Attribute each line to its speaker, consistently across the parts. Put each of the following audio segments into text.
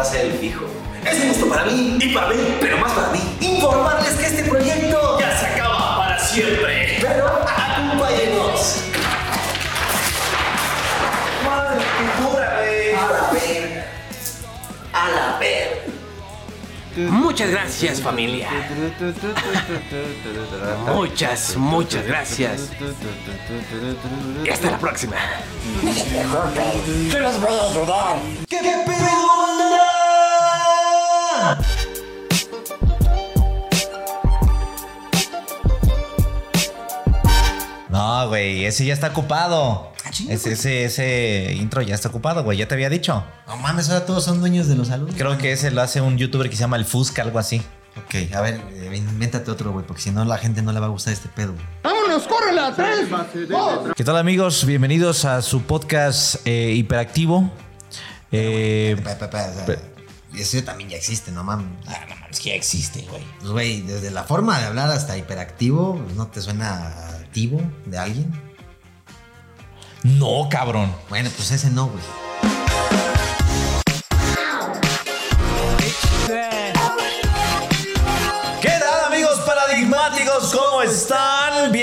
Speaker 1: va a ser el fijo. Es un gusto para mí y para mí, pero más para mí, informarles que este proyecto
Speaker 2: Ya se acaba para siempre.
Speaker 1: Pero acompáñenos.
Speaker 2: Madre, pintura, güey.
Speaker 1: A la ver. A la ver.
Speaker 3: Muchas gracias familia. Muchas, muchas gracias. Y hasta la próxima.
Speaker 4: Yo les voy a ayudar.
Speaker 1: ¿Qué pedo,
Speaker 5: No, güey, ese ya está ocupado. Ese, ese, ese intro ya está ocupado, güey. Ya te había dicho.
Speaker 6: No mames, ahora todos son dueños de los saludos.
Speaker 5: Creo que ese lo hace un youtuber que se llama El Fusca, algo así.
Speaker 6: Ok, a ver, eh, invéntate otro, güey, porque si no la gente no le va a gustar este pedo. güey.
Speaker 5: ¿Qué tal, amigos? Bienvenidos a su podcast eh, hiperactivo. Eh,
Speaker 6: Pa, pa, pa, o sea,
Speaker 5: Pe-
Speaker 6: Eso también ya existe, no mames.
Speaker 5: ah, no mames, que ya existe, güey.
Speaker 6: Pues, güey, desde la forma de hablar hasta hiperactivo, pues, ¿no te suena de alguien?
Speaker 5: No, cabrón.
Speaker 6: Bueno, pues ese no, güey.
Speaker 5: ¿Qué tal amigos paradigmáticos? ¿Cómo están?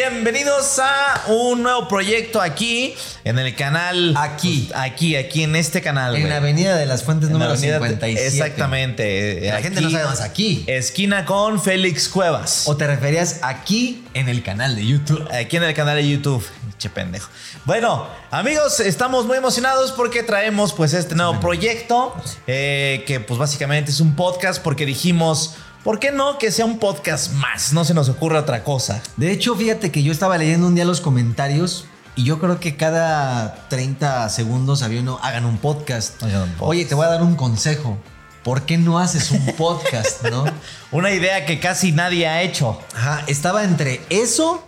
Speaker 5: Bienvenidos a un nuevo proyecto aquí en el canal.
Speaker 6: Aquí.
Speaker 5: Aquí, aquí en este canal.
Speaker 6: En la Avenida de las Fuentes
Speaker 5: En
Speaker 6: número
Speaker 5: avenida-
Speaker 6: 57.
Speaker 5: Exactamente.
Speaker 6: La gente no sabe más aquí.
Speaker 5: Esquina con Félix Cuevas.
Speaker 6: ¿O te referías aquí en el canal de YouTube?
Speaker 5: Aquí en el canal de YouTube. Che pendejo. Bueno, amigos, estamos muy emocionados porque traemos pues este nuevo proyecto eh, que pues básicamente es un podcast porque dijimos, ¿por qué no que sea un podcast más? No se nos ocurre otra cosa.
Speaker 6: De hecho, fíjate que yo estaba leyendo un día los comentarios y yo creo que cada 30 segundos había uno, hagan un podcast.
Speaker 5: Hagan un podcast.
Speaker 6: Oye, te voy a dar un consejo. ¿Por qué no haces un podcast, no?
Speaker 5: Una idea que casi nadie ha hecho.
Speaker 6: Ajá, estaba entre eso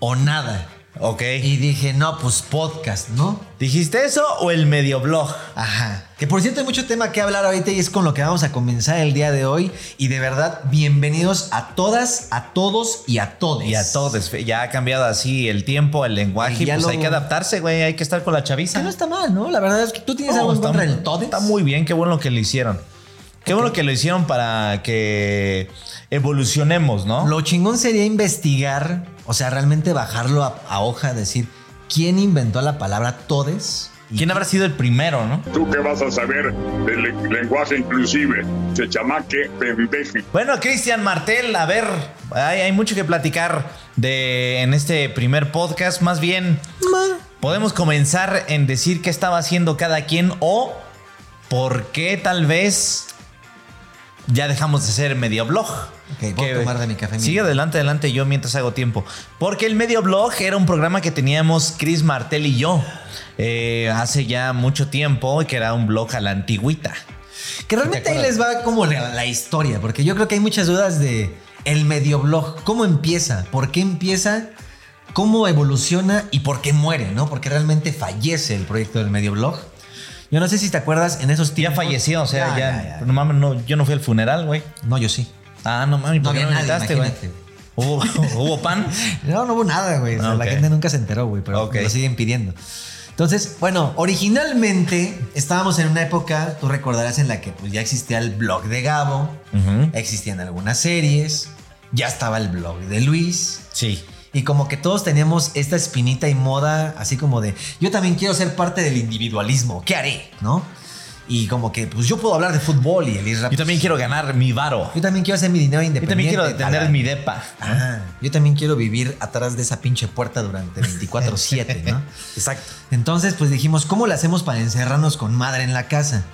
Speaker 6: o nada.
Speaker 5: Ok.
Speaker 6: Y dije, no, pues podcast, ¿no?
Speaker 5: ¿Dijiste eso o el medio blog?
Speaker 6: Ajá. Que por cierto hay mucho tema que hablar ahorita y es con lo que vamos a comenzar el día de hoy. Y de verdad, bienvenidos a todas, a todos y a todos.
Speaker 5: Y a todos. Ya ha cambiado así el tiempo, el lenguaje.
Speaker 6: Y
Speaker 5: pues
Speaker 6: lo-
Speaker 5: hay que adaptarse, güey. Hay que estar con la chaviza.
Speaker 6: Que no está mal, ¿no? La verdad es que tú tienes
Speaker 5: No,
Speaker 6: algo en contra
Speaker 5: muy-
Speaker 6: del todes.
Speaker 5: Está muy bien, qué bueno que lo hicieron. Qué bueno que lo hicieron para que evolucionemos, ¿no?
Speaker 6: Lo chingón sería investigar, o sea, realmente bajarlo a, a hoja, decir, ¿quién inventó la palabra todes? Y-
Speaker 5: ¿Quién habrá sido el primero, no?
Speaker 7: ¿Tú qué vas a saber del le- lenguaje inclusive? Se chamaque pendeje.
Speaker 5: Bueno, Cristian Martel, a ver, hay, hay mucho que platicar de en este primer podcast. Más bien, podemos comenzar en decir qué estaba haciendo cada quien o por qué tal vez ya dejamos de ser medio blog.
Speaker 6: Ok, voy a tomar de mi café,
Speaker 5: Sigue adelante, adelante, yo mientras hago tiempo. Porque el medio blog era un programa que teníamos Chris Martel y yo eh, hace ya mucho tiempo, que era un blog a la antigüita.
Speaker 6: Que realmente
Speaker 5: ¿Te
Speaker 6: ahí les va como la, la historia, porque yo creo que hay muchas dudas de el medioblog. ¿Cómo empieza? ¿Por qué empieza? ¿Cómo evoluciona? ¿Y por qué muere? ¿No? Porque realmente fallece el proyecto del medioblog. Yo no sé si te acuerdas en esos
Speaker 5: Ya
Speaker 6: tiempos.
Speaker 5: falleció, o sea,
Speaker 6: Ya,
Speaker 5: ya.
Speaker 6: ya, ya.
Speaker 5: No mames, no, yo no fui al funeral, güey.
Speaker 6: No, yo sí.
Speaker 5: Ah, no mames,
Speaker 6: No
Speaker 5: ¿por qué no invitaste, güey? ¿Hubo, hubo pan?
Speaker 6: No, no hubo nada, güey. O sea, La gente nunca se enteró, güey, pero lo siguen pidiendo. Entonces, bueno, originalmente estábamos en una época, tú recordarás, en la que pues, ya existía el blog de Gabo, existían algunas series, ya estaba el blog de Luis.
Speaker 5: Sí.
Speaker 6: Y como que todos teníamos esta espinita y moda, así como de, yo también quiero ser parte del individualismo, ¿qué haré? ¿No? Y como que, pues yo puedo hablar de fútbol y el Isra.
Speaker 5: Yo también quiero ganar mi varo.
Speaker 6: Yo también quiero hacer mi dinero
Speaker 5: Yo
Speaker 6: independiente.
Speaker 5: también quiero tener mi depa.
Speaker 6: Ah, yo también quiero vivir atrás de esa pinche puerta durante 24/7, ¿no?
Speaker 5: Exacto.
Speaker 6: Entonces, pues dijimos, ¿cómo le hacemos para encerrarnos con madre en la casa?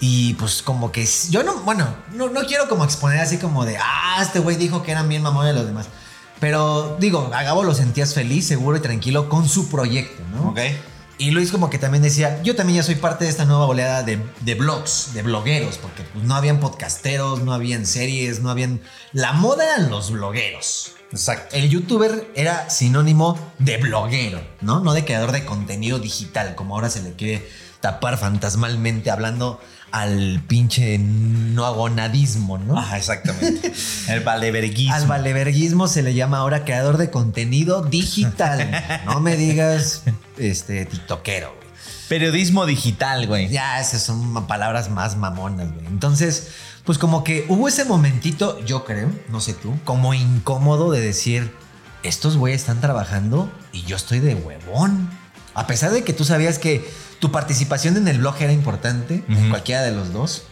Speaker 6: Y pues como que yo no, bueno, no, no quiero como exponer así como de, ah, este güey dijo que eran bien mamones los demás. Pero digo, a Gabo lo sentías feliz, seguro y tranquilo con su proyecto, ¿no?
Speaker 5: Ok.
Speaker 6: Y Luis como que también decía, yo también ya soy parte de esta nueva oleada de, de blogs, de blogueros, porque pues, no habían podcasteros, no habían series, no habían... La moda eran los blogueros.
Speaker 5: Exacto.
Speaker 6: El youtuber era sinónimo de bloguero, ¿no? No de creador de contenido digital, como ahora se le quiere tapar fantasmalmente hablando al pinche no agonadismo, ¿no?
Speaker 5: Ajá, exactamente. El valeverguismo.
Speaker 6: Al valeverguismo se le llama ahora creador de contenido digital. No me digas este tiktokero, güey.
Speaker 5: Periodismo digital, güey.
Speaker 6: Ya, esas son palabras más mamonas, güey. Entonces, pues como que hubo ese momentito, yo creo, no sé tú, como incómodo de decir, estos güeyes están trabajando y yo estoy de huevón. A pesar de que tú sabías que tu participación en el blog era importante, en cualquiera de los dos.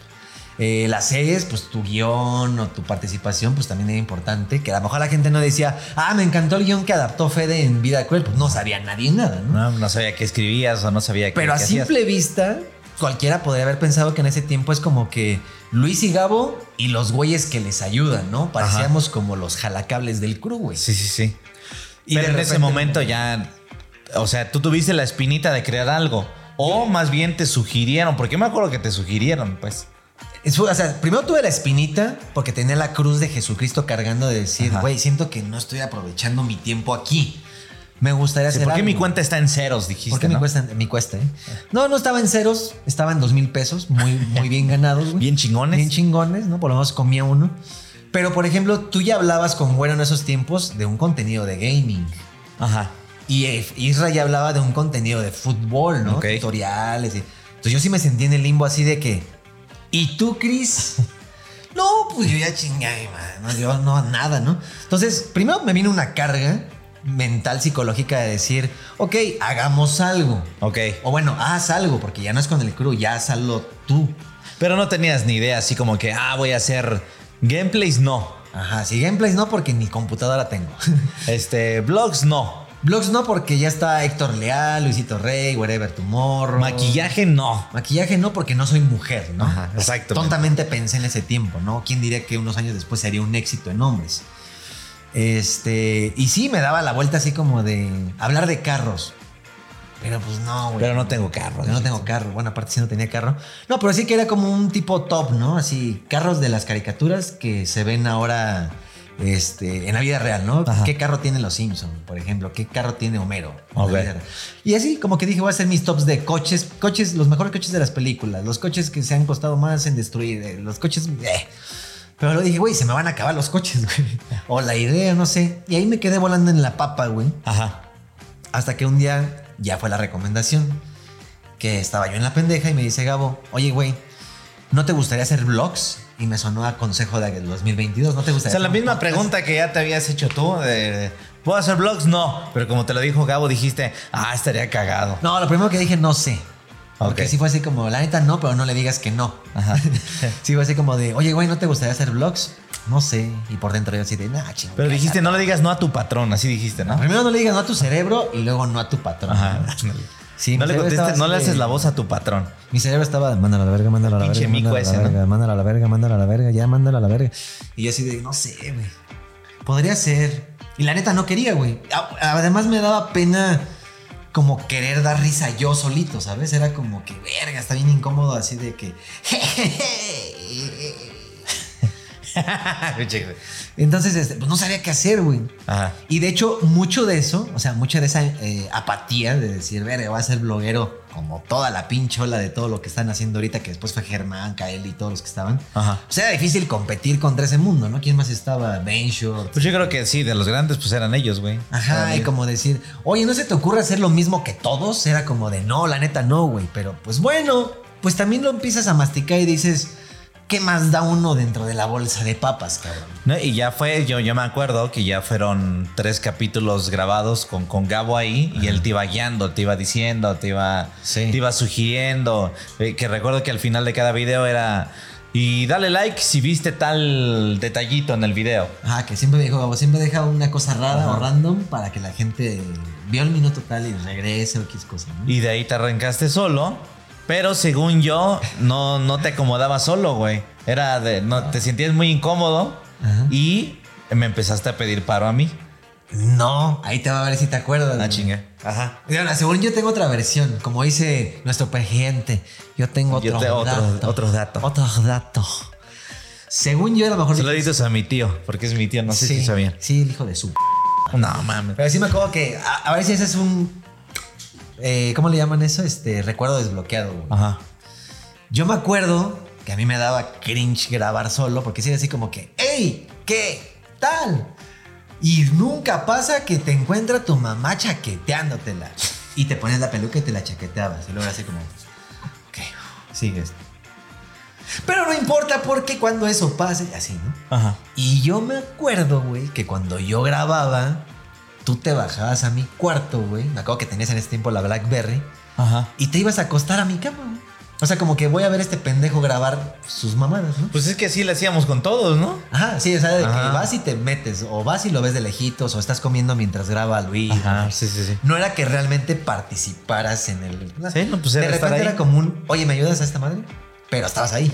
Speaker 6: Eh, las series, pues tu guion o tu participación, pues también era importante. Que a lo mejor la gente no decía, ah, me encantó el guion que adaptó Fede en Vida Cruel. Pues no sabía nadie nada, ¿no?
Speaker 5: No, no sabía qué escribías o no sabía qué
Speaker 6: Pero a
Speaker 5: qué hacías.
Speaker 6: simple vista, cualquiera podría haber pensado que en ese tiempo es como que Luis y Gabo y los güeyes que les ayudan, ¿no? Parecíamos como los jalacables del crew, güey.
Speaker 5: Sí, sí, sí.
Speaker 6: Y
Speaker 5: Pero
Speaker 6: de
Speaker 5: en ese momento ya. O sea, tú tuviste la espinita de crear algo. O más bien te sugirieron. Porque yo me acuerdo que te sugirieron, pues.
Speaker 6: Es- O sea, primero tuve la espinita porque tenía la cruz de Jesucristo cargando de decir, güey, siento que no estoy aprovechando mi tiempo aquí. Me gustaría
Speaker 5: Sí,
Speaker 6: hacer
Speaker 5: ¿Por qué
Speaker 6: algo".
Speaker 5: mi cuenta está en ceros? Dijiste.
Speaker 6: ¿Por qué mi
Speaker 5: ¿no?
Speaker 6: cuesta? Mi cuesta, ¿eh? No, no estaba en ceros, estaba en dos mil pesos, muy, muy bien ganados. güey.
Speaker 5: Bien chingones.
Speaker 6: Bien chingones, ¿no? Por lo menos comía uno. Pero, por ejemplo, tú ya hablabas con Güero en esos tiempos de un contenido de gaming.
Speaker 5: Ajá.
Speaker 6: Y Isra ya hablaba de un contenido de fútbol, ¿no? Tutoriales. y- Entonces yo sí me sentí en el limbo así de que. ¿Y tú, Chris? no, pues yo ya chingué, man. No, yo no, nada, ¿no? Entonces, primero me vino una carga mental, psicológica de decir, ok, hagamos algo.
Speaker 5: Ok.
Speaker 6: O bueno, haz algo, porque ya no es con el crew, ya hazlo tú.
Speaker 5: Pero no tenías ni idea, así como que, ah, voy a hacer gameplays, no.
Speaker 6: Ajá, si gameplays no, porque ni computadora tengo.
Speaker 5: Este, vlogs, no.
Speaker 6: Vlogs no, porque ya está Héctor Leal, Luisito Rey, Wherever Tomorrow.
Speaker 5: Maquillaje, no.
Speaker 6: Maquillaje no, porque no soy mujer, ¿no?
Speaker 5: Ajá, exacto.
Speaker 6: Tontamente pensé en ese tiempo, ¿no? ¿Quién diría que unos años después sería un éxito en hombres? Este, y sí, me daba la vuelta así como de hablar de carros. Pero pues no, güey.
Speaker 5: Pero no tengo carro.
Speaker 6: Yo no tengo carro. Bueno, aparte sí no tenía carro. No, pero sí que era como un tipo top, ¿no? Así, carros de las caricaturas que se ven ahora este, en la vida real, ¿no?
Speaker 5: Ajá.
Speaker 6: ¿Qué carro tienen los Simpsons, por ejemplo? ¿Qué carro tiene Homero? Y así como que dije, voy a hacer mis tops de coches, coches, los mejores coches de las películas, los coches que se han costado más en destruir, eh, los coches... eh. Pero lo dije, güey, se me van a acabar los coches, güey. O la idea, no sé. Y ahí me quedé volando en la papa, güey.
Speaker 5: Ajá.
Speaker 6: Hasta que un día ya fue la recomendación. Que estaba yo en la pendeja y me dice Gabo, oye, güey, ¿no te gustaría hacer vlogs? Y me sonó a consejo de 2022, ¿no te
Speaker 5: O
Speaker 6: gustaría
Speaker 5: sea, la misma
Speaker 6: podcast?
Speaker 5: pregunta que ya te habías hecho tú. De, ¿Puedo hacer vlogs? No. Pero como te lo dijo Gabo, dijiste, ah, estaría cagado.
Speaker 6: No, lo primero que dije, no sé. Porque sí fue así como, la neta no, pero no le digas que no.
Speaker 5: Ajá.
Speaker 6: sí fue así como de, oye, güey, ¿no te gustaría hacer vlogs? No sé. Y por dentro yo así de, nah, chingada.
Speaker 5: Pero dijiste, no le digas no a tu patrón, así dijiste, ¿no?
Speaker 6: Primero no le digas no a tu cerebro y luego no a tu patrón.
Speaker 5: Ajá.
Speaker 6: Sí,
Speaker 5: no le contestes, no le haces
Speaker 6: de-
Speaker 5: la voz a tu patrón.
Speaker 6: Mi cerebro estaba, mándalo a la verga, mándalo a la verga,
Speaker 5: mico
Speaker 6: mándalo a la
Speaker 5: ese, ¿no?
Speaker 6: verga, mándalo a la verga, mándalo a la verga, ya mándalo a la verga. Y yo así de, no sé, güey. Podría ser. Y la neta no quería, güey. Además me daba pena como querer dar risa yo solito, ¿sabes? Era como que, verga, está bien incómodo así de que... Entonces, este, pues no sabía qué hacer, güey.
Speaker 5: Ajá.
Speaker 6: Y de hecho, mucho de eso, o sea, mucha de esa eh, apatía de decir, verga, voy a ser bloguero, como toda la pinchola de todo lo que están haciendo ahorita, que después fue Germán, Kael y todos los que estaban.
Speaker 5: Ajá.
Speaker 6: Sea, era difícil competir contra ese mundo, ¿no? ¿Quién más estaba? Ben Short.
Speaker 5: Pues yo creo que sí, de los grandes, pues eran ellos, güey.
Speaker 6: Ajá, y como decir, oye, ¿no se te ocurre hacer lo mismo que todos? Era como de, no, la neta no, güey. Pero pues bueno, pues también lo empiezas a masticar y dices, ¿qué más da uno dentro de la bolsa de papas, cabrón?
Speaker 5: No, y ya fue, yo, yo me acuerdo que ya fueron tres capítulos grabados con, con Gabo ahí y él te iba guiando, te iba diciendo, te iba,
Speaker 6: Sí.
Speaker 5: te iba sugiriendo. Eh, que recuerdo que al final de cada video era. Y dale like si viste tal detallito en el video.
Speaker 6: Ajá, que siempre dijo, Gabo, siempre deja una cosa rara
Speaker 5: Ajá.
Speaker 6: o random para que la gente vea el minuto tal y regrese o X cosa, ¿no?
Speaker 5: Y de ahí te arrancaste solo. Pero según yo, no, no te acomodabas solo, güey. Era de. No, te sentías muy incómodo
Speaker 6: Ajá.
Speaker 5: y me empezaste a pedir paro a mí.
Speaker 6: No, ahí te va a ver si te acuerdas.
Speaker 5: Ah, chinga. Ajá.
Speaker 6: Ahora, según yo tengo otra versión, como dice nuestro presidente, yo tengo otro,
Speaker 5: Yo te- otro-
Speaker 6: dato.
Speaker 5: otro dato.
Speaker 6: Otro dato. Según yo, a lo mejor...
Speaker 5: Saluditos a mi tío, porque es mi tío, no sé si sabían.
Speaker 6: Sí, el hijo de su...
Speaker 5: No mames.
Speaker 6: Pero sí me acuerdo que a, a ver si ese es un... eh, ¿Cómo le llaman eso? Este recuerdo desbloqueado. güey.
Speaker 5: Ajá.
Speaker 6: Yo me acuerdo que a mí me daba cringe grabar solo porque sí era así como que, ¡Ey! ¿Qué tal? Y nunca pasa que te encuentra tu mamá chaqueteándotela. Y te pones la peluca y te la chaqueteabas. Y luego así como, ok, sigues. Pero no importa porque cuando eso pase, así, ¿no?
Speaker 5: Ajá.
Speaker 6: Y yo me acuerdo, güey, que cuando yo grababa, tú te bajabas a mi cuarto, güey. Me acuerdo que tenías en ese tiempo la Blackberry.
Speaker 5: Ajá.
Speaker 6: Y te ibas a acostar a mi cama, güey. O sea, como que voy a ver a este pendejo grabar sus mamadas, ¿no?
Speaker 5: Pues es que así lo hacíamos con todos, ¿no?
Speaker 6: Ajá, sí, o sea, de
Speaker 5: Ajá.
Speaker 6: que vas y te metes, o vas y lo ves de lejitos, o estás comiendo mientras graba Luis.
Speaker 5: Ajá,
Speaker 6: ¿no?
Speaker 5: sí, sí, sí.
Speaker 6: No era que realmente participaras en el.
Speaker 5: Sí, no, pues
Speaker 6: de
Speaker 5: era estar
Speaker 6: repente
Speaker 5: ahí.
Speaker 6: era como un, oye, ¿me ayudas a esta madre? Pero estabas ahí.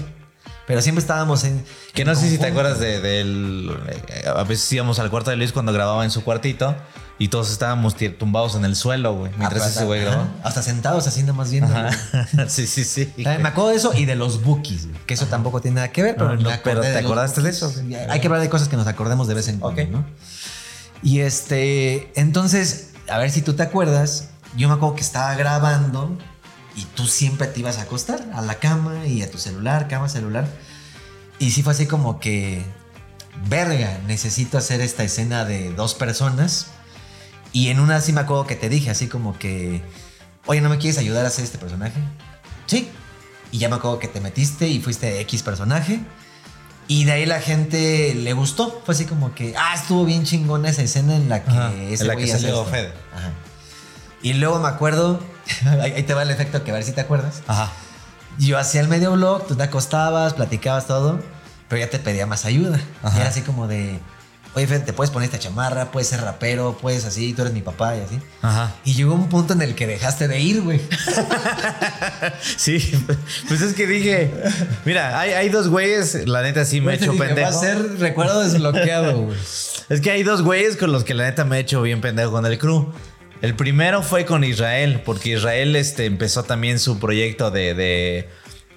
Speaker 6: Pero siempre estábamos en.
Speaker 5: Que
Speaker 6: en
Speaker 5: no sé si te acuerdas de, del... eh, A veces íbamos al cuarto de Luis cuando grababa en su cuartito y todos estábamos tumbados en el suelo, güey, mientras
Speaker 6: Ah,
Speaker 5: ese güey
Speaker 6: ajá,
Speaker 5: grababa.
Speaker 6: Hasta sentados así nomás viendo. güey.
Speaker 5: Ajá. sí, sí, sí.
Speaker 6: También Me acuerdo de eso y de los bookies, güey, que eso tampoco tiene nada que ver, pero,
Speaker 5: No,
Speaker 6: me
Speaker 5: pero ¿te acordaste de eso?
Speaker 6: Hay que hablar de cosas que nos acordemos de vez en cuando. ¿no? Y este, entonces, a ver si tú te acuerdas, yo me acuerdo que estaba grabando y tú siempre te ibas a acostar a la cama y a tu celular, cama, celular. Y sí fue así como que, verga, necesito hacer esta escena de dos personas. Y en una sí me acuerdo que te dije así como que, oye, ¿no me quieres ayudar a hacer este personaje? Sí. Y ya me acuerdo que te metiste y fuiste X personaje. Y de ahí la gente le gustó. Fue así como que, ah, estuvo bien chingona esa escena en la que
Speaker 5: Ajá,
Speaker 6: ese
Speaker 5: en la que salió
Speaker 6: esto".
Speaker 5: Fede.
Speaker 6: Ajá. Y luego me acuerdo, ahí ahí te va el efecto que a ver si te acuerdas.
Speaker 5: Ajá.
Speaker 6: Yo hacía el medio blog, tú te acostabas, platicabas todo, pero ya te pedía más ayuda.
Speaker 5: Ajá.
Speaker 6: Y era así como de, oye, Fede, te puedes poner esta chamarra, puedes ser rapero, puedes así, tú eres mi papá y así.
Speaker 5: Ajá.
Speaker 6: Y llegó un punto en el que dejaste de ir, güey.
Speaker 5: Sí, pues es que dije, mira, hay, hay dos güeyes, la neta sí me he hecho
Speaker 6: Dije,
Speaker 5: pendejo.
Speaker 6: Va a ser recuerdo desbloqueado, güey.
Speaker 5: Es que hay dos güeyes con los que la neta me he hecho bien pendejo con el crew. El primero fue con Israel, porque Israel este, empezó también su proyecto de, de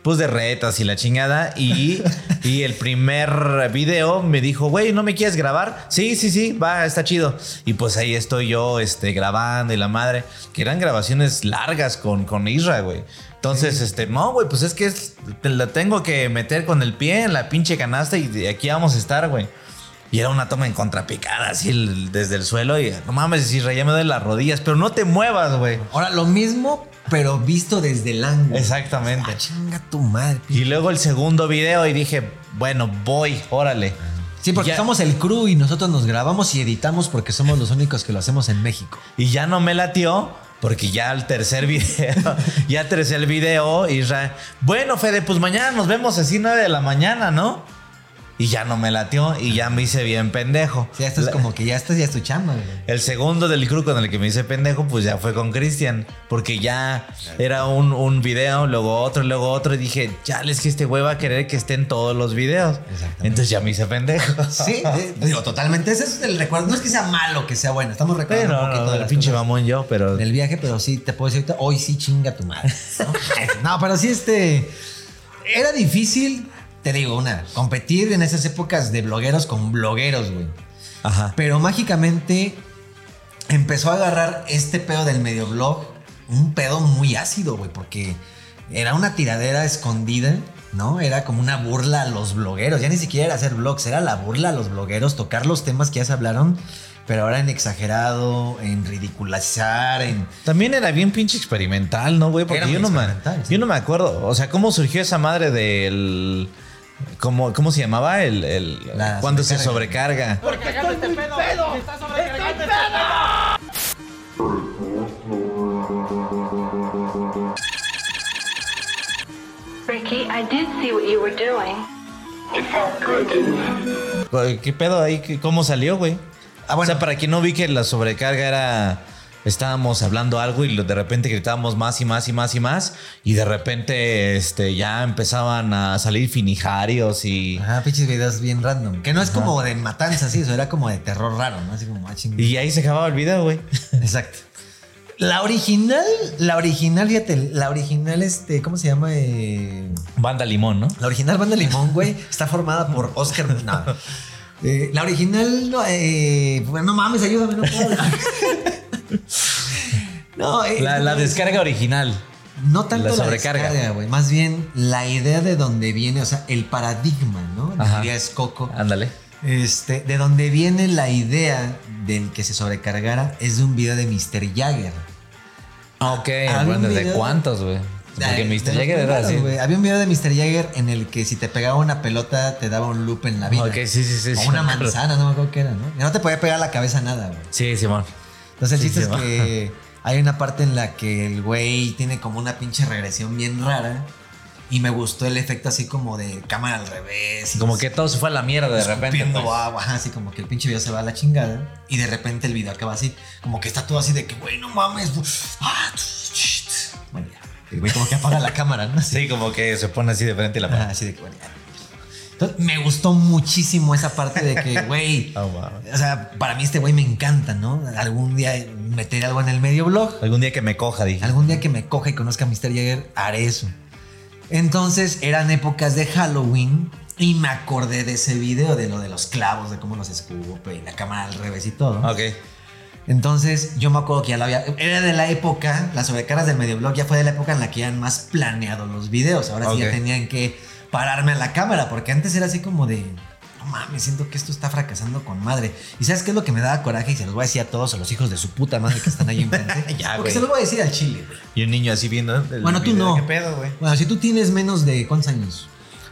Speaker 5: pues de retas y la chingada. Y, y el primer video me dijo, güey, ¿no me quieres grabar? Sí, sí, sí, va, está chido. Y pues ahí estoy yo este, grabando y la madre, que eran grabaciones largas con, con Isra, güey. Entonces, este, no, güey, pues es que es- te la tengo que meter con el pie en la pinche canasta y aquí vamos a estar, güey. Y era una toma en contrapicada, así el- desde el suelo. Y no mames, ya me doy las rodillas, pero no te muevas, güey.
Speaker 6: Ahora, lo mismo, pero visto desde el ángulo.
Speaker 5: Exactamente.
Speaker 6: Ah, chinga tu madre.
Speaker 5: Y luego el segundo video y dije, bueno, voy, órale.
Speaker 6: Sí, porque
Speaker 5: Ya-
Speaker 6: somos el crew y nosotros nos grabamos y editamos porque somos los únicos que lo hacemos en México.
Speaker 5: Y ya no me latió porque ya el tercer video, ya tercer video, Isra, bueno, Fede, pues mañana nos vemos así 9 de la mañana, ¿no? Y ya no me latió y ya me hice bien pendejo.
Speaker 6: Sí, esto es
Speaker 5: La-
Speaker 6: como que ya estás ya es tu chamba, güey.
Speaker 5: El segundo del crew con el que me hice pendejo, pues ya fue con Cristian. Porque ya era un, un video, luego otro, luego otro. Y dije, ya es que este güey va a querer que estén todos los videos. Entonces ya me hice pendejo.
Speaker 6: Sí, eh, digo, totalmente. Ese es el recuerdo. No es que sea malo, que sea bueno. Estamos recordando
Speaker 5: Pero
Speaker 6: un poquito
Speaker 5: no, pinche mamón yo, pero.
Speaker 6: del viaje, pero sí te puedo decir ahorita, hoy sí chinga tu madre. No, No, pero sí, este. Era difícil, te digo, una, competir en esas épocas de blogueros con blogueros, güey.
Speaker 5: Ajá.
Speaker 6: Pero mágicamente empezó a agarrar este pedo del medio blog, un pedo muy ácido, güey, porque era una tiradera escondida, ¿no? Era como una burla a los blogueros. Ya ni siquiera era hacer blogs, era la burla a los blogueros, tocar los temas que ya se hablaron, pero ahora en exagerado, en ridiculizar, en.
Speaker 5: También era bien pinche experimental, ¿no, güey? Porque yo no, me,
Speaker 6: sí.
Speaker 5: yo no me acuerdo. O sea, ¿cómo surgió esa madre del. ¿Cómo, cómo se llamaba? El, el- cuando se
Speaker 6: sobrecarga.
Speaker 5: sobrecarga.
Speaker 4: Ricky, I did see what you were doing.
Speaker 5: ¿Qué pedo ahí? ¿Qué- ¿Cómo salió, güey?
Speaker 6: Ah, bueno.
Speaker 5: O sea, para quien no vi que la sobrecarga era. Estábamos hablando algo y de repente gritábamos más y más y más y más. Y de repente este, ya empezaban a salir finijarios y.
Speaker 6: Ajá, pinches videos bien random. Que no es como de matanza, sí, eso era como de terror raro, ¿no? Así como, ah.
Speaker 5: Y ahí se acababa el video, güey.
Speaker 6: Exacto. La original, la original, fíjate, la original, este, ¿cómo se llama? Eh,
Speaker 5: Banda Limón, ¿no?
Speaker 6: la original Banda Limón, güey, está formada por Oscar. No. Eh, la original, no, eh, bueno, no mames, ayúdame, no puedo. hablar. no, eh,
Speaker 5: La, la descarga original.
Speaker 6: no tanto
Speaker 5: la
Speaker 6: la
Speaker 5: sobrecarga.
Speaker 6: güey. Más bien la idea de dónde viene, o sea, el paradigma, ¿no?
Speaker 5: Ajá.
Speaker 6: Diría es Coco.
Speaker 5: Ándale.
Speaker 6: Este, de donde viene la idea del que se sobrecargara es de un video de Mr. Jagger.
Speaker 5: Ah, Ok, bueno, ¿de cuántos, güey? Porque Mr. Jagger era así.
Speaker 6: Había un video de Mr. Jagger en el que si te pegaba una pelota te daba un loop en la vida.
Speaker 5: Ok, sí, sí, sí,
Speaker 6: O una manzana, no me acuerdo qué era, ¿no? Y no te podía pegar la cabeza nada, güey.
Speaker 5: Sí, Simón.
Speaker 6: Entonces el
Speaker 5: Sí,
Speaker 6: chiste
Speaker 5: sí,
Speaker 6: es que hay una parte en la que el güey tiene como una pinche regresión bien rara. Y me gustó el efecto así como de cámara al revés. y
Speaker 5: Como que todo se fue a la mierda de repente. pues.
Speaker 6: agua, así como que el pinche video se va a la chingada. Y de repente el video acaba así, como que está todo así de que, güey, no mames. Ah. Bueno, ya. El güey como que apaga la cámara, ¿no?
Speaker 5: Sí, como que se pone así de frente y la
Speaker 6: Ajá, así de que, bueno. Entonces, me gustó muchísimo esa parte de que, güey.
Speaker 5: Oh, wow.
Speaker 6: O sea, para mí este güey me encanta, ¿no? Algún día meter algo en el medio blog.
Speaker 5: Algún día que me coja, dije.
Speaker 6: Algún día que me coja y conozca a Mr. Jagger, haré eso. Entonces eran épocas de Halloween y me acordé de ese video, de lo de los clavos, de cómo los escupe y la cámara al revés y todo.
Speaker 5: Ok.
Speaker 6: Entonces yo me acuerdo que ya lo había... Era de la época, las sobrecargas del medioblog ya fue de la época en la que ya han más planeado los videos. Ahora sí ya tenían que pararme a la cámara, porque antes era así como de... No mames, siento que esto está fracasando con madre. ¿Y sabes qué es lo que me daba coraje? Y se los voy a decir a todos, a los hijos de su puta madre que están ahí enfrente.
Speaker 5: Ya,
Speaker 6: porque se los voy a decir al chile, güey.
Speaker 5: Y un niño así viendo. el
Speaker 6: Bueno, tú
Speaker 5: video.
Speaker 6: no.
Speaker 5: ¿Qué pedo, güey?
Speaker 6: Bueno, si tú tienes menos de... ¿Cuántos años?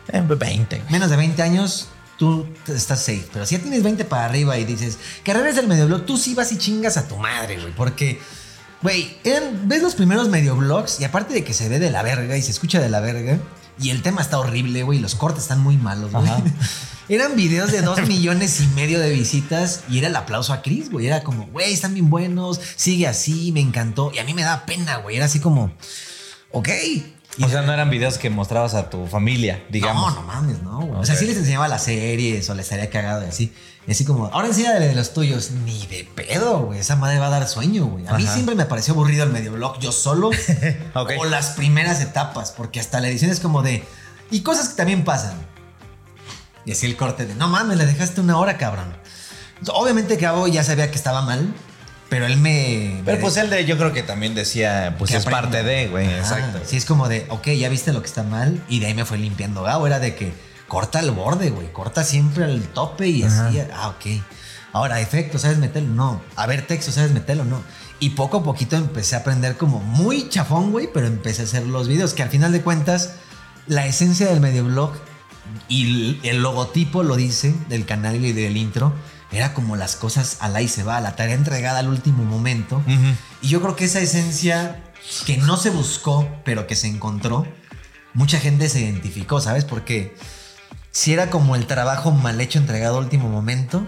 Speaker 5: Eh, 20, güey.
Speaker 6: Menos de 20 años, tú estás safe. Pero si ya tienes 20 para arriba y dices, carreras del medioblog, tú sí vas y chingas a tu madre, güey. Porque, güey, eran- ves los primeros medioblogs y aparte de que se ve de la verga y se escucha de la verga, y el tema está horrible, güey, y los cortes están muy malos, güey. Eran videos de dos millones y medio de visitas y era el aplauso a Chris, güey. Era como, güey, están bien buenos, sigue así, me encantó. Y a mí me da pena, güey. Era así como, ok. Y
Speaker 5: O sea, no eran videos que mostrabas a tu familia, digamos.
Speaker 6: no, no mames, no, güey. O sea, sí les enseñaba las series o les estaría cagado y así. Y así como, ahora enséñale de los tuyos. Ni de pedo, güey. Esa madre va a dar sueño, güey. A mí siempre me pareció aburrido el medioblog yo solo.
Speaker 5: Ok.
Speaker 6: O las primeras etapas, porque hasta la edición es como de. Y cosas que también pasan. Y así el corte de, no mames, le dejaste una hora, cabrón. Obviamente Gabo ya sabía que estaba mal, pero él me.
Speaker 5: Pero
Speaker 6: me
Speaker 5: pues él de, yo creo que también decía, pues
Speaker 6: que
Speaker 5: es parte de, güey. Exacto.
Speaker 6: Sí, es como de, ok, ya viste lo que está mal. Y de ahí me fue limpiando Gabo. Era de que corta el borde, güey. Corta siempre al tope y así. Ah, ok. Ahora, efecto, ¿sabes meterlo? No. A ver, texto, ¿sabes meterlo? No. Y poco a poquito empecé a aprender como muy chafón, güey, pero empecé a hacer los videos, que al final de cuentas, la esencia del medioblog y el, el logotipo lo dice del canal y del intro. Era como las cosas al ahí se va, la tarea entregada al último momento. Y yo creo que esa esencia que no se buscó, pero que se encontró, mucha gente se identificó, ¿sabes? Porque si era como el trabajo mal hecho entregado al último momento,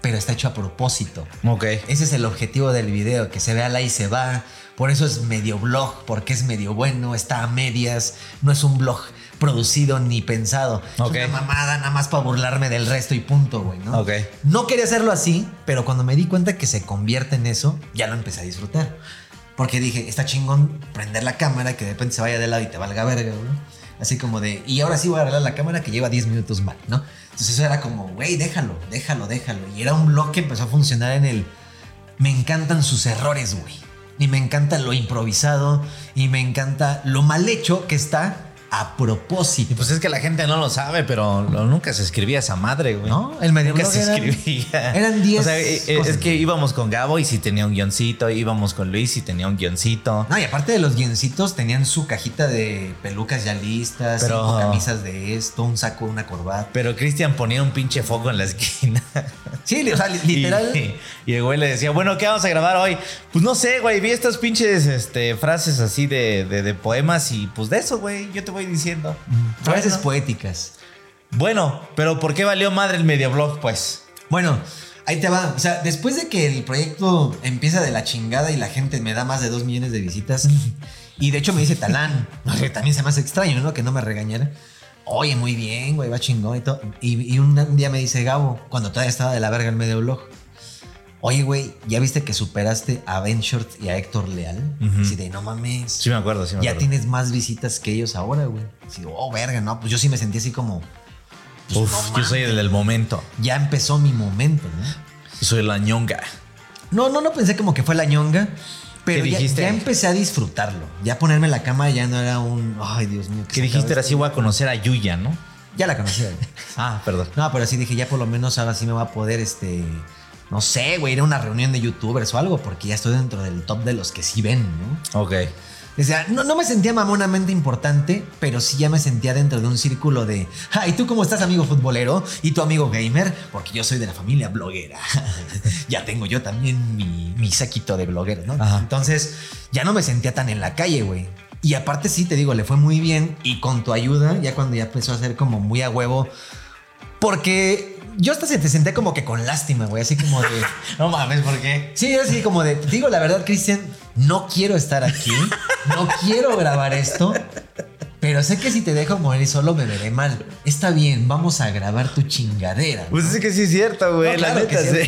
Speaker 6: pero está hecho a propósito.
Speaker 5: Ok.
Speaker 6: Ese es el objetivo del video, que se vea la y se va. Por eso es medio blog, porque es medio bueno, está a medias, no es un blog producido ni pensado.
Speaker 5: Ok.
Speaker 6: Es una mamada nada más para burlarme del resto y punto, güey, ¿no?
Speaker 5: Ok.
Speaker 6: No quería hacerlo así, pero cuando me di cuenta que se convierte en eso, ya lo empecé a disfrutar. Porque dije, está chingón prender la cámara que de repente se vaya de lado y te valga verga, güey. Así como de, y ahora sí voy a arreglar la cámara que lleva 10 minutos mal, ¿no? Entonces eso era como, güey, déjalo, déjalo, déjalo. Y era un blog que empezó a funcionar en el, me encantan sus errores, güey. Y me encanta lo improvisado y me encanta lo mal hecho que está a propósito.
Speaker 5: Y pues es que la gente no lo sabe, pero nunca se escribía esa madre, güey.
Speaker 6: ¿No? El medio
Speaker 5: Nunca se
Speaker 6: eran-
Speaker 5: escribía.
Speaker 6: eran 10
Speaker 5: O sea, eh, eh,
Speaker 6: cosas.
Speaker 5: es que íbamos con Gabo y si tenía un guioncito, íbamos con Luis y tenía un guioncito.
Speaker 6: No, y aparte de los guioncitos, tenían su cajita de pelucas ya listas,
Speaker 5: Pero-
Speaker 6: cinco camisas de esto, un saco, una corbata.
Speaker 5: Pero Cristian ponía un pinche foco en la esquina.
Speaker 6: Sí, o sea, literal.
Speaker 5: Y, y el güey le decía, bueno, ¿qué vamos a grabar hoy? Pues no sé, güey, vi estas pinches este, frases así de, de- de poemas y pues de eso, güey, yo te voy diciendo.
Speaker 6: frases
Speaker 5: Bueno.
Speaker 6: poéticas.
Speaker 5: Bueno, pero ¿por qué valió madre el medioblog, pues?
Speaker 6: Bueno, ahí te va. O sea, después de que el proyecto empieza de la chingada y la gente me da más de dos millones de visitas, y de hecho me dice Talán, no sé, también se me hace extraño, ¿no? Que no me regañara. Oye, muy bien, güey, va chingón y todo. Y, y un, un día me dice Gabo, cuando todavía estaba de la verga el medio blog. Oye, güey, ¿ya viste que superaste a Ben Short y a Héctor Leal?
Speaker 5: Ujú.
Speaker 6: Así de, no mames.
Speaker 5: Sí me acuerdo, sí me
Speaker 6: ya
Speaker 5: acuerdo.
Speaker 6: tienes más visitas que ellos ahora, güey. Así, oh, verga, no, pues yo sí me sentí así como, pues,
Speaker 5: Uf,
Speaker 6: no
Speaker 5: yo soy el del momento.
Speaker 6: ya empezó mi momento, ¿no?
Speaker 5: Yo soy la ñonga.
Speaker 6: No, no, no pensé como que fue la ñonga, pero
Speaker 5: ¿Qué
Speaker 6: ya, ya empecé a disfrutarlo. Ya ponerme en la cama ya no era un, ay, Dios mío.
Speaker 5: Que dijiste,
Speaker 6: acaba
Speaker 5: ahora sí
Speaker 6: esto".
Speaker 5: voy a conocer a Yuya, ¿no?
Speaker 6: Ya la conocía.
Speaker 5: Ah, perdón.
Speaker 6: No, pero sí dije, ya por lo menos ahora sí me va a poder, este, no sé, güey, ir a una reunión de youtubers o algo, porque ya estoy dentro del top de los que sí ven, ¿no?
Speaker 5: Ok.
Speaker 6: O sea, no, no me sentía mamonamente importante, pero sí ya me sentía dentro de un círculo de, ah, ¿y tú cómo estás, amigo futbolero? ¿Y tu amigo gamer? Porque yo soy de la familia bloguera. ya tengo yo también mi, mi séquito de blogueros, ¿no?
Speaker 5: Ajá.
Speaker 6: Entonces, ya no me sentía tan en la calle, güey. Y aparte sí, te digo, le fue muy bien y con tu ayuda, ya cuando ya empezó a ser como muy a huevo, porque yo hasta se te senté como que con lástima, güey, así como de...
Speaker 5: No mames, ¿por qué?
Speaker 6: Sí, yo así como de, digo la verdad, Cristian, no quiero estar aquí, no quiero grabar esto, pero sé que si te dejo morir solo me veré mal. Está bien, vamos a grabar tu chingadera. ¿no?
Speaker 5: Pues es que sí es cierto, güey.
Speaker 6: No,
Speaker 5: la
Speaker 6: claro
Speaker 5: neta,
Speaker 6: sí.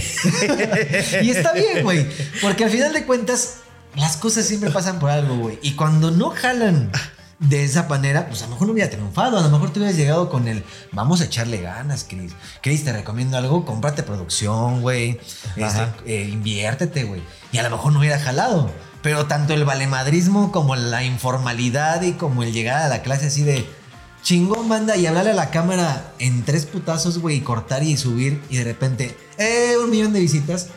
Speaker 5: sí.
Speaker 6: y está bien, güey, porque al final de cuentas, las cosas siempre pasan por algo, güey. Y cuando no jalan de esa manera, pues a lo mejor no hubiera triunfado, a lo mejor te hubieras llegado con el, vamos a echarle ganas, Chris. Chris, te recomiendo algo, cómprate producción, güey. Este, eh, inviértete, güey. Y a lo mejor no hubiera jalado. Pero tanto el valemadrismo como la informalidad y como el llegar a la clase así de chingón, banda, y hablarle a la cámara en tres putazos, güey, y cortar y subir, y de repente, eh, un millón de visitas.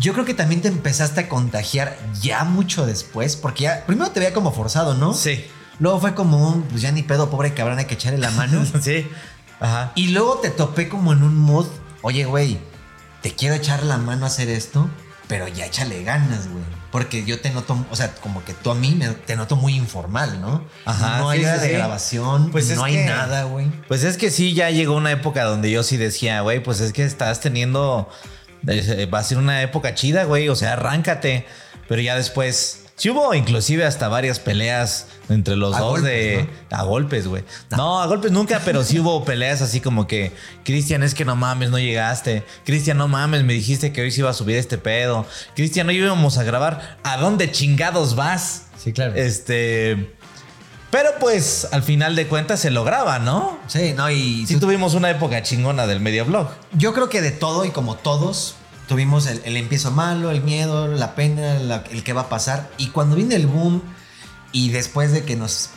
Speaker 6: Yo creo que también te empezaste a contagiar ya mucho después, porque ya, primero te veía como forzado, ¿no?
Speaker 5: Sí.
Speaker 6: Luego fue como un, pues ya ni pedo, pobre cabrón, hay que echarle la mano.
Speaker 5: Sí. Ajá.
Speaker 6: Y luego te topé como en un mood, oye, güey, te quiero echar la mano a hacer esto, pero ya échale ganas, güey. Porque yo te noto, o sea, como que tú a mí me, te noto muy informal, ¿no?
Speaker 5: Ajá,
Speaker 6: No hay
Speaker 5: sí,
Speaker 6: nada
Speaker 5: sí,
Speaker 6: de grabación,
Speaker 5: Pues es
Speaker 6: no hay
Speaker 5: que-
Speaker 6: nada, güey.
Speaker 5: Pues es que sí, ya llegó una época donde yo sí decía, güey, pues es que estás teniendo. eh, Va a ser una época chida, güey. O sea, arráncate. Pero ya después. Sí hubo inclusive hasta varias peleas entre los
Speaker 6: A
Speaker 5: dos
Speaker 6: golpes,
Speaker 5: de. A golpes, güey. No, a golpes nunca, pero sí hubo peleas así como que. Cristian, es que no mames, no llegaste. Cristian, no mames, me dijiste que hoy se iba a subir este pedo. Cristian, hoy íbamos a grabar. ¿A dónde chingados vas?
Speaker 6: Sí, claro.
Speaker 5: Este. Pero pues al final de cuentas se lograba, ¿no?
Speaker 6: Sí, no, y
Speaker 5: Sí
Speaker 6: tú-
Speaker 5: tuvimos una época chingona del medioblog.
Speaker 6: yo creo que de todo y como todos, tuvimos el, el empiezo malo, el miedo, la pena, la- el que va a pasar. Y cuando viene el boom y después de que nos...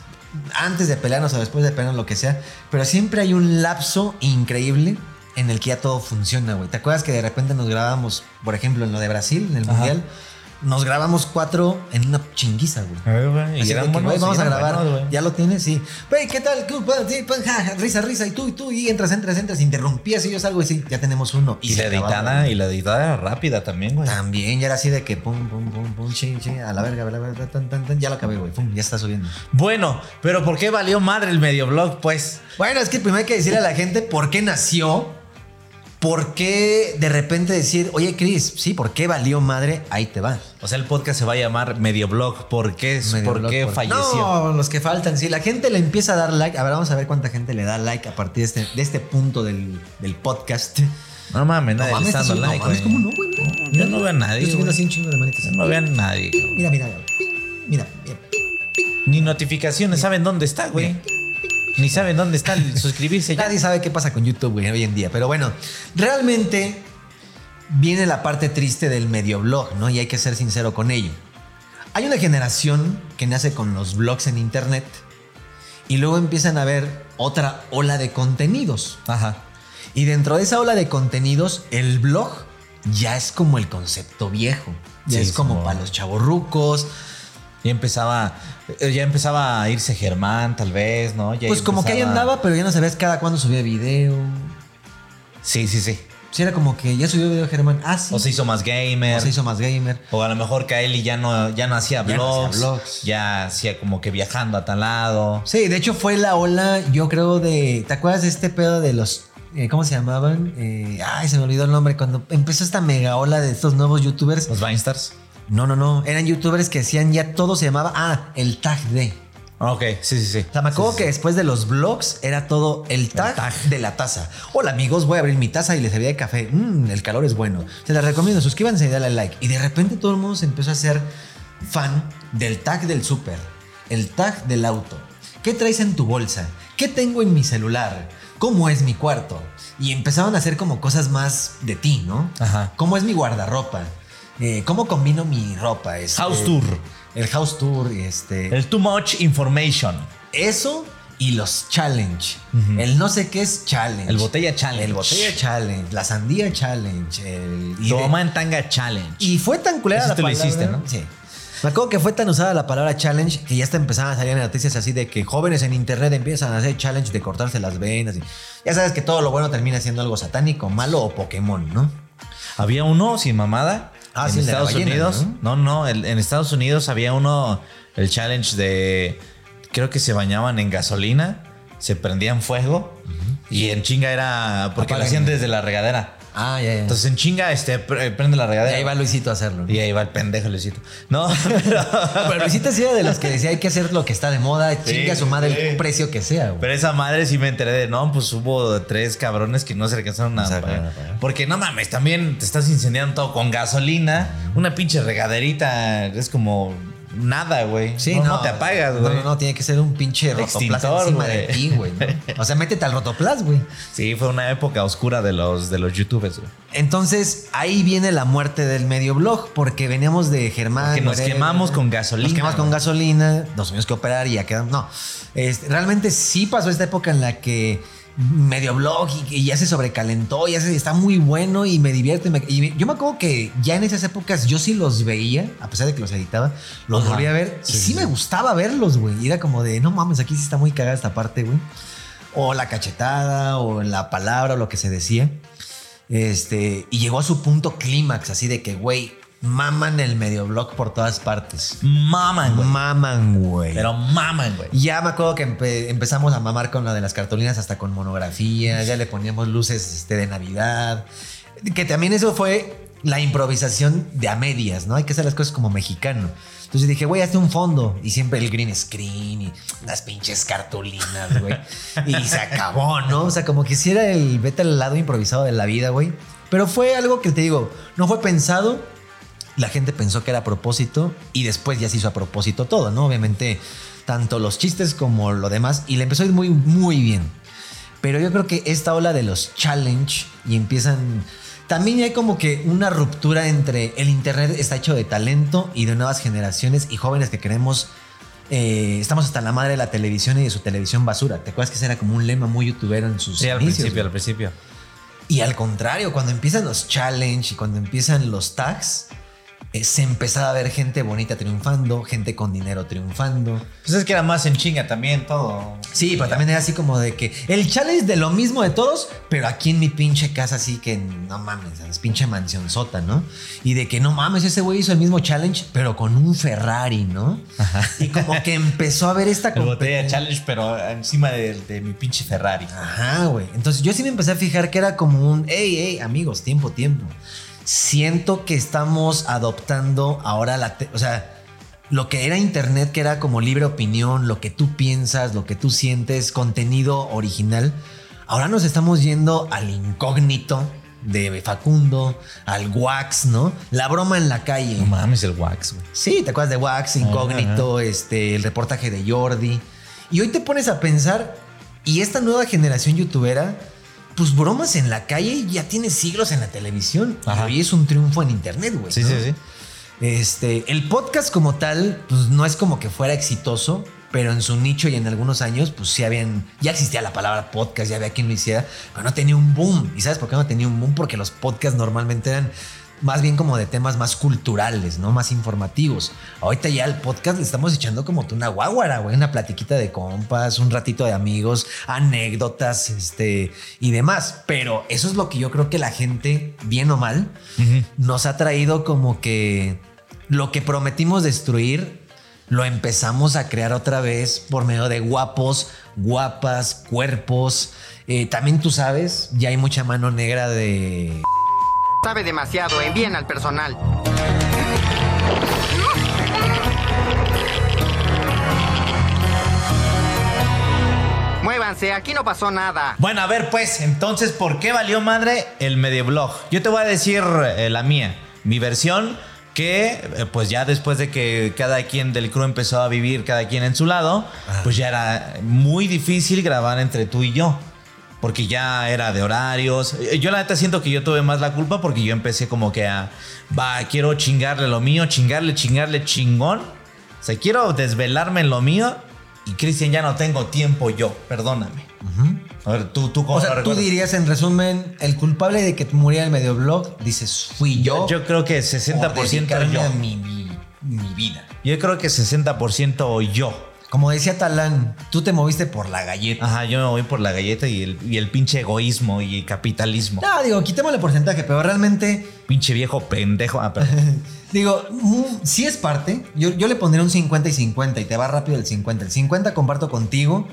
Speaker 6: Antes de pelearnos o después de pelearnos, lo que sea. Pero siempre hay un lapso increíble en el que ya todo funciona, güey. ¿Te acuerdas que de repente nos grabamos, por ejemplo, en lo de Brasil, en el
Speaker 5: Ajá.
Speaker 6: Mundial? Nos grabamos cuatro en una chinguiza, güey.
Speaker 5: Y
Speaker 6: Así de
Speaker 5: eran
Speaker 6: que,
Speaker 5: buenos,
Speaker 6: güey, vamos
Speaker 5: y
Speaker 6: a grabar.
Speaker 5: buenos, güey.
Speaker 6: ya lo tienes, sí. Güey, ¿qué tal? ¿Qué- pa- sí, pa- ja, ja, risa, risa. Y tú, y tú. Y entras, entras, entras. Interrumpías y yo salgo y sí, ya tenemos uno.
Speaker 5: Y, la editada,
Speaker 6: güey.
Speaker 5: y la editada rápida también, güey.
Speaker 6: También ya era así de que pum, pum, pum, pum, ching, ching, a la verga, a la verga, tan, tan, tan, ya lo acabé, güey. Pum, ya está subiendo.
Speaker 5: Bueno, pero ¿por qué valió madre el medioblog, pues?
Speaker 6: Bueno, es que primero hay que decirle a la gente por qué nació. ¿Por qué de repente decir, oye, Chris, sí, ¿por qué valió madre? Ahí te va.
Speaker 5: O sea, el podcast se va a llamar Medioblog. ¿Por qué, ¿por
Speaker 6: blog,
Speaker 5: qué
Speaker 6: por-
Speaker 5: falleció?
Speaker 6: No, los que faltan. Si la gente le empieza a dar like, a ver, vamos a ver cuánta gente le da like a partir de este, de este punto del, del podcast.
Speaker 5: No mames, nadie le
Speaker 6: mames,
Speaker 5: está dando
Speaker 6: está
Speaker 5: like,
Speaker 6: no mames, ¿cómo no, güey?
Speaker 5: Yo no veo a nadie, güey.
Speaker 6: así un chingo de manitas.
Speaker 5: Yo no veo a nadie.
Speaker 6: Mira, mira, mira, mira, ping.
Speaker 5: Ni notificaciones, ¿saben dónde está, güey? Ni saben dónde está el suscribirse ya.
Speaker 6: Nadie sabe qué pasa con YouTube, güey, hoy en día. Pero bueno, realmente viene la parte triste del medioblog, ¿no? Y hay que ser sincero con ello. Hay una generación que nace con los blogs en internet y luego empiezan a ver otra ola de contenidos.
Speaker 5: Ajá.
Speaker 6: Y dentro de esa ola de contenidos, el blog ya es como el concepto viejo. Ya
Speaker 5: Sí,
Speaker 6: es como para los chavorrucos.
Speaker 5: Ya empezaba, ya empezaba a irse Germán, tal vez, ¿no? Ya
Speaker 6: Pues como que ahí andaba, pero ya no sabías cada cuándo subía video.
Speaker 5: Sí, sí, sí.
Speaker 6: Si era como que ya subió video Germán. Ah, sí.
Speaker 5: O se hizo más gamer.
Speaker 6: O se hizo más gamer.
Speaker 5: O a lo mejor Kaeli ya no, ya no hacía
Speaker 6: Ya no hacía vlogs.
Speaker 5: Ya hacía como que viajando a tal lado.
Speaker 6: Sí, de hecho fue la ola, yo creo, de. ¿Te acuerdas de este pedo de los. eh, ¿Cómo se llamaban? Eh, ay, se me olvidó el nombre. Cuando empezó esta mega ola de estos nuevos youtubers.
Speaker 5: Los Vinestars.
Speaker 6: No, no, no. Eran youtubers que hacían ya todo se llamaba. Ah, el tag de.
Speaker 5: Ok, sí, sí, sí.
Speaker 6: O sea, me acuerdo
Speaker 5: Sí,
Speaker 6: que después de los vlogs era todo el tag,
Speaker 5: tag.
Speaker 6: de la taza. Hola amigos, voy a abrir mi taza y les serviré de café. Mmm, el calor es bueno. Se les recomiendo, suscríbanse y dale like. Y de repente todo el mundo se empezó a hacer fan del tag del súper, el tag del auto. ¿Qué traes en tu bolsa? ¿Qué tengo en mi celular? ¿Cómo es mi cuarto? Y empezaban a hacer como cosas más de ti, ¿no?
Speaker 5: Ajá.
Speaker 6: ¿Cómo es mi guardarropa? Eh, ¿Cómo combino mi ropa? Este,
Speaker 5: House tour.
Speaker 6: El house tour, este...
Speaker 5: El too much information.
Speaker 6: Eso y los challenge. El no sé qué es challenge.
Speaker 5: El botella challenge.
Speaker 6: El botella challenge. La sandía challenge. El,
Speaker 5: mamá en tanga challenge.
Speaker 6: y fue tan culera
Speaker 5: Eso
Speaker 6: la
Speaker 5: tú lo
Speaker 6: palabra.
Speaker 5: hiciste, ¿no?
Speaker 6: Sí. Me acuerdo que fue tan usada la palabra challenge que ya hasta empezaban a salir noticias así de que jóvenes en internet empiezan a hacer challenge de cortarse las venas. Y ya sabes que todo lo bueno termina siendo algo satánico, malo o Pokémon, ¿no?
Speaker 5: Había uno sin mamada.
Speaker 6: Ah,
Speaker 5: en
Speaker 6: sí,
Speaker 5: Estados
Speaker 6: ballena,
Speaker 5: Unidos.
Speaker 6: ¿no?
Speaker 5: No, no, el- en Estados Unidos había uno, el challenge de. Creo que se bañaban en gasolina, se prendían fuego y en chinga era. Porque lo hacían desde la regadera.
Speaker 6: Ah, ya, ya.
Speaker 5: Entonces en chinga este, pre- prende la
Speaker 6: y
Speaker 5: regadera.
Speaker 6: ahí va Luisito a hacerlo. ¿no?
Speaker 5: Y ahí va el pendejo Luisito. No, pero,
Speaker 6: Pero Luisito sí era de los que decía hay que hacer lo que está de moda, chinga a su madre el
Speaker 5: sí.
Speaker 6: precio que sea, güey.
Speaker 5: pero esa madre sí me enteré de, no, pues hubo tres cabrones que no se alcanzaron a
Speaker 6: No se
Speaker 5: pagar.
Speaker 6: alcanzaron a pagar.
Speaker 5: Porque no mames, también te estás incendiando todo con gasolina. Una pinche regaderita es como nada, güey.
Speaker 6: Sí,
Speaker 5: no,
Speaker 6: no,
Speaker 5: no te apagas,
Speaker 6: No,
Speaker 5: güey.
Speaker 6: no, no, tiene que ser un pinche rotoplas encima de ti, güey. ¿no? O sea, métete al rotoplas, güey.
Speaker 5: Sí, fue una época oscura de los, de los youtubers, güey.
Speaker 6: Entonces, ahí viene la muerte del medio blog, porque veníamos de Germán.
Speaker 5: Porque nos quemamos con gasolina,
Speaker 6: Nos quemamos con gasolina, nos tuvimos que operar y ya quedamos. No, Este, realmente sí pasó esta época en la que medio blog y, y ya se sobrecalentó, ya se, está muy bueno y me divierte. me- y yo me acuerdo que ya en esas épocas yo sí los veía, a pesar de que los editaba, los
Speaker 5: Ajá.
Speaker 6: volví a ver y
Speaker 5: Sí,
Speaker 6: sí, me gustaba verlos, güey. Era como de, no mames, aquí sí está muy cagada esta parte, güey. O la cachetada, o la palabra, o lo que se decía. Este, y llegó a su punto clímax, así de que, güey, maman el medio blog por todas partes.
Speaker 5: Maman, güey.
Speaker 6: Maman, güey.
Speaker 5: Pero maman, güey.
Speaker 6: Ya me acuerdo que empe- empezamos a mamar con lo de las cartulinas hasta con monografías, ya le poníamos luces este, de Navidad. Que también eso fue la improvisación de a medias, ¿no? Hay que hacer las cosas como mexicano. Entonces dije, güey, hazte un fondo. Y siempre el green screen y las pinches cartulinas, güey. Y se acabó, ¿no? O sea, como que si era el vete al lado improvisado de la vida, güey. Pero fue algo que te digo, no fue pensado, la gente pensó que era a propósito y después ya se hizo a propósito todo, ¿no? Obviamente, tanto los chistes como lo demás. Y le empezó a ir muy, muy bien. Pero yo creo que esta ola de los challenge y empiezan... También hay como que una ruptura entre el Internet está hecho de talento y de nuevas generaciones y jóvenes que queremos... eh, estamos hasta la madre de la televisión y de su televisión basura. ¿Te acuerdas que ese era como un lema muy youtubero en sus
Speaker 5: Sí, al principio,
Speaker 6: güey?
Speaker 5: al principio.
Speaker 6: Y al contrario, cuando empiezan los challenge y cuando empiezan los tags, eh, se empezaba a ver gente bonita triunfando, gente con dinero triunfando.
Speaker 5: Pues es que era más en chinga también todo.
Speaker 6: Sí, pero también era así como de que el challenge de lo mismo de todos, pero aquí en mi pinche casa así que no mames, es pinche mansión sota, ¿no? Y de que no mames, ese güey hizo el mismo challenge, pero con un Ferrari, ¿no? Y como que empezó a ver esta
Speaker 5: El botella challenge, pero encima de, de mi pinche Ferrari.
Speaker 6: Ajá, güey. Entonces yo sí me empecé a fijar que era como un, hey, hey, amigos, tiempo, tiempo. Siento que estamos adoptando ahora la, o sea, lo que era internet, que era como libre opinión, lo que tú piensas, lo que tú sientes, contenido original. Ahora nos estamos yendo al incógnito de Facundo, al wax, ¿no? La broma en la calle.
Speaker 5: No mames, el wax, güey.
Speaker 6: Sí, ¿te acuerdas de Wax, Incógnito, este, el reportaje de Jordi? Y hoy te pones a pensar, y esta nueva generación youtubera, pues bromas en la calle ya tiene siglos en la televisión.
Speaker 5: Ajá.
Speaker 6: Y hoy es un triunfo en internet, güey.
Speaker 5: Sí,
Speaker 6: ¿no?
Speaker 5: sí, sí.
Speaker 6: Este, el podcast como tal, pues no es como que fuera exitoso, pero en su nicho y en algunos años, pues sí habían, ya existía la palabra podcast, ya había quien lo hiciera, pero no tenía un boom. ¿Y sabes por qué no tenía un boom? Porque los podcasts normalmente eran más bien como de temas más culturales, ¿no? Más informativos. Ahorita ya el podcast le estamos echando como una guaguara, güey, una platiquita de compas, un ratito de amigos, anécdotas, este, y demás. Pero eso es lo que yo creo que la gente, bien o mal, nos ha traído como que lo que prometimos destruir, lo empezamos a crear otra vez por medio de guapos, guapas, cuerpos. Eh, también tú sabes, ya hay mucha mano negra de
Speaker 8: Sabe demasiado, envíen al personal. Muévanse, aquí no pasó nada.
Speaker 5: Bueno, a ver, pues, entonces, ¿por qué valió madre el medioblog? Yo te voy a decir eh, la mía, mi versión, que eh, pues ya después de que cada quien del crew empezó a vivir, cada quien en su lado, pues ya era muy difícil grabar entre tú y yo. Porque ya era de horarios. Eh, Yo la neta siento que yo tuve más la culpa porque yo empecé como que a, va, quiero chingarle lo mío, chingarle, chingarle chingón. O sea, quiero desvelarme en lo mío y Cristian, ya no tengo tiempo yo, perdóname. A ver, tú, tú cómo
Speaker 6: O sea,
Speaker 5: lo
Speaker 6: tú dirías en resumen, el culpable de que muriera el medioblog, dices, fui yo.
Speaker 5: Yo, yo creo que
Speaker 6: por
Speaker 5: 60%
Speaker 6: dedicarme
Speaker 5: yo.
Speaker 6: a mi, mi- mi vida.
Speaker 5: Yo creo que 60% yo.
Speaker 6: Como decía Talán, tú te moviste por la galleta.
Speaker 5: Ajá, yo me voy por la galleta y el, y el pinche egoísmo y capitalismo.
Speaker 6: No, digo, quitémosle porcentaje, pero realmente,
Speaker 5: Pinche viejo pendejo. Ah, perdón.
Speaker 6: digo, sí es parte. Yo, yo le pondría un 50 y 50 y te va rápido el 50. El 50 comparto contigo.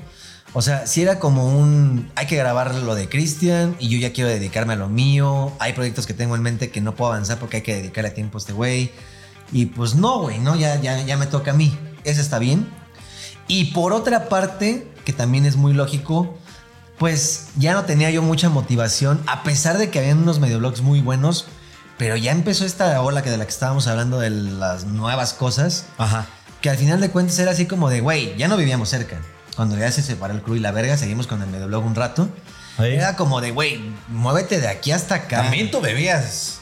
Speaker 6: O sea, si era como un. Hay que grabar lo de Cristian y yo ya quiero dedicarme a lo mío. Hay proyectos que tengo en mente que no puedo avanzar porque hay que dedicarle tiempo a este güey. Y pues no, güey, no, ya, ya, ya me toca a mí. Eso está bien. Y por otra parte, que también es muy lógico, pues ya no tenía yo mucha motivación, a pesar de que habían unos medioblogs muy buenos, pero ya empezó esta ola que de la que estábamos hablando de las nuevas cosas,
Speaker 5: Ajá.
Speaker 6: que al final de cuentas era así como de, güey, ya no vivíamos cerca. Cuando ya se separó el crew y la verga, seguimos con el medioblog un rato. Era como de, güey, muévete de aquí hasta acá.
Speaker 5: También tú bebías.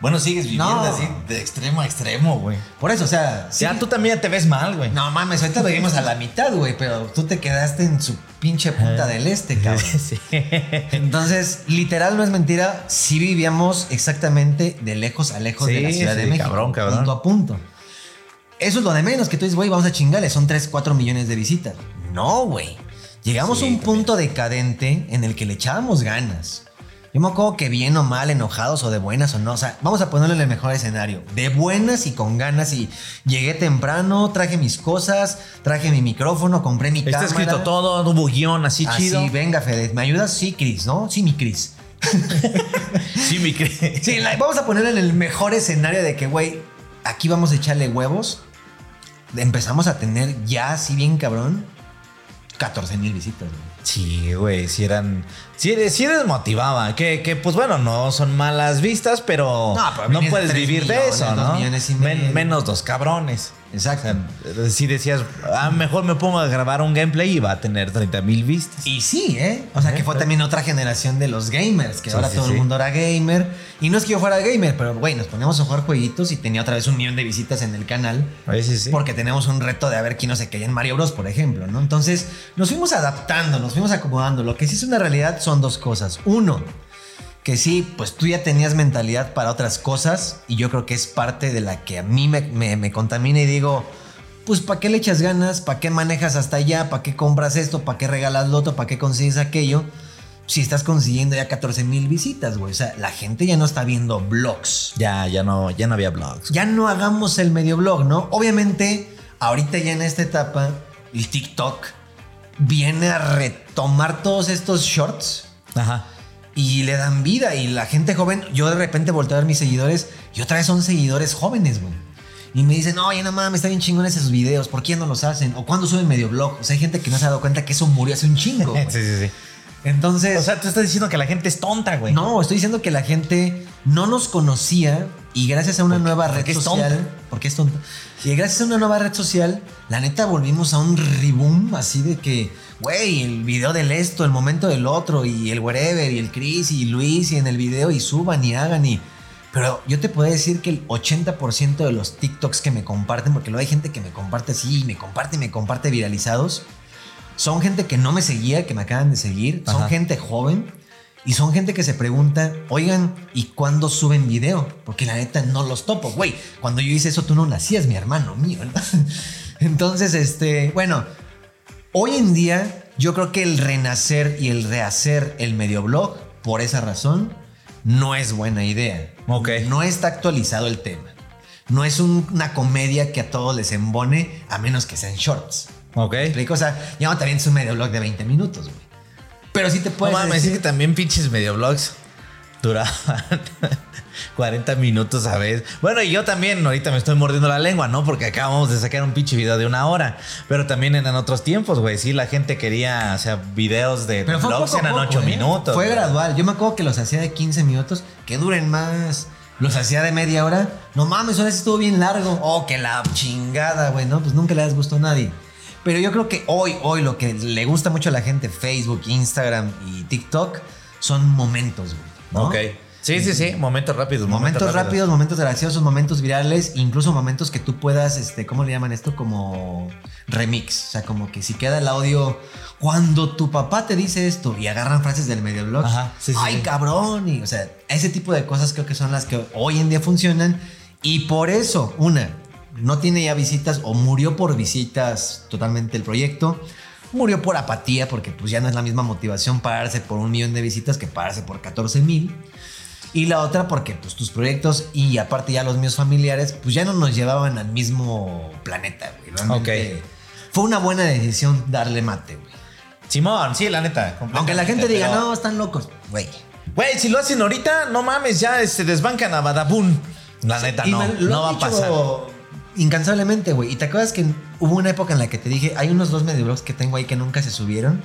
Speaker 5: Bueno, sigues viviendo
Speaker 6: No.
Speaker 5: así de extremo a extremo, güey.
Speaker 6: Por eso, o sea, sí-
Speaker 5: Ya tú también te ves mal, güey.
Speaker 6: No mames, ahorita vivimos a la mitad, güey, pero tú te quedaste en su pinche punta del este, cabrón.
Speaker 5: Sí.
Speaker 6: Entonces, literal, no es mentira, sí vivíamos exactamente de lejos a lejos de la Ciudad de México.
Speaker 5: cabrón, cabrón.
Speaker 6: Punto a punto. Eso es lo de menos, que tú dices, güey, vamos a chingarle, son 3, 4 millones de visitas. No, güey. Llegamos a un
Speaker 5: también.
Speaker 6: punto decadente en el que le echábamos ganas. Yo me acuerdo que bien o mal, enojados o de buenas o no. O sea, vamos a ponerlo en el mejor escenario. De buenas y con ganas. Y llegué temprano, traje mis cosas, traje mi micrófono, compré mi
Speaker 5: Está
Speaker 6: cámara.
Speaker 5: escrito todo, hubo guion así
Speaker 6: Así,
Speaker 5: chido.
Speaker 6: venga, Fede. ¿Me ayudas? Sí, Cris, ¿no? Sí, mi Cris.
Speaker 5: Sí, mi cre-
Speaker 6: Sí, la- vamos a poner en el mejor escenario de que, güey, aquí vamos a echarle huevos. Empezamos a tener ya, así bien cabrón, 14 mil visitas, güey.
Speaker 5: Sí, güey, sí eran. Sí, sí desmotivaba. Que, que, pues bueno, no son malas vistas, pero
Speaker 6: No,
Speaker 5: puedes vivir de eso, ¿no? Men- menos dos cabrones.
Speaker 6: Exacto.
Speaker 5: O sea, si decías, ah, mejor me pongo a grabar un gameplay y va a tener 30 mil vistas.
Speaker 6: Y sí, ¿eh? O sea, que fue también otra generación de los gamers, que
Speaker 5: Sí,
Speaker 6: ahora
Speaker 5: sí,
Speaker 6: todo
Speaker 5: sí.
Speaker 6: el mundo era gamer. Y no es que yo fuera gamer, pero, güey, nos poníamos a jugar jueguitos y tenía otra vez un millón de visitas en el canal.
Speaker 5: Ahí sí, sí.
Speaker 6: Porque tenemos un reto de a ver quién no se caía en Mario Bros, por ejemplo, ¿no? Entonces, nos fuimos adaptando, nos fuimos acomodando. Lo que sí es una realidad son dos cosas. Uno, que sí, pues tú ya tenías mentalidad para otras cosas y yo creo que es parte de la que a mí me, me- me contamina y digo, pues ¿para qué le echas ganas? ¿Para qué manejas hasta allá? ¿Para qué compras esto? ¿Para qué regalas lo otro? ¿Para qué consigues aquello? Si estás consiguiendo ya 14 mil visitas, güey. O sea, la gente ya no está viendo blogs.
Speaker 5: Ya, ya no, ya no había blogs.
Speaker 6: Ya no hagamos el medio blog, ¿no? Obviamente, ahorita ya en esta etapa, el TikTok viene a retomar todos estos shorts
Speaker 5: Ajá.
Speaker 6: Y le dan vida. Y la gente joven, yo de repente volteo a ver mis seguidores y otra vez son seguidores jóvenes, güey. Y me dicen, oye, no mames, está bien chingones esos videos, ¿por qué no los hacen? O cuando suben medio blog. O sea, hay gente que no se ha dado cuenta que eso murió hace un chingo. güey.
Speaker 5: Sí, sí, sí.
Speaker 6: Entonces,
Speaker 5: O sea, tú estás diciendo que la gente es tonta, güey.
Speaker 6: no, estoy diciendo que la gente no nos conocía y gracias a una nueva red
Speaker 5: porque es
Speaker 6: social.
Speaker 5: tonta.
Speaker 6: Porque es tonta. Y gracias a una nueva red social, la neta volvimos a un reboom así de que, güey, el video del esto, el momento del otro, y el wherever, y el Chris, y Luis, y en el video, y suban y hagan, y. Pero yo te puedo decir que el 80% de los TikToks que me comparten, porque luego hay gente que me comparte así, y me comparte y me comparte viralizados, son gente que no me seguía, que me acaban de seguir, son
Speaker 5: Ajá.
Speaker 6: gente joven y son gente que se pregunta, oigan, ¿y cuándo suben video? Porque la neta no los topo, güey. Cuando yo hice eso tú no nacías, mi hermano mío. ¿no? Entonces, este, bueno, hoy en día yo creo que el renacer y el rehacer el medioblog, por esa razón, no es buena idea.
Speaker 5: Ok.
Speaker 6: No está actualizado el tema. No es un- una comedia que a todos les embone, a menos que sean shorts.
Speaker 5: Ok.
Speaker 6: O sea, ya no también es un medioblog de 20 minutos, güey. Pero sí te
Speaker 5: No
Speaker 6: puedes
Speaker 5: mames, es que también pinches medioblogs duraban 40 minutos a vez. Bueno, y yo también ahorita me estoy mordiendo la lengua, ¿no? Porque acabamos de sacar un pinche video de una hora. Pero también eran otros tiempos, güey. Sí, la gente quería, o sea, videos de
Speaker 6: Pero
Speaker 5: vlogs eran
Speaker 6: poco,
Speaker 5: 8
Speaker 6: ¿eh?
Speaker 5: minutos.
Speaker 6: Fue gradual. Yo me acuerdo que los hacía de 15 minutos, que duren más. Los hacía de media hora. No mames, ahora estuvo bien largo. Oh, que la chingada, güey. No, pues nunca le das gusto a nadie. Pero yo creo que hoy, hoy lo que le gusta mucho a la gente, Facebook, Instagram y TikTok, son momentos, güey. ¿No?
Speaker 5: Ok. Sí, sí, sí. Momentos rápidos.
Speaker 6: Momentos rápidos, momentos graciosos, momentos virales, incluso momentos que tú puedas, este, ¿cómo le llaman esto? Como remix. O sea, como que si queda el audio, cuando tu papá te dice esto y agarran frases del medio blog,
Speaker 5: Ajá, sí, sí,
Speaker 6: ay
Speaker 5: sí.
Speaker 6: cabrón, y, o sea, ese tipo de cosas creo que son las que hoy en día funcionan y por eso, una, no tiene ya visitas o murió por visitas totalmente el proyecto. Murió por apatía porque pues ya no es la misma motivación pararse por un millón de visitas que pararse por 14 mil. Y la otra porque pues tus proyectos y aparte ya los míos familiares pues ya no nos llevaban al mismo planeta, güey. Realmente. Fue una buena decisión darle mate, güey.
Speaker 5: Simón, sí, la neta.
Speaker 6: Aunque la gente diga, no, están locos, güey.
Speaker 5: Güey, si lo hacen ahorita, no mames, ya se desbancan a Badabun. La neta, no. No va a pasar.
Speaker 6: Incansablemente, güey. Y te acuerdas que hubo una época en la que te dije, hay unos dos medioblogs que tengo ahí que nunca se subieron.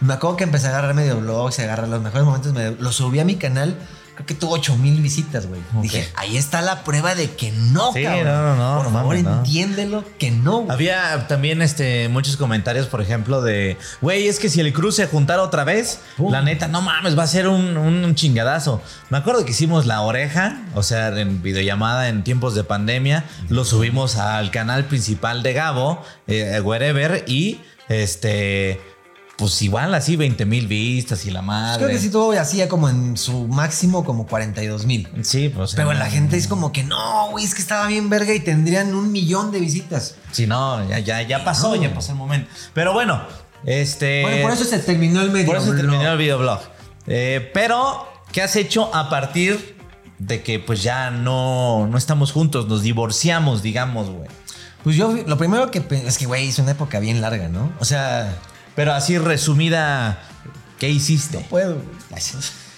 Speaker 6: Me acuerdo que empecé a agarrar medioblogs y agarrar los mejores momentos. Los subí a mi canal. Creo que tuvo 8 mil visitas, güey. Dije, ahí está la prueba de que no,
Speaker 5: Sí,
Speaker 6: cabrón.
Speaker 5: no, no, no,
Speaker 6: Por favor, entiéndelo que no. güey.
Speaker 5: Había también este, muchos comentarios, por ejemplo, de, güey, es que si el Cruz se juntara otra vez,
Speaker 6: Pum.
Speaker 5: la neta, no mames, va a ser un, un chingadazo. Me acuerdo que hicimos la oreja, o sea, en videollamada en tiempos de pandemia, lo subimos al canal principal de Gabo, eh, Wherever, y este, pues igual así 20 mil vistas y la madre.
Speaker 6: Creo que sí tuvo hacía como en su máximo como 42 mil.
Speaker 5: Sí, pues.
Speaker 6: Pero
Speaker 5: eh,
Speaker 6: la gente es como que no, güey, es que estaba bien verga y tendrían un millón de visitas.
Speaker 5: Sí, no, ya, ya, ya pasó,
Speaker 6: No.
Speaker 5: ya pasó el momento. Pero bueno, este.
Speaker 6: bueno, por eso se terminó el medio.
Speaker 5: Por eso
Speaker 6: blog.
Speaker 5: terminó el videoblog. Eh, pero, ¿qué has hecho a partir de que pues ya no, no estamos juntos? Nos divorciamos, digamos, güey.
Speaker 6: Pues yo lo primero que es que, güey, es una época bien larga, ¿no? O sea,
Speaker 5: Pero así resumida, ¿qué hiciste?
Speaker 6: puedo.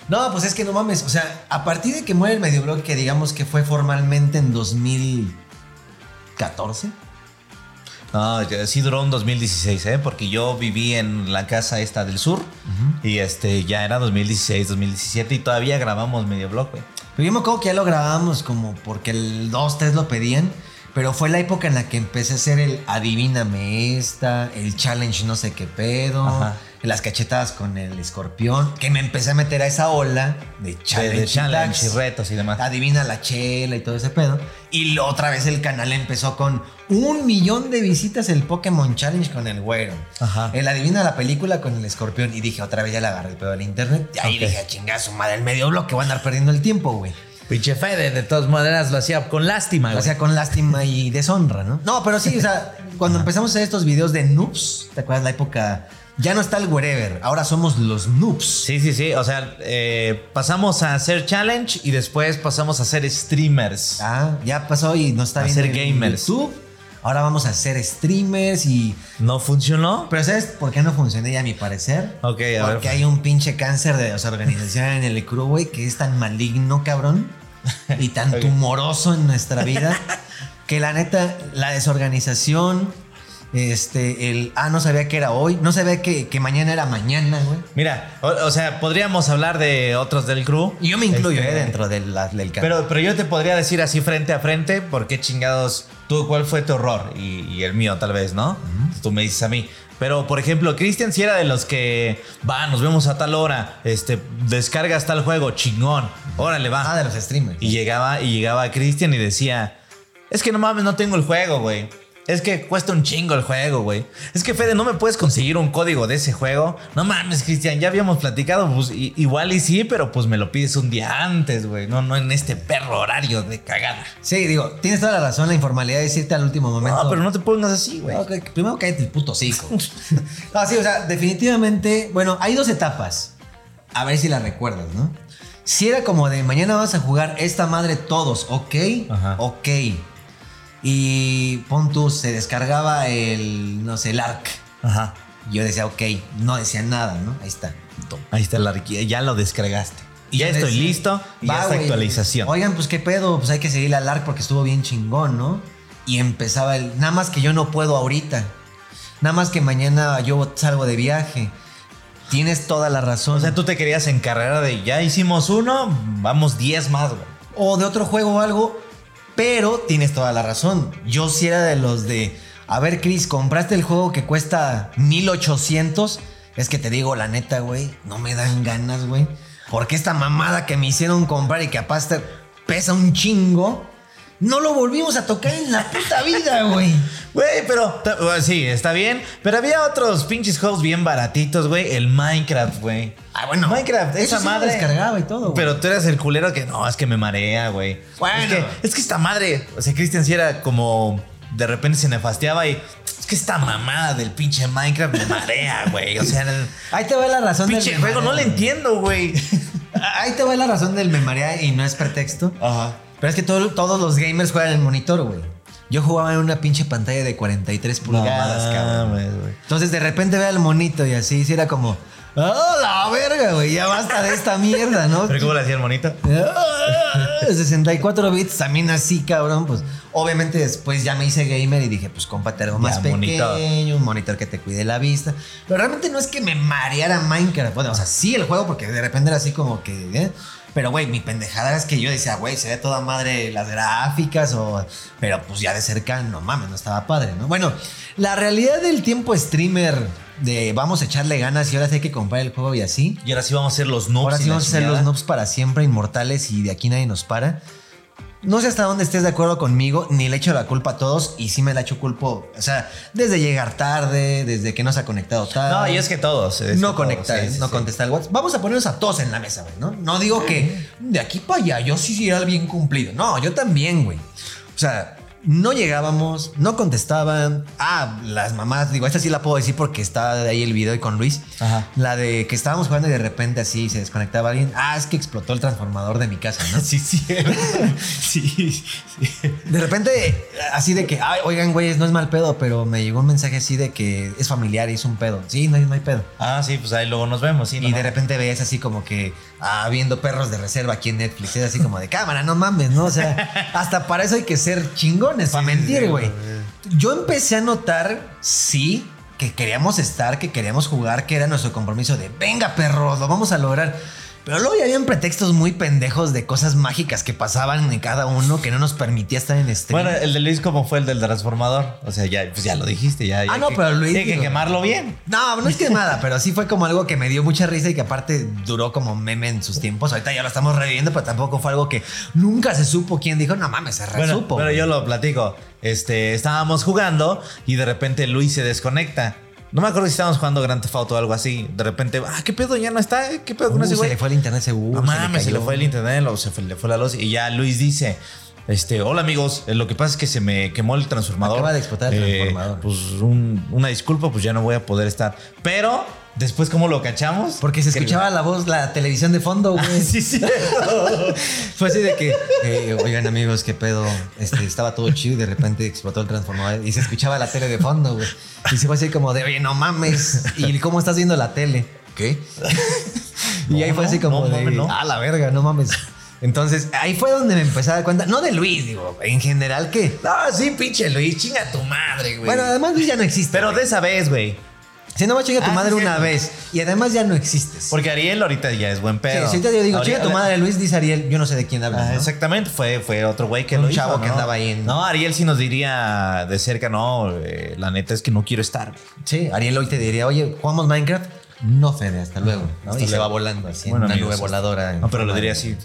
Speaker 6: No, pues es que no mames. O sea, a partir de que muere el medioblog, que digamos que fue formalmente en 2014.
Speaker 5: No, ya- sí duró un 2016, ¿eh? Porque yo viví en la casa esta del sur y este ya era 2016, 2017 y todavía grabamos medio blog, güey.
Speaker 6: Pero yo me acuerdo que ya lo grabábamos como porque el 2, 3 lo pedían. Pero fue la época en la que empecé a hacer el adivíname esta, el challenge no sé qué pedo,
Speaker 5: Ajá.
Speaker 6: las cachetadas con el escorpión, que me empecé a meter a esa ola de challenge,
Speaker 5: de challenge y retos y demás.
Speaker 6: Adivina la chela y todo ese pedo. Y lo- otra vez el canal empezó con un millón de visitas el Pokémon Challenge con el güero.
Speaker 5: Ajá.
Speaker 6: El adivina la película con el escorpión. Y dije, otra vez ya le agarré el pedo del internet. Y ahí
Speaker 5: Ok.
Speaker 6: dije, a chingar su madre, el medio bloque, voy a andar perdiendo el tiempo, güey.
Speaker 5: Pinche Fede, de todas maneras lo hacía con lástima,
Speaker 6: O
Speaker 5: güey.
Speaker 6: sea, con lástima y deshonra, ¿no? No, pero sí, o sea, cuando empezamos a hacer estos videos de noobs, ¿te acuerdas la época? Ya no está el wherever, ahora somos los noobs.
Speaker 5: Sí, sí, sí. O sea, eh, pasamos a hacer challenge y después pasamos a ser streamers.
Speaker 6: Ah, ya pasó y no está
Speaker 5: A
Speaker 6: bien.
Speaker 5: ser gamers.
Speaker 6: YouTube. Ahora vamos a ser streamers y
Speaker 5: ¿No funcionó?
Speaker 6: Pero ¿sabes por qué no funcioné ya a mi parecer?
Speaker 5: Ok, a ver.
Speaker 6: Porque hay un pinche cáncer de o sea, organización en el crew, güey, que es tan maligno, cabrón, y tan tumoroso en nuestra vida, que la neta, la desorganización, este, el, ah, no sabía que era hoy, no sabía que, que mañana era mañana, güey.
Speaker 5: Mira, o, o sea, podríamos hablar de otros del crew.
Speaker 6: Y yo me incluyo,
Speaker 5: Este,
Speaker 6: eh, dentro del, del canal.
Speaker 5: Pero, pero yo te podría decir así frente a frente, ¿por qué chingados? ¿Tú cuál fue tu error? Y, y el mío, tal vez, ¿no? Tú me dices a mí. Pero, por ejemplo, Cristian sí era de los que, va, nos vemos a tal hora, este, descargas tal juego, chingón, órale, va.
Speaker 6: Ah, de los streamers.
Speaker 5: Y llegaba, y llegaba Cristian y decía, es que no mames, no tengo el juego, güey. Es que cuesta un chingo el juego, güey. Es que Fede, ¿no me puedes conseguir un código de ese juego? No mames, Cristian, ya habíamos platicado, pues i- igual y sí, pero pues me lo pides un día antes, güey. No, no en este perro horario de cagada.
Speaker 6: Sí, digo, tienes toda la razón, la informalidad de decirte al último momento.
Speaker 5: No, pero no te pongas así, güey.
Speaker 6: Primero cállate el puto cico. no, sí, o sea, definitivamente, bueno, hay dos etapas. A ver si la recuerdas, ¿no? Si era como de mañana vas a jugar esta madre todos, ok,
Speaker 5: Ajá.
Speaker 6: ok. Y pon tú, se descargaba el, no sé, el ARC.
Speaker 5: Ajá.
Speaker 6: Yo decía, ok, no decía nada, ¿no? Ahí está.
Speaker 5: Ahí está la arqui- ya lo descargaste. Y ya estoy
Speaker 6: decía,
Speaker 5: listo y
Speaker 6: va,
Speaker 5: ya está
Speaker 6: güey.
Speaker 5: actualización.
Speaker 6: Oigan, pues qué pedo, pues hay que seguir al ARC porque estuvo bien chingón, ¿no? Y empezaba el, nada más que yo no puedo ahorita. Nada más que mañana yo salgo de viaje. Tienes toda la razón.
Speaker 5: O sea, tú te querías encargar de ya hicimos uno, vamos 10 más, güey.
Speaker 6: o de otro juego o algo, pero tienes toda la razón. Yo sí era de los de, a ver, Chris, compraste el juego que cuesta 1800. Es que te digo la neta, güey, no me dan ganas, güey. Porque esta mamada que me hicieron comprar y que aparte pesa un chingo, no lo volvimos a tocar en la puta vida, güey.
Speaker 5: Güey, pero sí, está bien. Pero había otros pinches juegos bien baratitos, güey. El Minecraft, güey.
Speaker 6: Ah, bueno.
Speaker 5: Minecraft, esa
Speaker 6: sí
Speaker 5: madre.
Speaker 6: descargaba y todo, güey.
Speaker 5: Pero tú eras el culero que no, es que me marea, güey.
Speaker 6: Bueno.
Speaker 5: Es que, es que esta madre, o sea, Cristian sí era como de repente se nefasteaba y es que esta mamada del pinche Minecraft me marea, güey. O sea, el
Speaker 6: Ahí te va la razón
Speaker 5: pinche
Speaker 6: del
Speaker 5: juego no le entiendo, güey.
Speaker 6: Ahí te va la razón del me marea y no es pretexto.
Speaker 5: Ajá.
Speaker 6: Pero es que todo- todos los gamers juegan el monitor, güey. Yo jugaba en una pinche pantalla de 43 pulgadas, cabrón.
Speaker 5: mames, güey.
Speaker 6: Entonces de repente ve al monito y así, sí era como, ¡ah, la verga, güey! Ya basta de esta mierda, ¿no?
Speaker 5: ¿Pero cómo le hacía el monito?
Speaker 6: Ah, 64 bits, también así, cabrón. Pues obviamente después ya me hice gamer y dije, pues cómprate algo más
Speaker 5: Ya,
Speaker 6: pequeño,
Speaker 5: monitor.
Speaker 6: un monitor que te cuide la vista. Pero realmente no es que me mareara Minecraft. Bueno, o sea, sí el juego, porque de repente era así como que. ¿eh? Pero, güey, mi pendejada es que yo decía, güey, se ve toda madre las gráficas o... Pero pues ya de cerca, no mames, no estaba padre, ¿no? Bueno, la realidad del tiempo streamer de vamos a echarle ganas y ahora sí hay que comprar el juego y así.
Speaker 5: Y ahora sí vamos a ser los noobs.
Speaker 6: Ahora sí vamos a ser los noobs para siempre, inmortales y de aquí nadie nos para. No sé hasta dónde estés de acuerdo conmigo, ni le echo la culpa a todos y sí me la echo culpo. O sea, desde llegar tarde, desde que no se ha conectado tarde.
Speaker 5: No, y es que todos. es
Speaker 6: no conectar,
Speaker 5: sí,
Speaker 6: no
Speaker 5: sí.
Speaker 6: contestar el WhatsApp. Vamos a ponernos a todos en la mesa, güey, ¿no? No digo que de aquí para allá yo sí sí era bien cumplido. No, yo también, güey. O sea, no llegábamos, no contestaban. Ah, las mamás, digo, esta sí la puedo decir porque está de ahí el video con Luis.
Speaker 5: Ajá.
Speaker 6: La de que estábamos jugando y de repente así se desconectaba alguien. Ah, es que explotó el transformador de mi casa, ¿no?
Speaker 5: Sí, sí. sí, sí.
Speaker 6: De repente, así de que, ay, oigan, güeyes, no es mal pedo, pero me llegó un mensaje así de que es familiar y es un pedo. Sí, no hay, no hay pedo.
Speaker 5: Ah, sí, pues ahí luego nos vemos. Sí,
Speaker 6: Y
Speaker 5: no
Speaker 6: de
Speaker 5: mames.
Speaker 6: repente ves así como que, ah, viendo perros de reserva aquí en Netflix. Es así como de cámara, no mames, ¿no? O sea, hasta para eso hay que ser chingones, para mentir, güey. Yo empecé a notar, sí, que queríamos estar, que queríamos jugar, que era nuestro compromiso de, venga, perros, lo vamos a lograr. Pero luego ya habían pretextos muy pendejos de cosas mágicas que pasaban en cada uno que no nos permitía estar en stream.
Speaker 5: Bueno, el de Luis, ¿cómo fue el del transformador? O sea, ya, pues ya lo dijiste, ya. ya
Speaker 6: Ah, no,
Speaker 5: que-
Speaker 6: pero Luis,
Speaker 5: Tiene que
Speaker 6: digo-
Speaker 5: quemarlo bien.
Speaker 6: No, no es quemada, pero sí fue como algo que me dio mucha risa y que aparte duró como meme en sus tiempos. Ahorita ya lo estamos reviviendo, pero tampoco fue algo que nunca se supo quién dijo. No mames, se
Speaker 5: Bueno,
Speaker 6: resupo.
Speaker 5: pero
Speaker 6: güey.
Speaker 5: yo lo platico. Este, estábamos jugando y de repente Luis se desconecta. No me acuerdo si estábamos jugando Grand Theft Auto o algo así. De repente, ah, ¿qué pedo? Ya no está. ¿Qué pedo con
Speaker 6: Uh,
Speaker 5: ese
Speaker 6: se
Speaker 5: güey?
Speaker 6: le fue el internet seguro.
Speaker 5: No mames, se le fue el internet, o se fue- le fue la luz. Y ya Luis dice: este, Hola amigos, eh, lo que pasa es que se me quemó el transformador.
Speaker 6: Acaba de explotar el
Speaker 5: Eh,
Speaker 6: transformador.
Speaker 5: Pues un- una disculpa, pues ya no voy a poder estar. Pero después, ¿cómo lo cachamos?
Speaker 6: Porque se escuchaba la voz, la televisión de fondo, güey.
Speaker 5: Sí, sí.
Speaker 6: Fue así de que, eh, oigan amigos, qué pedo. Este, estaba todo chido y de repente explotó el transformador y se escuchaba la tele de fondo, güey. Y se fue así como de, oye, no mames. ¿Y cómo estás viendo la tele? ¿Qué? y ahí fue así como
Speaker 5: no,
Speaker 6: de,
Speaker 5: mames, no.
Speaker 6: ah, la verga, no mames. Entonces, ahí fue donde me empecé a dar cuenta, no de Luis, digo, en general que...
Speaker 5: No, sí, pinche Luis, chinga tu madre, güey.
Speaker 6: Bueno, además Luis ya no existe.
Speaker 5: pero
Speaker 6: güey.
Speaker 5: de esa vez, güey.
Speaker 6: Si no, chinga tu
Speaker 5: Ah,
Speaker 6: madre
Speaker 5: sí,
Speaker 6: una vez. Y además ya no existes.
Speaker 5: Porque Ariel ahorita ya es buen
Speaker 6: Sí,
Speaker 5: pedo.
Speaker 6: si ahorita yo digo, chinga tu madre, Luis, dice Ariel, yo no sé de quién hablas,
Speaker 5: Ah,
Speaker 6: ¿no?
Speaker 5: Exactamente, fue, fue otro güey que
Speaker 6: Un
Speaker 5: lo hizo,
Speaker 6: chavo que andaba ahí en-
Speaker 5: No, Ariel sí nos diría de cerca, no, eh, la neta es que no quiero estar.
Speaker 6: Sí, Ariel hoy te diría, oye, ¿jugamos Minecraft? No, Fede, hasta luego. ¿no?
Speaker 5: Hasta
Speaker 6: y se va volando así
Speaker 5: Bueno,
Speaker 6: en una
Speaker 5: amigos,
Speaker 6: nube
Speaker 5: hasta-
Speaker 6: voladora. en
Speaker 5: No, pero lo diría
Speaker 6: de-
Speaker 5: así.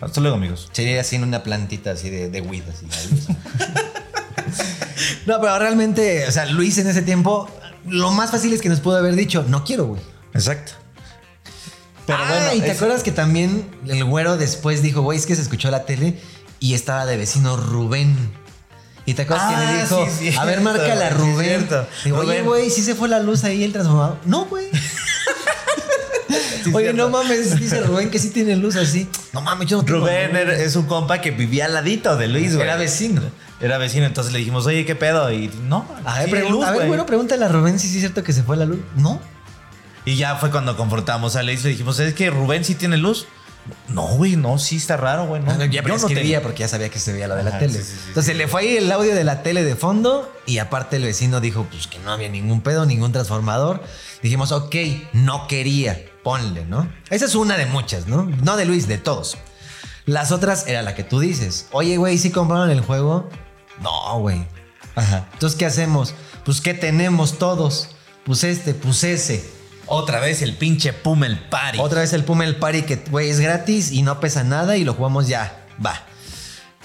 Speaker 5: Hasta luego, amigos.
Speaker 6: Sería así en una plantita así de, de weed, así. no, pero realmente, o sea, Luis en ese tiempo, lo más fácil es que nos pudo haber dicho, no quiero, güey.
Speaker 5: Exacto. Pero
Speaker 6: ah,
Speaker 5: bueno,
Speaker 6: y te
Speaker 5: es-
Speaker 6: acuerdas que también el güero después dijo, güey, es que se escuchó la tele y estaba de vecino Rubén. Y te acuerdas que
Speaker 5: Ah,
Speaker 6: le dijo,
Speaker 5: sí, cierto,
Speaker 6: a ver, márcala
Speaker 5: sí,
Speaker 6: Rubén.
Speaker 5: cierto.
Speaker 6: Digo, oye,
Speaker 5: Rubén.
Speaker 6: güey, si se fue la luz ahí el transformador. No, güey. oye, no mames, dice Rubén que sí tiene luz así. No mames, yo no tengo
Speaker 5: Rubén
Speaker 6: luz.
Speaker 5: es un compa que vivía al ladito de Luis, güey.
Speaker 6: Era vecino.
Speaker 5: Era vecino, entonces le dijimos, oye, ¿qué pedo? Y no,
Speaker 6: A ver,
Speaker 5: sí luz,
Speaker 6: a ver, bueno, pregúntale a Rubén si sí es cierto que se fue la luz. No.
Speaker 5: Y ya fue cuando confrontamos a Luis, le dijimos, ¿es que Rubén sí tiene luz? No, güey, no, sí está raro, güey. No,
Speaker 6: ya
Speaker 5: Yo no
Speaker 6: escribía
Speaker 5: tenía.
Speaker 6: porque ya sabía que se veía la de la
Speaker 5: Ajá,
Speaker 6: tele.
Speaker 5: sí, sí, sí.
Speaker 6: Entonces le fue ahí el audio de la tele de fondo y aparte el vecino dijo pues que no había ningún pedo, ningún transformador. Dijimos, ok, no quería, ponle, ¿no? Esa es una de muchas, ¿no? No de Luis, de todos. Las otras era la que tú dices. Oye, güey, ¿sí compraron el juego? No, güey.
Speaker 5: Ajá.
Speaker 6: Entonces, ¿qué hacemos? Pues, ¿qué tenemos todos? Pues este, pues ese.
Speaker 5: Otra vez el pinche Pummel Party.
Speaker 6: Otra vez el Pummel Party que, güey, es gratis y no pesa nada y lo jugamos ya. Va.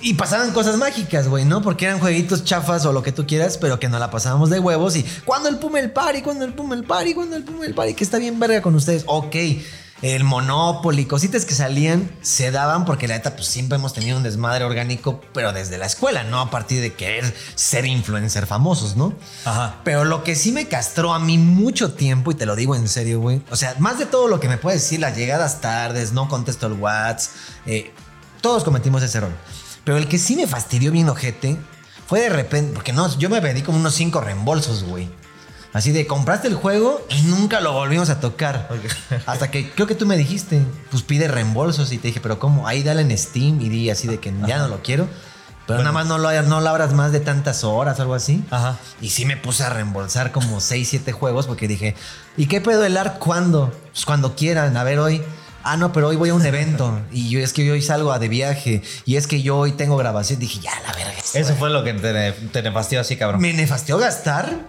Speaker 6: Y pasaban cosas mágicas, güey, ¿no? Porque eran jueguitos chafas o lo que tú quieras, pero que no la pasábamos de huevos. Y cuando el Pummel Party, cuando el Pummel Party, cuando el Pummel Party, que está bien verga con ustedes. Ok. El Monopoly, cositas que salían, se daban porque la neta, pues siempre hemos tenido un desmadre orgánico, pero desde la escuela, no a partir de querer ser influencer famosos, ¿no?
Speaker 5: Ajá.
Speaker 6: Pero lo que sí me castró a mí mucho tiempo, y te lo digo en serio, güey. O sea, más de todo lo que me puedes decir, las llegadas tardes, no contesto el WhatsApp, eh, todos cometimos ese error. Pero el que sí me fastidió bien ojete fue de repente, porque no, yo me pedí como unos cinco reembolsos, güey. Así de compraste el juego y nunca lo volvimos a tocar. Hasta que creo que tú me dijiste, pues pide reembolsos y te dije, pero ¿cómo? Ahí dale en Steam y di así de que ya no lo quiero. Pero nada más no lo, no lo abras más de tantas horas algo así.
Speaker 5: Ajá.
Speaker 6: Y sí me puse a reembolsar como 6, 7 juegos porque dije, ¿y qué pedo el ARC cuándo? Pues cuando quieran, a ver hoy. Ah, no, pero hoy voy a un evento y yo es que hoy salgo a de viaje y es que yo hoy tengo grabación. Dije, ya, la verga.
Speaker 5: Eso fue lo que te, te nefastió así, cabrón.
Speaker 6: Me nefasteó gastar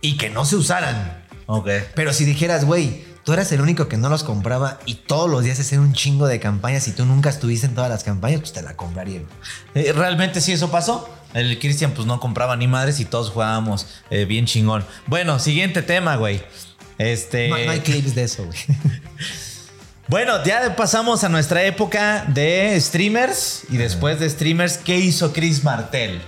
Speaker 6: y que no se usaran.
Speaker 5: Ok.
Speaker 6: Pero si dijeras, güey, tú eras el único que no los compraba y todos los días hacían un chingo de campañas y tú nunca estuviste en todas las campañas, pues te la compraría.
Speaker 5: Eh, Realmente sí eso pasó. El Cristian pues no compraba ni madres y todos jugábamos eh, bien chingón. Bueno, siguiente tema, güey. Este.
Speaker 6: No, no hay clips de eso, güey.
Speaker 5: Bueno, ya pasamos a nuestra época de streamers. Y después de streamers, ¿qué hizo Chris Martel?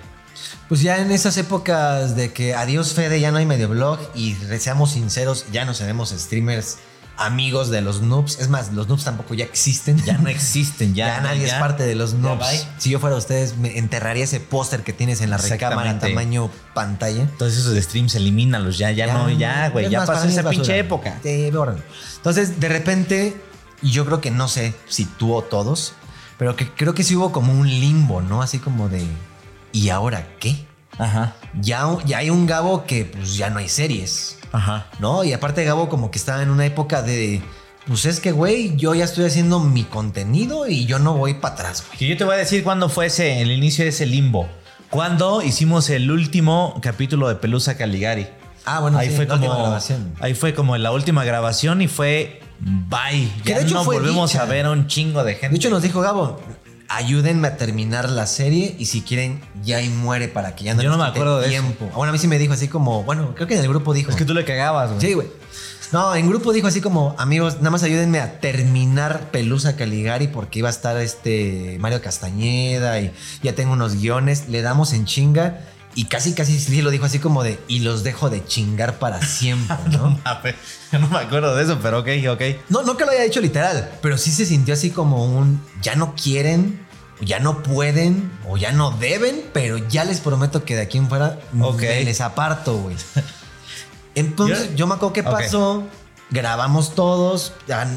Speaker 6: Pues ya en esas épocas de que adiós Fede, ya no hay medio blog y seamos sinceros, ya no seremos streamers amigos de los noobs. Es más, los noobs tampoco ya existen.
Speaker 5: Ya no existen, ya.
Speaker 6: Ya, nadie
Speaker 5: ya.
Speaker 6: es parte de los
Speaker 5: Ya
Speaker 6: noobs. Si yo fuera ustedes, me enterraría ese póster que tienes en la recámara tamaño pantalla.
Speaker 5: Entonces esos streams, elimínalos. Ya, ya, no, ya, güey. Ya pasó esa
Speaker 6: basura.
Speaker 5: pinche época.
Speaker 6: Sí, bórralo. Entonces, de repente, yo creo que no sé si tú o todos, pero que creo que sí hubo como un limbo, ¿no? Así como de, ¿y ahora qué?
Speaker 5: Ajá.
Speaker 6: Ya, ya hay un Gabo que pues ya no hay series,
Speaker 5: Ajá.
Speaker 6: ¿no? Y aparte Gabo como que estaba en una época de, pues es que, güey, yo ya estoy haciendo mi contenido y yo no voy para atrás, güey.
Speaker 5: Que yo te voy a decir cuándo fue ese, el inicio de ese limbo. Cuando hicimos el último capítulo de Pelusa Caligari.
Speaker 6: Ah, bueno,
Speaker 5: ahí
Speaker 6: sí,
Speaker 5: fue como
Speaker 6: grabación.
Speaker 5: ahí fue como la última grabación y fue bye.
Speaker 6: Que
Speaker 5: Ya
Speaker 6: de hecho
Speaker 5: no volvemos
Speaker 6: dicha.
Speaker 5: a ver a un chingo de gente.
Speaker 6: De hecho nos dijo Gabo, ayúdenme a terminar la serie y si quieren ya ahí muere para que ya no
Speaker 5: Yo no me acuerdo de eso.
Speaker 6: tiempo. Bueno, a mí sí me dijo así como, bueno, creo que en el grupo dijo.
Speaker 5: es que tú le cagabas, güey.
Speaker 6: Sí, güey. No, en grupo dijo así como, amigos, nada más ayúdenme a terminar Pelusa Caligari porque iba a estar este Mario Castañeda y ya tengo unos guiones, le damos en chinga y casi casi sí lo dijo así como de, y los dejo de chingar para siempre, ¿no?
Speaker 5: Yo no me acuerdo de eso, pero ok, ok.
Speaker 6: No, no que lo haya dicho literal, pero sí se sintió así como un ya no quieren, o ya no pueden, o ya no deben, pero ya les prometo que de aquí en fuera
Speaker 5: Ok.
Speaker 6: me les aparto, güey. Entonces,
Speaker 5: Yo-
Speaker 6: me acuerdo qué pasó. Grabamos todos.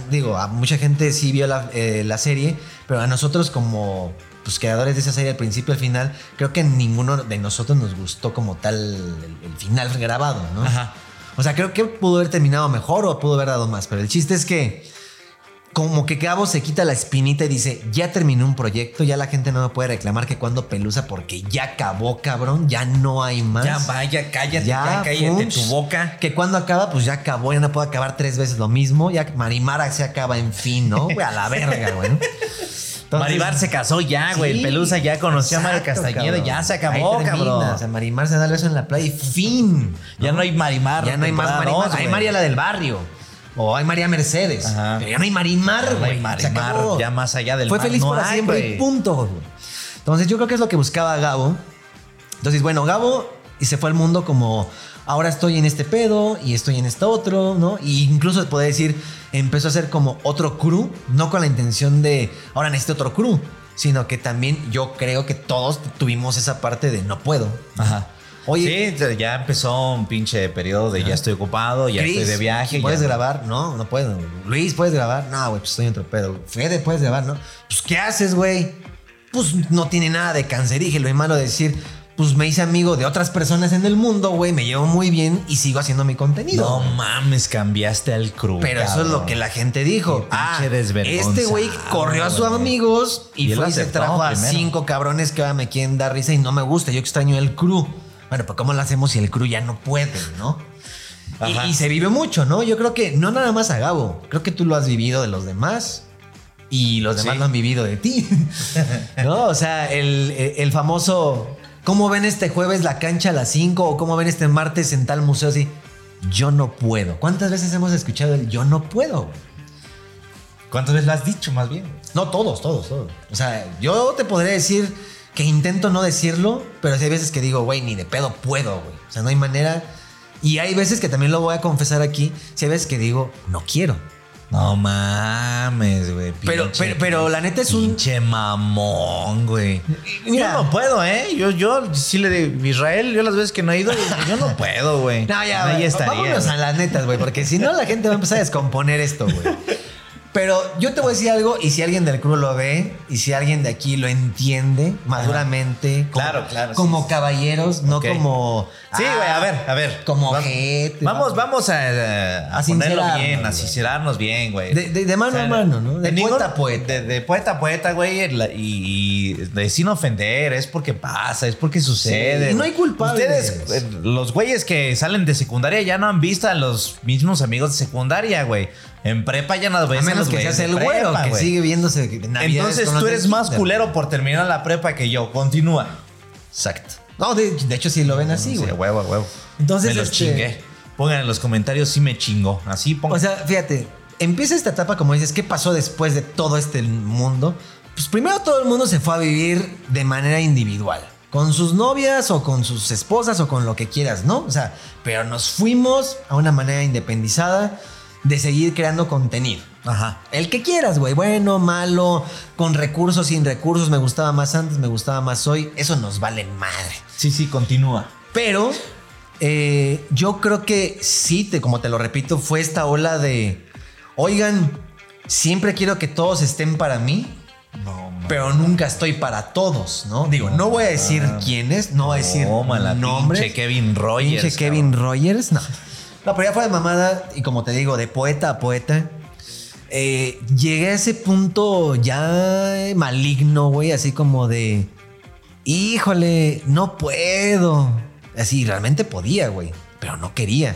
Speaker 6: Digo, a mucha gente sí vio la, eh, la serie, pero a nosotros como pues, creadores de esa serie al principio al final, creo que ninguno de nosotros nos gustó como tal el, el final grabado, ¿no?
Speaker 5: Ajá.
Speaker 6: O sea, creo que pudo haber terminado mejor o pudo haber dado más, pero el chiste es que como que Gabo se quita la espinita y dice, ya terminé un proyecto, ya la gente no me puede reclamar que cuando pelusa porque ya acabó, cabrón, ya no hay más.
Speaker 5: Ya vaya, cállate, ya, cállate
Speaker 6: Fums.
Speaker 5: tu boca.
Speaker 6: Que cuando acaba, pues ya acabó, ya no puedo acabar tres veces lo mismo, ya Marimara se acaba en fin, ¿no? A la verga, güey. ¿No? Entonces-
Speaker 5: Marimar se casó ya, güey.
Speaker 6: Sí,
Speaker 5: Pelusa ya conoció a Mario Castañeda,
Speaker 6: cabrón.
Speaker 5: ya se acabó,
Speaker 6: Ahí
Speaker 5: cabrón.
Speaker 6: O sea, Marimar se da el beso en la playa y fin.
Speaker 5: Ya no hay Marimar.
Speaker 6: Ya no hay más Marimar.
Speaker 5: dos,
Speaker 6: hay. María la del barrio. O hay María Mercedes.
Speaker 5: Ajá.
Speaker 6: Pero ya no hay Marimar,
Speaker 5: no
Speaker 6: güey. Se
Speaker 5: Marimar, ya más allá del
Speaker 6: Fue
Speaker 5: mar
Speaker 6: feliz
Speaker 5: no
Speaker 6: para
Speaker 5: hay,
Speaker 6: siempre y punto. güey. Entonces yo creo que es lo que buscaba Gabo. Entonces, bueno, Gabo y se fue al mundo como ahora estoy en este pedo y estoy en este otro, ¿no? Y incluso puede decir, empezó a hacer como otro crew, no con la intención de ahora necesito otro crew, sino que también yo creo que todos tuvimos esa parte de no puedo.
Speaker 5: Ajá.
Speaker 6: Oye,
Speaker 5: sí, ya empezó un pinche periodo de ya estoy ocupado, ya
Speaker 6: Chris,
Speaker 5: estoy de viaje.
Speaker 6: ¿Puedes
Speaker 5: ya-
Speaker 6: grabar? No, no puedo. Luis, ¿puedes grabar? No, güey, pues estoy en otro pedo. Fede, ¿puedes grabar? No. Pues, ¿qué haces, güey? Pues no tiene nada de cancerígeno y malo decir, pues me hice amigo de otras personas en el mundo, güey, me llevo muy bien y sigo haciendo mi contenido.
Speaker 5: No mames, cambiaste al crew.
Speaker 6: Pero eso es lo que la gente dijo. Ah, este güey corrió a sus amigos y, fue y se trajo a
Speaker 5: primero.
Speaker 6: cinco cabrones que ahora me quieren dar risa y no me gusta. Yo extraño el crew. Bueno, pues ¿cómo lo hacemos si el crew ya no puede, no? Y, se vive mucho, ¿no? Yo creo que no nada más a Gabo, creo que tú lo has vivido de los demás y los demás
Speaker 5: Sí.
Speaker 6: lo han vivido de ti. ¿No? O sea, el, el famoso, ¿cómo ven este jueves la cancha a las 5 o cómo ven este martes en tal museo así? Yo no puedo. ¿Cuántas veces hemos escuchado el yo no puedo?
Speaker 5: ¿Cuántas veces lo has dicho más bien?
Speaker 6: No, todos, todos, todos. O sea, yo te podría decir que intento no decirlo, pero hay veces que digo, güey, ni de pedo puedo, güey. O sea, no hay manera. Y hay veces que también lo voy a confesar aquí, sí hay veces que digo, no quiero.
Speaker 5: No mames, güey.
Speaker 6: Pero- pero- pero la neta es un-
Speaker 5: Pinche mamón, güey. Yo no puedo, ¿eh? Yo, yo sí le digo, Israel, yo las veces que no he ido, yo no puedo, güey.
Speaker 6: No, ya,
Speaker 5: Ahí
Speaker 6: güey,
Speaker 5: estaría.
Speaker 6: vámonos a las netas, güey, porque si no la gente va a empezar a descomponer esto, güey. Pero yo te voy a decir algo, y si alguien del crew lo ve, y si alguien de aquí lo entiende maduramente, como,
Speaker 5: Claro, claro,
Speaker 6: como
Speaker 5: sí, sí.
Speaker 6: caballeros, no como.
Speaker 5: Sí,
Speaker 6: ah,
Speaker 5: güey, a ver, a ver.
Speaker 6: Como
Speaker 5: Va-
Speaker 6: gente.
Speaker 5: Vamos, vamos a, a,
Speaker 6: A
Speaker 5: ponerlo bien, a sincerarnos bien, güey.
Speaker 6: De- de- de mano a mano, ¿no? De
Speaker 5: ningún-
Speaker 6: poeta a poeta.
Speaker 5: De, de poeta a poeta, güey. Y, y de sin ofender, es porque pasa, es porque sucede.
Speaker 6: no hay culpables.
Speaker 5: Ustedes, eh, los güeyes que salen de secundaria ya no han visto a los mismos amigos de secundaria, güey. En prepa ya no ves
Speaker 6: A menos que seas el güero, que sigue viéndose.
Speaker 5: Entonces tú eres más
Speaker 6: kinder.
Speaker 5: culero por terminar la prepa que yo. Continúa.
Speaker 6: Exacto. No, de, de hecho sí lo ven así,
Speaker 5: Sí,
Speaker 6: güey.
Speaker 5: huevo, a huevo.
Speaker 6: Entonces,
Speaker 5: me los
Speaker 6: este-
Speaker 5: chingué. Pongan en los comentarios si me chingó. Así pongan.
Speaker 6: O sea, fíjate, empieza esta etapa, como dices, ¿qué pasó después de todo este mundo? Pues primero todo el mundo se fue a vivir de manera individual. Con sus novias o con sus esposas o con lo que quieras, ¿no? O sea, pero nos fuimos a una manera independizada de seguir creando contenido.
Speaker 5: Ajá.
Speaker 6: El que quieras, güey. Bueno, malo, con recursos, sin recursos. Me gustaba más antes, me gustaba más hoy. Eso nos vale madre.
Speaker 5: Sí, sí, continúa.
Speaker 6: Pero eh, yo creo que sí, te, como te lo repito, fue esta ola de, oigan, siempre quiero que todos estén para mí,
Speaker 5: No,
Speaker 6: pero nunca estoy para todos, ¿no? Digo, no voy a decir quiénes, no voy a decir nombres.
Speaker 5: Kevin Rogers.
Speaker 6: Pinche Kevin. Rogers, no. No, pero fue de mamada y como te digo, de poeta a poeta. eh, llegué a ese punto ya maligno, güey, así como de, híjole, no puedo. Así, realmente podía, güey, pero no quería.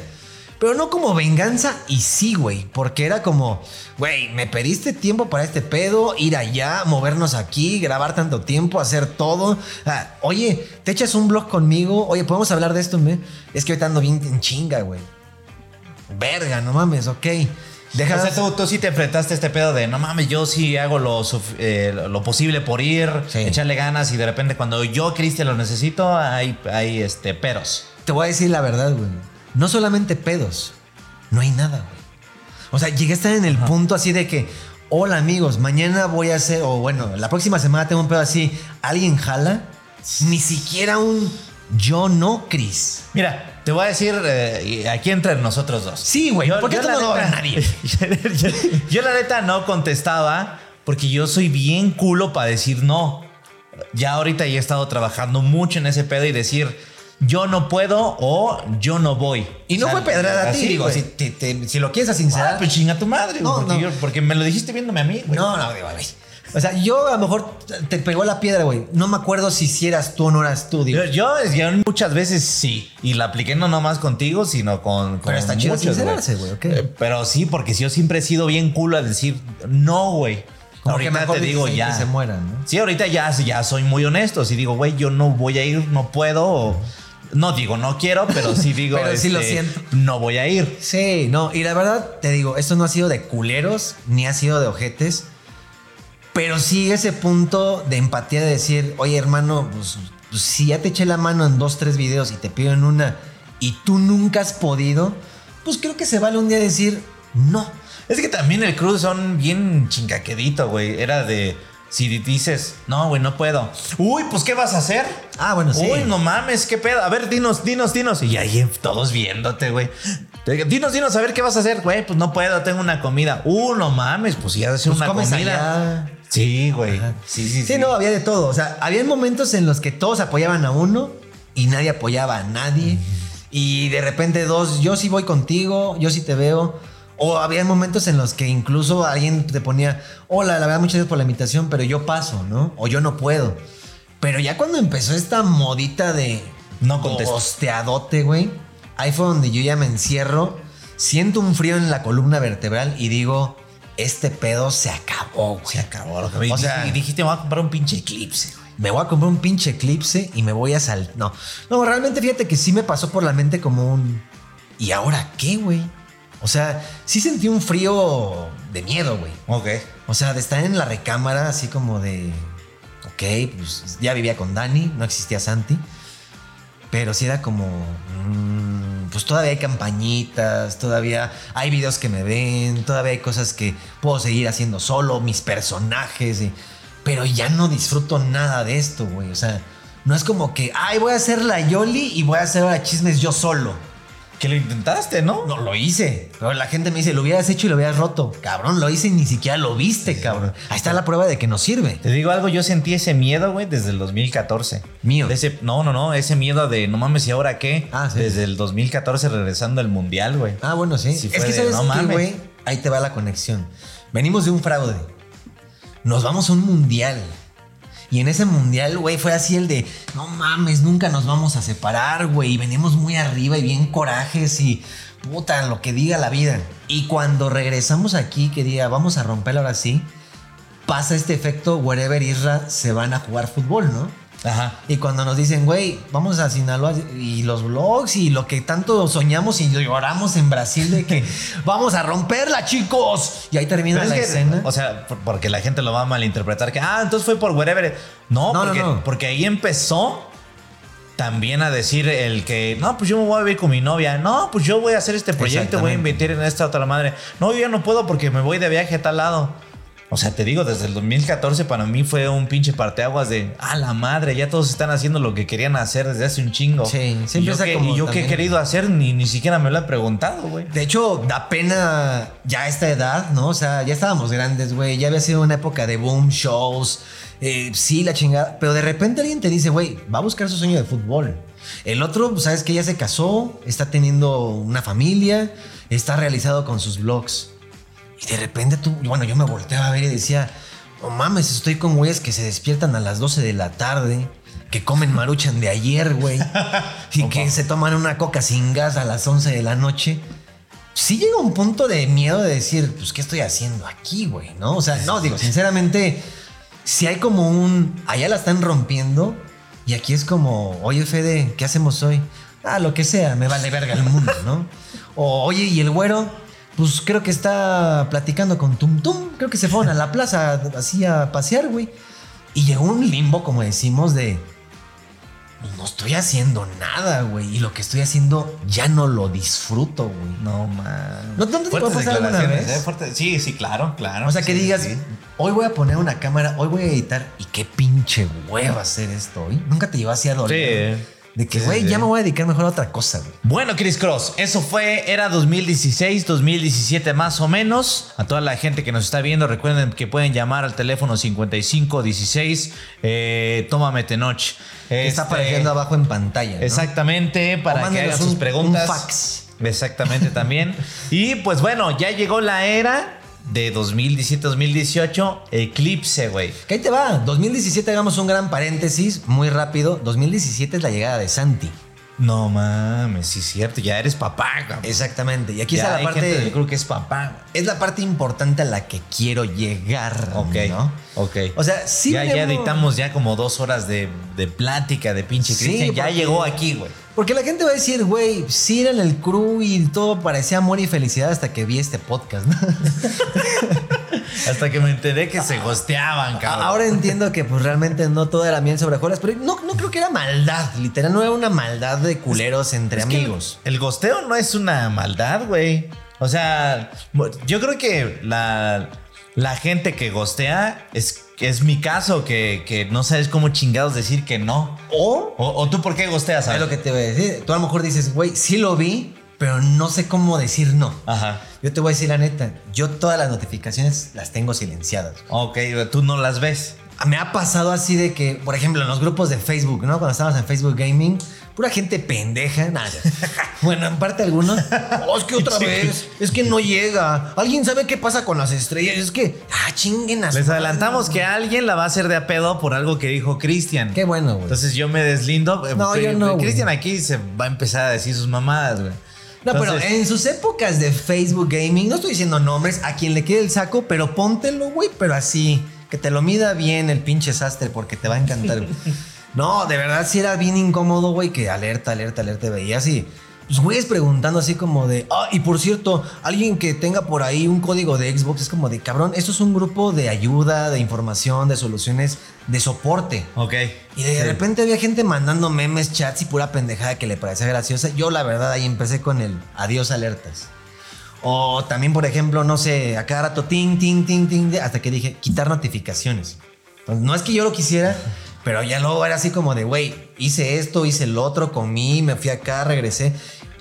Speaker 6: Pero no como venganza y sí, güey, porque era como, güey, me pediste tiempo para este pedo, ir allá, movernos aquí, grabar tanto tiempo, hacer todo. Ah, oye, ¿te echas un blog conmigo? Oye, ¿podemos hablar de esto? me? Es que ahorita ando bien en chinga, güey. Verga, no mames, ok. Deja
Speaker 5: O sea, tú, tú sí te enfrentaste a este pedo de no mames, yo sí hago lo, eh, lo posible por ir,
Speaker 6: Sí.
Speaker 5: echarle ganas y de repente cuando yo, Cristian, lo necesito, hay, hay este, peros.
Speaker 6: Te voy a decir la verdad, güey. No solamente pedos, no hay nada, güey. O sea, llegué a estar en el punto así de que, hola amigos, mañana voy a hacer, o bueno, la próxima semana tengo un pedo así, ¿alguien jala? Ni siquiera un yo no, Chris.
Speaker 5: Mira, te voy a decir eh, aquí entre nosotros dos.
Speaker 6: Sí, güey, porque esto
Speaker 5: la
Speaker 6: no a nadie.
Speaker 5: yo, yo la neta no contestaba porque yo soy bien culo para decir no. Ya ahorita he estado trabajando mucho en ese pedo y decir yo no puedo o yo no voy.
Speaker 6: Y no
Speaker 5: O sea,
Speaker 6: fue pedrada a ti, digo, si, te- te- si lo quieres a sincerar.
Speaker 5: Ah, pues chinga tu madre,
Speaker 6: No,
Speaker 5: porque,
Speaker 6: no.
Speaker 5: yo- porque me lo dijiste viéndome a mí, güey.
Speaker 6: no, no, güey. O sea, yo a lo mejor te pegó la piedra, güey. No me acuerdo si si eras tú o no eras tú, digo.
Speaker 5: Yo, yo, yo muchas veces sí. Y la apliqué no nomás contigo, sino con. con
Speaker 6: Pero está chido
Speaker 5: muchos,
Speaker 6: sincerarse, güey, ok.
Speaker 5: Eh, Pero sí, porque yo siempre he sido bien culo a decir no, güey.
Speaker 6: Como que
Speaker 5: ahorita
Speaker 6: mejor
Speaker 5: te digo ya.
Speaker 6: que se mueran, ¿no?
Speaker 5: Sí, ahorita ya, ya soy muy honesto. Si digo, güey, yo no voy a ir, no puedo. o- no digo, no quiero, pero sí digo.
Speaker 6: Pero sí lo
Speaker 5: este,
Speaker 6: siento.
Speaker 5: No voy a ir.
Speaker 6: Sí, no, y la verdad te digo, esto no ha sido de culeros, ni ha sido de ojetes, pero sí ese punto de empatía de decir, oye hermano, pues, pues, si ya te eché la mano en dos, tres videos y te pido en una y tú nunca has podido, pues creo que se vale un día decir, no.
Speaker 5: Es que también el cruz son bien chingaquedito, güey. Era de. Si dices, no, güey, no puedo. Uy, pues, ¿qué vas a hacer?
Speaker 6: Ah, bueno, sí.
Speaker 5: Uy, no mames, qué pedo. A ver, dinos, dinos, dinos. Y ahí todos viéndote, güey. Dinos, dinos, a ver qué vas a hacer, güey. Pues no puedo, tengo una comida. Uh, no mames, pues ya hacer
Speaker 6: Pues
Speaker 5: una comida.
Speaker 6: allá.
Speaker 5: Sí, güey. Sí, sí, sí.
Speaker 6: Sí, no, había de todo. O sea, había momentos en los que todos apoyaban a uno y nadie apoyaba a nadie. Y de repente dos, yo sí voy contigo, yo sí te veo. O había momentos en los que incluso alguien te ponía, hola, la verdad, muchas gracias por la invitación, pero yo paso, ¿no? O yo no puedo. Pero ya cuando empezó esta modita de
Speaker 5: No contesto.
Speaker 6: hosteadote, güey, ahí fue donde yo ya me encierro, siento un frío en la columna vertebral y digo, este pedo se acabó, güey.
Speaker 5: Se acabó lo que
Speaker 6: O sea,
Speaker 5: y dijiste, me voy a comprar un pinche eclipse, güey.
Speaker 6: me voy a comprar un pinche eclipse y me voy a sal... No, no, realmente fíjate que sí me pasó por la mente como un... ¿Y ahora qué, güey? O sea, sí sentí un frío de miedo, güey.
Speaker 5: Ok.
Speaker 6: O sea, de estar en la recámara así como de... Ok, pues ya vivía con Dani, no existía Santi. Pero sí era como... mm, pues todavía hay campañitas, todavía hay videos que me ven, todavía hay cosas que puedo seguir haciendo solo, mis personajes. y- pero ya no disfruto nada de esto, güey. O sea, no es como que, ay, voy a hacer la Yoli y voy a hacer ahora chismes yo solo.
Speaker 5: Que lo intentaste, ¿no?
Speaker 6: No, lo hice. Pero la gente me dice, lo hubieras hecho y lo hubieras roto. Cabrón, lo hice y ni siquiera lo viste, cabrón. Ahí está la prueba de que no sirve.
Speaker 5: Te digo algo, yo sentí ese miedo, güey, desde el 2014.
Speaker 6: Mío.
Speaker 5: De ese, no, no, no, ese miedo de no mames, ¿y ahora qué?
Speaker 6: Ah, sí.
Speaker 5: Desde el 2014 regresando al mundial, güey.
Speaker 6: Ah, bueno, sí.
Speaker 5: Sí
Speaker 6: es que
Speaker 5: de,
Speaker 6: sabes
Speaker 5: no
Speaker 6: qué,
Speaker 5: mames.
Speaker 6: güey. Ahí te va la conexión. Venimos de un fraude. Nos vamos a un mundial. Y en ese mundial, güey, fue así el de, no mames, nunca nos vamos a separar, güey. Y venimos muy arriba y bien corajes y puta, lo que diga la vida. Y cuando regresamos aquí, que diga, vamos a romper ahora sí, pasa este efecto, wherever Isra se van a jugar fútbol, ¿no?
Speaker 5: Ajá.
Speaker 6: Y cuando nos dicen, güey, vamos a Sinaloa y los vlogs y lo que tanto soñamos y lloramos en Brasil de que vamos a romperla, chicos. Y ahí termina
Speaker 5: Pero
Speaker 6: la
Speaker 5: es que,
Speaker 6: escena.
Speaker 5: O sea, por- porque la gente lo va a malinterpretar. Que, ah, entonces fue por whatever. No,
Speaker 6: No, no,
Speaker 5: porque,
Speaker 6: no.
Speaker 5: porque ahí empezó también a decir el que, no, pues yo me voy a vivir con mi novia. No, pues yo voy a hacer este proyecto, voy a invertir en esta otra madre. No, yo ya no puedo porque me voy de viaje a tal lado. O sea, te digo, desde el 2014 para mí fue un pinche parteaguas de, ah, la madre, ya todos están haciendo lo que querían hacer desde hace un chingo.
Speaker 6: Sí,
Speaker 5: y
Speaker 6: siempre
Speaker 5: yo, qué,
Speaker 6: como
Speaker 5: y yo qué he
Speaker 6: también-
Speaker 5: querido hacer, ni, ni siquiera me lo han preguntado, güey.
Speaker 6: de hecho, da pena ya a esta edad, ¿no? O sea, ya estábamos grandes, güey. Ya había sido una época de boom, shows. eh, sí, la chingada. Pero de repente alguien te dice, güey, va a buscar su sueño de fútbol. El otro, pues, sabes que ya se casó, está teniendo una familia, está realizado con sus vlogs. Y de repente tú, bueno, yo me volteaba a ver y decía, no mames, estoy con güeyes que se despiertan a las 12 de la tarde, que comen maruchan de ayer, güey, y que se toman una coca sin gas a las 11 de la noche. Sí llega un punto de miedo de decir, pues, ¿qué estoy haciendo aquí, güey? ¿No? O sea, no, digo, sinceramente, si hay como un, allá la están rompiendo, y aquí es como, oye, Fede, ¿qué hacemos hoy? Ah, lo que sea, me vale verga el mundo, ¿no? O, oye, ¿y el güero? Pues creo que está platicando con Tum Tum. Creo que se fueron a la plaza así a pasear, güey. Y llegó un limbo, como decimos, de. "Pues, No estoy haciendo nada, güey. Y lo que estoy haciendo ya no lo disfruto, güey.
Speaker 5: No, man.
Speaker 6: ¿No- no te puede pasar alguna vez?
Speaker 5: ¿eh? Sí, sí, claro, claro.
Speaker 6: O sea, que
Speaker 5: Sí,
Speaker 6: digas,
Speaker 5: sí.
Speaker 6: hoy voy a poner una cámara, hoy voy a editar. Y qué pinche hueva hacer esto hoy. Nunca te llevó así a doler.
Speaker 5: Sí.
Speaker 6: De que,
Speaker 5: Sí, sí,
Speaker 6: güey,
Speaker 5: sí.
Speaker 6: ya me voy a dedicar mejor a otra cosa, güey.
Speaker 5: Bueno, Chris Cross, eso fue, era 2016, 2017 más o menos. A toda la gente que nos está viendo, recuerden que pueden llamar al teléfono 5516, eh, tómame Tenoch.
Speaker 6: Que está
Speaker 5: Este,
Speaker 6: apareciendo abajo en pantalla. ¿no?
Speaker 5: Exactamente, para que hagan sus
Speaker 6: un-
Speaker 5: preguntas.
Speaker 6: un fax.
Speaker 5: Exactamente también. y pues bueno, ya llegó la era de 2017-2018, Eclipse, güey.
Speaker 6: Que ahí te va. 2017, hagamos un gran paréntesis, muy rápido. 2017 es la llegada de Santi.
Speaker 5: No mames, sí es cierto, ya eres papá, cabrón.
Speaker 6: Exactamente. Y aquí
Speaker 5: Ya
Speaker 6: está la parte.
Speaker 5: gente del club que es papá.
Speaker 6: Es la parte importante a la que quiero llegar.
Speaker 5: Ok,
Speaker 6: ¿no?
Speaker 5: ok.
Speaker 6: O sea, sí.
Speaker 5: ya, ya
Speaker 6: amo-
Speaker 5: editamos ya como dos horas de, de plática de pinche
Speaker 6: Sí,
Speaker 5: Cristian. ya
Speaker 6: porque-
Speaker 5: llegó aquí, güey.
Speaker 6: Porque la gente va a decir, güey, sí era en el crew y todo parecía amor y felicidad hasta que vi este podcast, ¿no?
Speaker 5: Hasta que me enteré que se gosteaban, cabrón.
Speaker 6: Ahora entiendo que pues realmente no todo era miel sobre hojuelas, pero no, no creo que era maldad, literal, no era una maldad de culeros entre
Speaker 5: Es
Speaker 6: amigos.
Speaker 5: El gosteo no es una maldad, güey. O sea, yo creo que la, la gente que gostea es, es mi caso, que, que no sabes cómo chingados decir que no.
Speaker 6: O,
Speaker 5: O, o tú por qué gosteas,
Speaker 6: es lo que te voy a decir, tú a lo mejor dices, güey, sí lo vi, pero no sé cómo decir no.
Speaker 5: Ajá.
Speaker 6: Yo te voy a decir la neta, yo todas las notificaciones las tengo silenciadas.
Speaker 5: Ok, tú no las ves.
Speaker 6: me ha pasado así de que, por ejemplo, en los grupos de Facebook, ¿no? Cuando estábamos en Facebook Gaming, pura gente pendeja. Nada. bueno, en parte algunos. Oh, es que otra vez. Es que no llega. ¿Alguien sabe qué pasa con las estrellas? Es que. Ah, chinguen a
Speaker 5: Les adelantamos que alguien la va a hacer de a pedo por algo que dijo Cristian.
Speaker 6: Qué bueno, güey.
Speaker 5: Entonces yo me deslindo. eh,
Speaker 6: No, yo no.
Speaker 5: Cristian aquí se va a empezar a decir sus mamadas, güey.
Speaker 6: No, pero en sus épocas de Facebook Gaming, no estoy diciendo nombres, a quien le quede el saco, pero póntelo, güey, pero así, que te lo mida bien el pinche sastre, porque te va a encantar. no, de verdad sí era bien incómodo, güey, que alerta, alerta, alerta, veía así. Pues güeyes preguntando así como de, ah, y por cierto, alguien que tenga por ahí un código de Xbox es como de, cabrón, esto es un grupo de ayuda, de información, de soluciones, de soporte.
Speaker 5: Ok.
Speaker 6: Y de repente había gente mandando memes, chats y pura pendejada que le parecía graciosa. Yo, la verdad, ahí empecé con el adiós alertas. O también, por ejemplo, no sé, a cada rato, ting, ting, ting, ting, hasta que dije, quitar notificaciones. Entonces, no es que yo lo quisiera, pero ya luego era así como de, güey, hice esto, hice el otro, comí, me fui acá, regresé.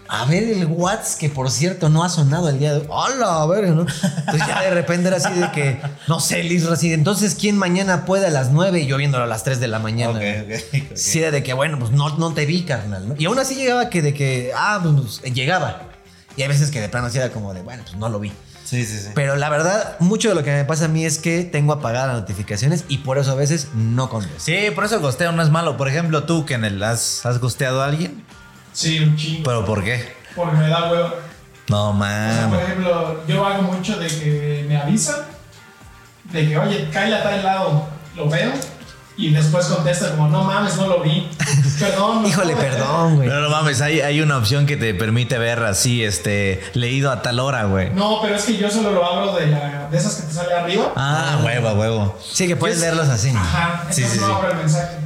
Speaker 6: A ver el WhatsApp, que por cierto no ha sonado el día de hoy. ¡Hola! A ver, ¿no? Entonces ya de repente era así de que, no sé, Liz, así de, entonces, ¿quién mañana puede a las 9 y yo viéndolo a las 3 de la mañana?
Speaker 5: Ok,
Speaker 6: güey?
Speaker 5: ok, ok.
Speaker 6: Sí, era de que, bueno, pues no, no te vi, carnal, ¿no? Y aún así llegaba que de que, ah, pues llegaba. Y hay veces que de plano así era como de, bueno, pues no lo vi.
Speaker 5: Sí, sí, sí.
Speaker 6: Pero la verdad, mucho de lo que me pasa a mí es que tengo apagadas las notificaciones y por eso a veces no contesto.
Speaker 5: Sí, por eso el gosteo no es malo. Por ejemplo, tú, que en el has, has gosteado a alguien.
Speaker 9: Sí, un chingo.
Speaker 5: ¿Pero por qué?
Speaker 9: Porque me da huevo.
Speaker 5: No
Speaker 9: O sea, por
Speaker 5: mames.
Speaker 9: ejemplo, yo hago mucho de que me avisan de que, oye, Kyle a tal lado, lo veo. Y después contesta como, no mames, no lo vi. Perdón. no
Speaker 6: Híjole, perdón, güey.
Speaker 5: No, no mames, hay, hay una opción que te permite ver así, este, leído a tal hora, güey.
Speaker 9: No, pero es que yo solo lo abro de, la, de esas que te sale arriba.
Speaker 5: Ah, huevo, huevo.
Speaker 6: Sí, que puedes leerlos así.
Speaker 9: Ajá,
Speaker 5: Sí,
Speaker 9: entonces
Speaker 5: sí,
Speaker 9: no
Speaker 5: sí.
Speaker 9: abro el mensaje.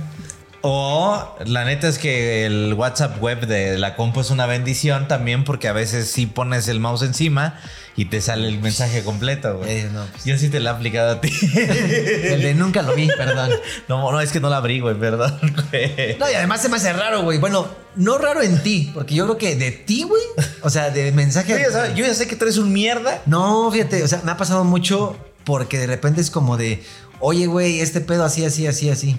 Speaker 5: O la neta es que el WhatsApp web de la compu es una bendición también porque a veces sí pones el mouse encima y te sale el mensaje completo, güey.
Speaker 6: Eh, no, pues.
Speaker 5: Yo sí te lo he aplicado a ti.
Speaker 6: El de nunca lo vi, perdón.
Speaker 5: no, no, es que no la abrí, güey, perdón, güey.
Speaker 6: No, y además se me hace raro, güey. Bueno, no raro en ti, porque yo creo que de ti, güey. O sea, de mensaje.
Speaker 5: Yo ya, sabes- yo ya sé que tú eres un mierda.
Speaker 6: No, fíjate, o sea, me ha pasado mucho porque de repente es como de, oye, güey, este pedo así, así, así, así.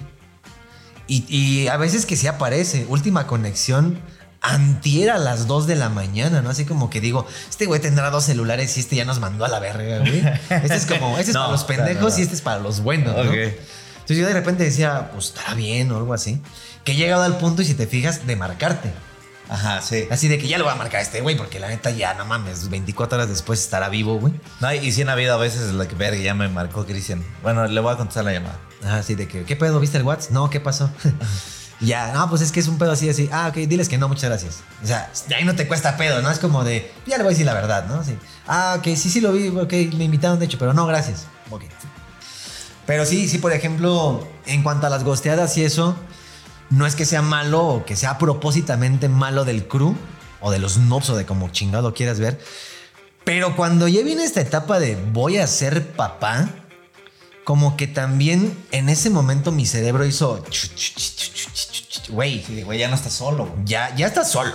Speaker 6: Y, y a veces que sí aparece, última conexión, antier a las 2 de la mañana, ¿no? Así como que digo, este güey tendrá dos celulares y este ya nos mandó a la verga, güey. Este es como, este es
Speaker 5: No,
Speaker 6: para los pendejos y este es para los buenos, ¿no?
Speaker 5: Ok.
Speaker 6: Entonces yo de repente decía, pues estará bien o algo así. Que he llegado al punto y si te fijas, de marcarte.
Speaker 5: Ajá, sí.
Speaker 6: Así de que ya lo voy a marcar a este güey, porque la neta ya, no mames, 24 horas después estará vivo, güey.
Speaker 5: No, y sí han habido a veces la que verga ya me marcó Cristian. Bueno, le voy a contestar la llamada.
Speaker 6: Ajá, así de que, ¿qué pedo? ¿Viste el WhatsApp? No, ¿qué pasó? ya, no, pues es que es un pedo así, así. Ah, ok, diles que no, muchas gracias. O sea, ahí no te cuesta pedo, ¿no? Es como de, ya le voy a decir la verdad, ¿no? Sí. Ah, ok, sí, sí lo vi, ok, me invitaron de hecho, pero no, gracias. Ok. Pero sí, sí, por ejemplo, en cuanto a las gosteadas y eso, no es que sea malo o que sea propósitamente malo del crew o de los nobs o de como chingado quieras ver. Pero cuando ya viene esta etapa de voy a ser papá, como que también en ese momento mi cerebro hizo. Güey,
Speaker 5: güey, ya no estás solo,
Speaker 6: ya, ya estás solo.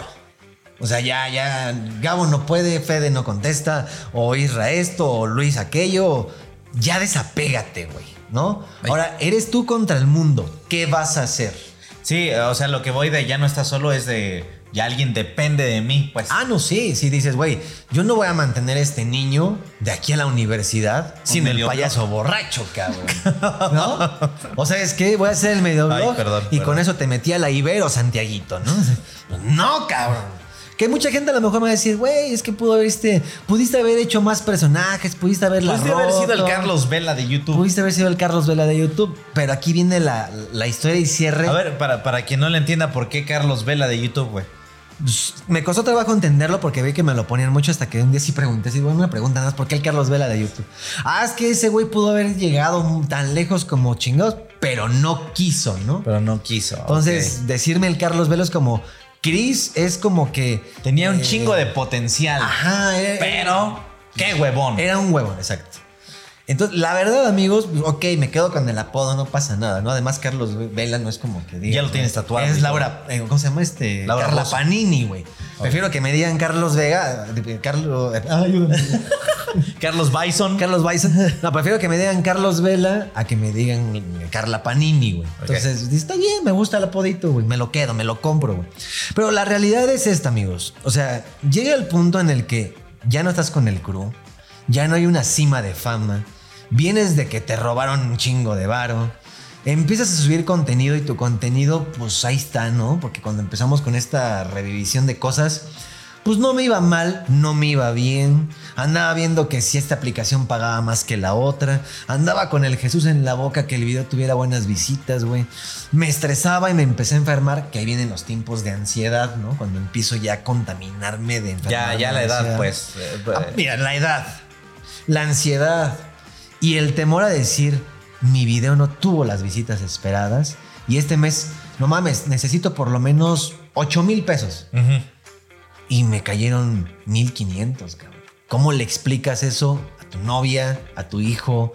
Speaker 6: O sea, ya, ya, Gabo no puede, Fede no contesta, o Isra esto, o Luis aquello. Ya desapégate, güey, ¿no? Ahora, eres tú contra el mundo. ¿Qué vas a hacer?
Speaker 5: Sí, o sea, lo que voy de ya no estás solo es de ya alguien depende de mí, pues.
Speaker 6: Ah, no, sí, sí dices, güey, yo no voy a mantener a este niño de aquí a la universidad sin el payaso borracho, cabrón. ¿No? O sea, es que voy a hacer el medio
Speaker 5: Ay,
Speaker 6: blog
Speaker 5: perdón,
Speaker 6: y
Speaker 5: perdón.
Speaker 6: con eso te metí a la Ibero Santiaguito, ¿no? No, cabrón. Que mucha gente a lo mejor me va a decir, güey, es que pudo haber este, pudiste haber hecho más personajes, pudiste haberla
Speaker 5: Pudiste haber sido el Carlos Vela de YouTube.
Speaker 6: Pudiste haber sido el Carlos Vela de YouTube, pero aquí viene la, la historia y cierre.
Speaker 5: A ver, para, para quien no le entienda, ¿por qué Carlos Vela de YouTube, güey?
Speaker 6: Me costó trabajo entenderlo porque vi que me lo ponían mucho hasta que un día sí pregunté, sí, bueno, una pregunta nada más, ¿por qué el Carlos Vela de YouTube? Ah, es que ese güey pudo haber llegado tan lejos como chingados, pero no quiso, ¿no?
Speaker 5: Pero no quiso.
Speaker 6: Entonces, decirme el Carlos Vela es como, Chris es como que...
Speaker 5: tenía un
Speaker 6: eh,
Speaker 5: chingo de potencial.
Speaker 6: Ajá, era,
Speaker 5: Pero, qué huevón.
Speaker 6: era un huevón, exacto. Entonces, la verdad, amigos, ok, me quedo con el apodo, no pasa nada, ¿no? Además, Carlos Vela no es como que diga.
Speaker 5: Ya lo tienes tatuado,
Speaker 6: Es. Laura, eh, ¿cómo se llama este?
Speaker 5: Laura
Speaker 6: Carla. Panini, güey. Prefiero que me digan Carlos Vega. eh, Carlos. eh, ayúdame.
Speaker 5: Carlos Bison.
Speaker 6: Carlos Bison. No, prefiero que me digan Carlos Vela a que me digan Carla Panini, güey. Entonces, está bien, me gusta el apodito, güey. Me lo quedo, me lo compro, güey. Pero la realidad es esta, amigos. O sea, llega el punto en el que ya no estás con el crew, ya no hay una cima de fama, vienes de que te robaron un chingo de varo. Empiezas a subir contenido y tu contenido, pues ahí está, ¿no? Porque cuando empezamos con esta revivisión de cosas, pues no me iba mal, no me iba bien. Andaba viendo que si esta aplicación pagaba más que la otra. Andaba con el Jesús en la boca que el video tuviera buenas visitas, güey. Me estresaba y me empecé a enfermar, que ahí vienen los tiempos de ansiedad, ¿no? Cuando empiezo ya a contaminarme de enfermedad.
Speaker 5: Ya, ya la edad, pues. eh,
Speaker 6: Ah, Mira, la edad, la ansiedad y el temor a decir, mi video no tuvo las visitas esperadas y este mes, no mames, necesito por lo menos 8 mil pesos. Y me cayeron 1500, cabrón. ¿Cómo le explicas eso a tu novia, a tu hijo,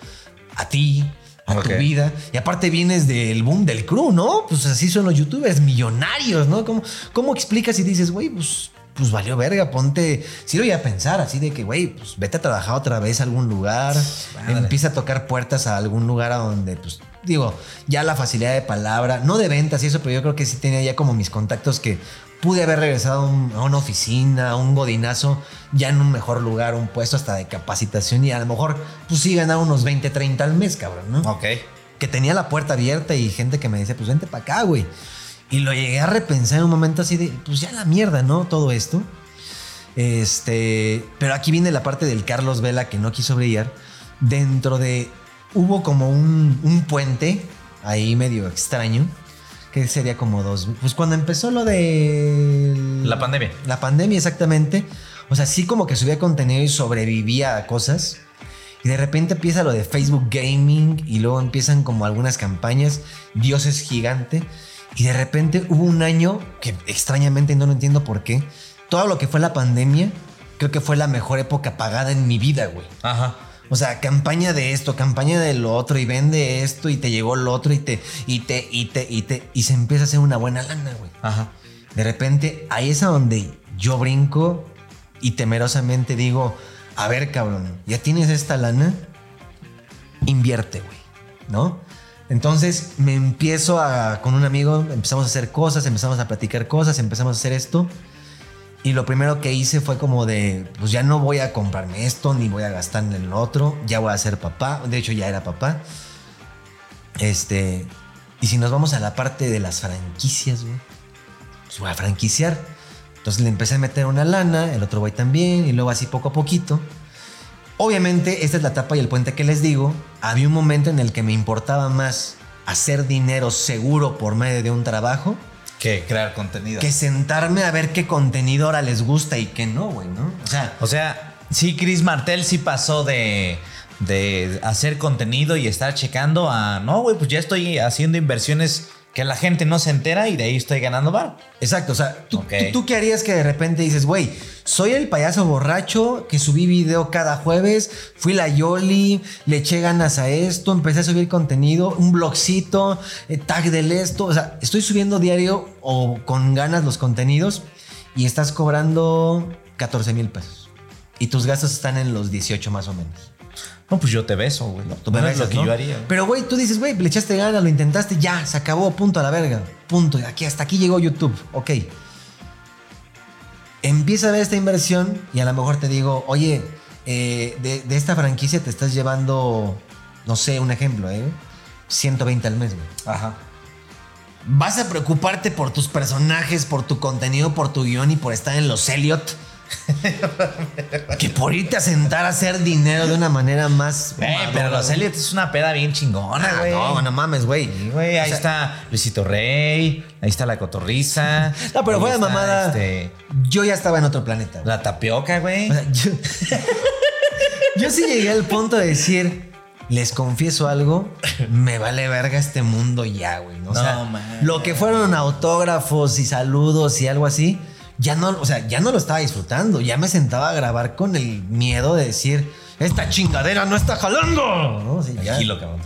Speaker 6: a ti, a tu vida? Y aparte vienes del boom del crew, ¿no? Pues así son los youtubers millonarios, ¿no? ¿Cómo, cómo explicas y dices, güey, pues, pues valió verga, ponte. Sí lo voy a pensar, así de que, güey, pues vete a trabajar otra vez a algún lugar, empieza a tocar puertas a algún lugar a donde, pues, digo, ya la facilidad de palabra, no de ventas y eso, pero yo creo que sí tenía ya como mis contactos que pude haber regresado a, un- a una oficina, a un godinazo, ya en un mejor lugar, un puesto hasta de capacitación y a lo mejor, pues sí, ganar unos 20, 30 al mes, cabrón, ¿no?
Speaker 5: Ok.
Speaker 6: que tenía la puerta abierta y gente que me decía, pues vente para acá, güey. Y lo llegué a repensar en un momento así de, pues ya la mierda, ¿no? Todo esto. Este, pero aquí viene la parte del Carlos Vela que no quiso brillar. Dentro de, hubo como un, un puente ahí medio extraño, que sería como dos, pues cuando empezó lo de...
Speaker 5: La pandemia.
Speaker 6: La pandemia, exactamente. O sea, sí como que subía contenido y sobrevivía a cosas. Y de repente empieza lo de Facebook Gaming y luego empiezan como algunas campañas. Dios es gigante. Y de repente hubo un año que extrañamente no lo entiendo por qué. Todo lo que fue la pandemia, creo que fue la mejor época pagada en mi vida, güey.
Speaker 5: Ajá.
Speaker 6: O sea, campaña de esto, campaña de lo otro y vende esto y te llegó lo otro y te, y te, y te, y te, y se empieza a hacer una buena lana, güey.
Speaker 5: Ajá.
Speaker 6: De repente, ahí es a donde yo brinco y temerosamente digo, a ver, cabrón, ya tienes esta lana, invierte, güey, ¿no? Entonces me empiezo a, con un amigo, empezamos a hacer cosas, empezamos a platicar cosas, empezamos a hacer esto. Y lo primero que hice fue como de, pues ya no voy a comprarme esto, ni voy a gastar en el otro, ya voy a ser papá. De hecho, ya era papá. Este, y si nos vamos a la parte de las franquicias, pues voy a franquiciar. Entonces le empecé a meter una lana, el otro güey también, y luego así poco a poquito. Obviamente, esta es la etapa y el puente que les digo. Había un momento en el que me importaba más hacer dinero seguro por medio de un trabajo
Speaker 5: Que crear contenido.
Speaker 6: que sentarme a ver qué contenido ahora les gusta y qué no, güey, ¿no? O sea,
Speaker 5: O sea, sí, Chris Martel sí pasó de, de hacer contenido y estar checando a, no, güey, pues ya estoy haciendo inversiones que la gente no se entera y de ahí estoy ganando bar.
Speaker 6: exacto, o sea, ¿tú,
Speaker 5: Ok.
Speaker 6: tú- tú qué harías que de repente dices, güey, soy el payaso borracho que subí video cada jueves, fui la Yoli, le eché ganas a esto, empecé a subir contenido, un blogcito, eh, tag del esto, o sea, estoy subiendo diario o con ganas los contenidos y estás cobrando 14 mil pesos. Y tus gastos están en los 18 más o menos.
Speaker 5: No, pues yo te beso, güey.
Speaker 6: Tú me
Speaker 5: No es lo que
Speaker 6: ¿no?
Speaker 5: yo haría. güey.
Speaker 6: Pero, güey, tú dices, güey, le echaste ganas, lo intentaste, ya, se acabó, punto a la verga. Punto. Aquí, hasta aquí llegó YouTube. Ok. Empieza a ver esta inversión y a lo mejor te digo, oye, eh, de, de esta franquicia te estás llevando, no sé, un ejemplo, ¿eh? 120 al mes, güey.
Speaker 5: Ajá.
Speaker 6: ¿Vas a preocuparte por tus personajes, por tu contenido, por tu guion y por estar en los Elliot? Que por irte a sentar a hacer dinero de una manera más...
Speaker 5: Güey, pero los. Elliot es una peda bien chingona,
Speaker 6: Ah, no, no mames, güey.
Speaker 5: Sí, ahí
Speaker 6: O sea,
Speaker 5: está Luisito Rey, ahí está la cotorriza.
Speaker 6: No, pero fuera de mamada.
Speaker 5: este,
Speaker 6: Yo ya estaba en otro planeta.
Speaker 5: la tapioca, güey.
Speaker 6: O sea, yo, yo sí llegué al punto de decir, les confieso algo, me vale verga este mundo ya, güey. No, sea,
Speaker 5: man.
Speaker 6: lo que fueron autógrafos y saludos y algo así, ya no, o sea, ya no lo estaba disfrutando. Ya me sentaba a grabar con el miedo de decir, esta chingadera no está jalando. ¿no? Ya-
Speaker 5: Tranquilo, cabrón.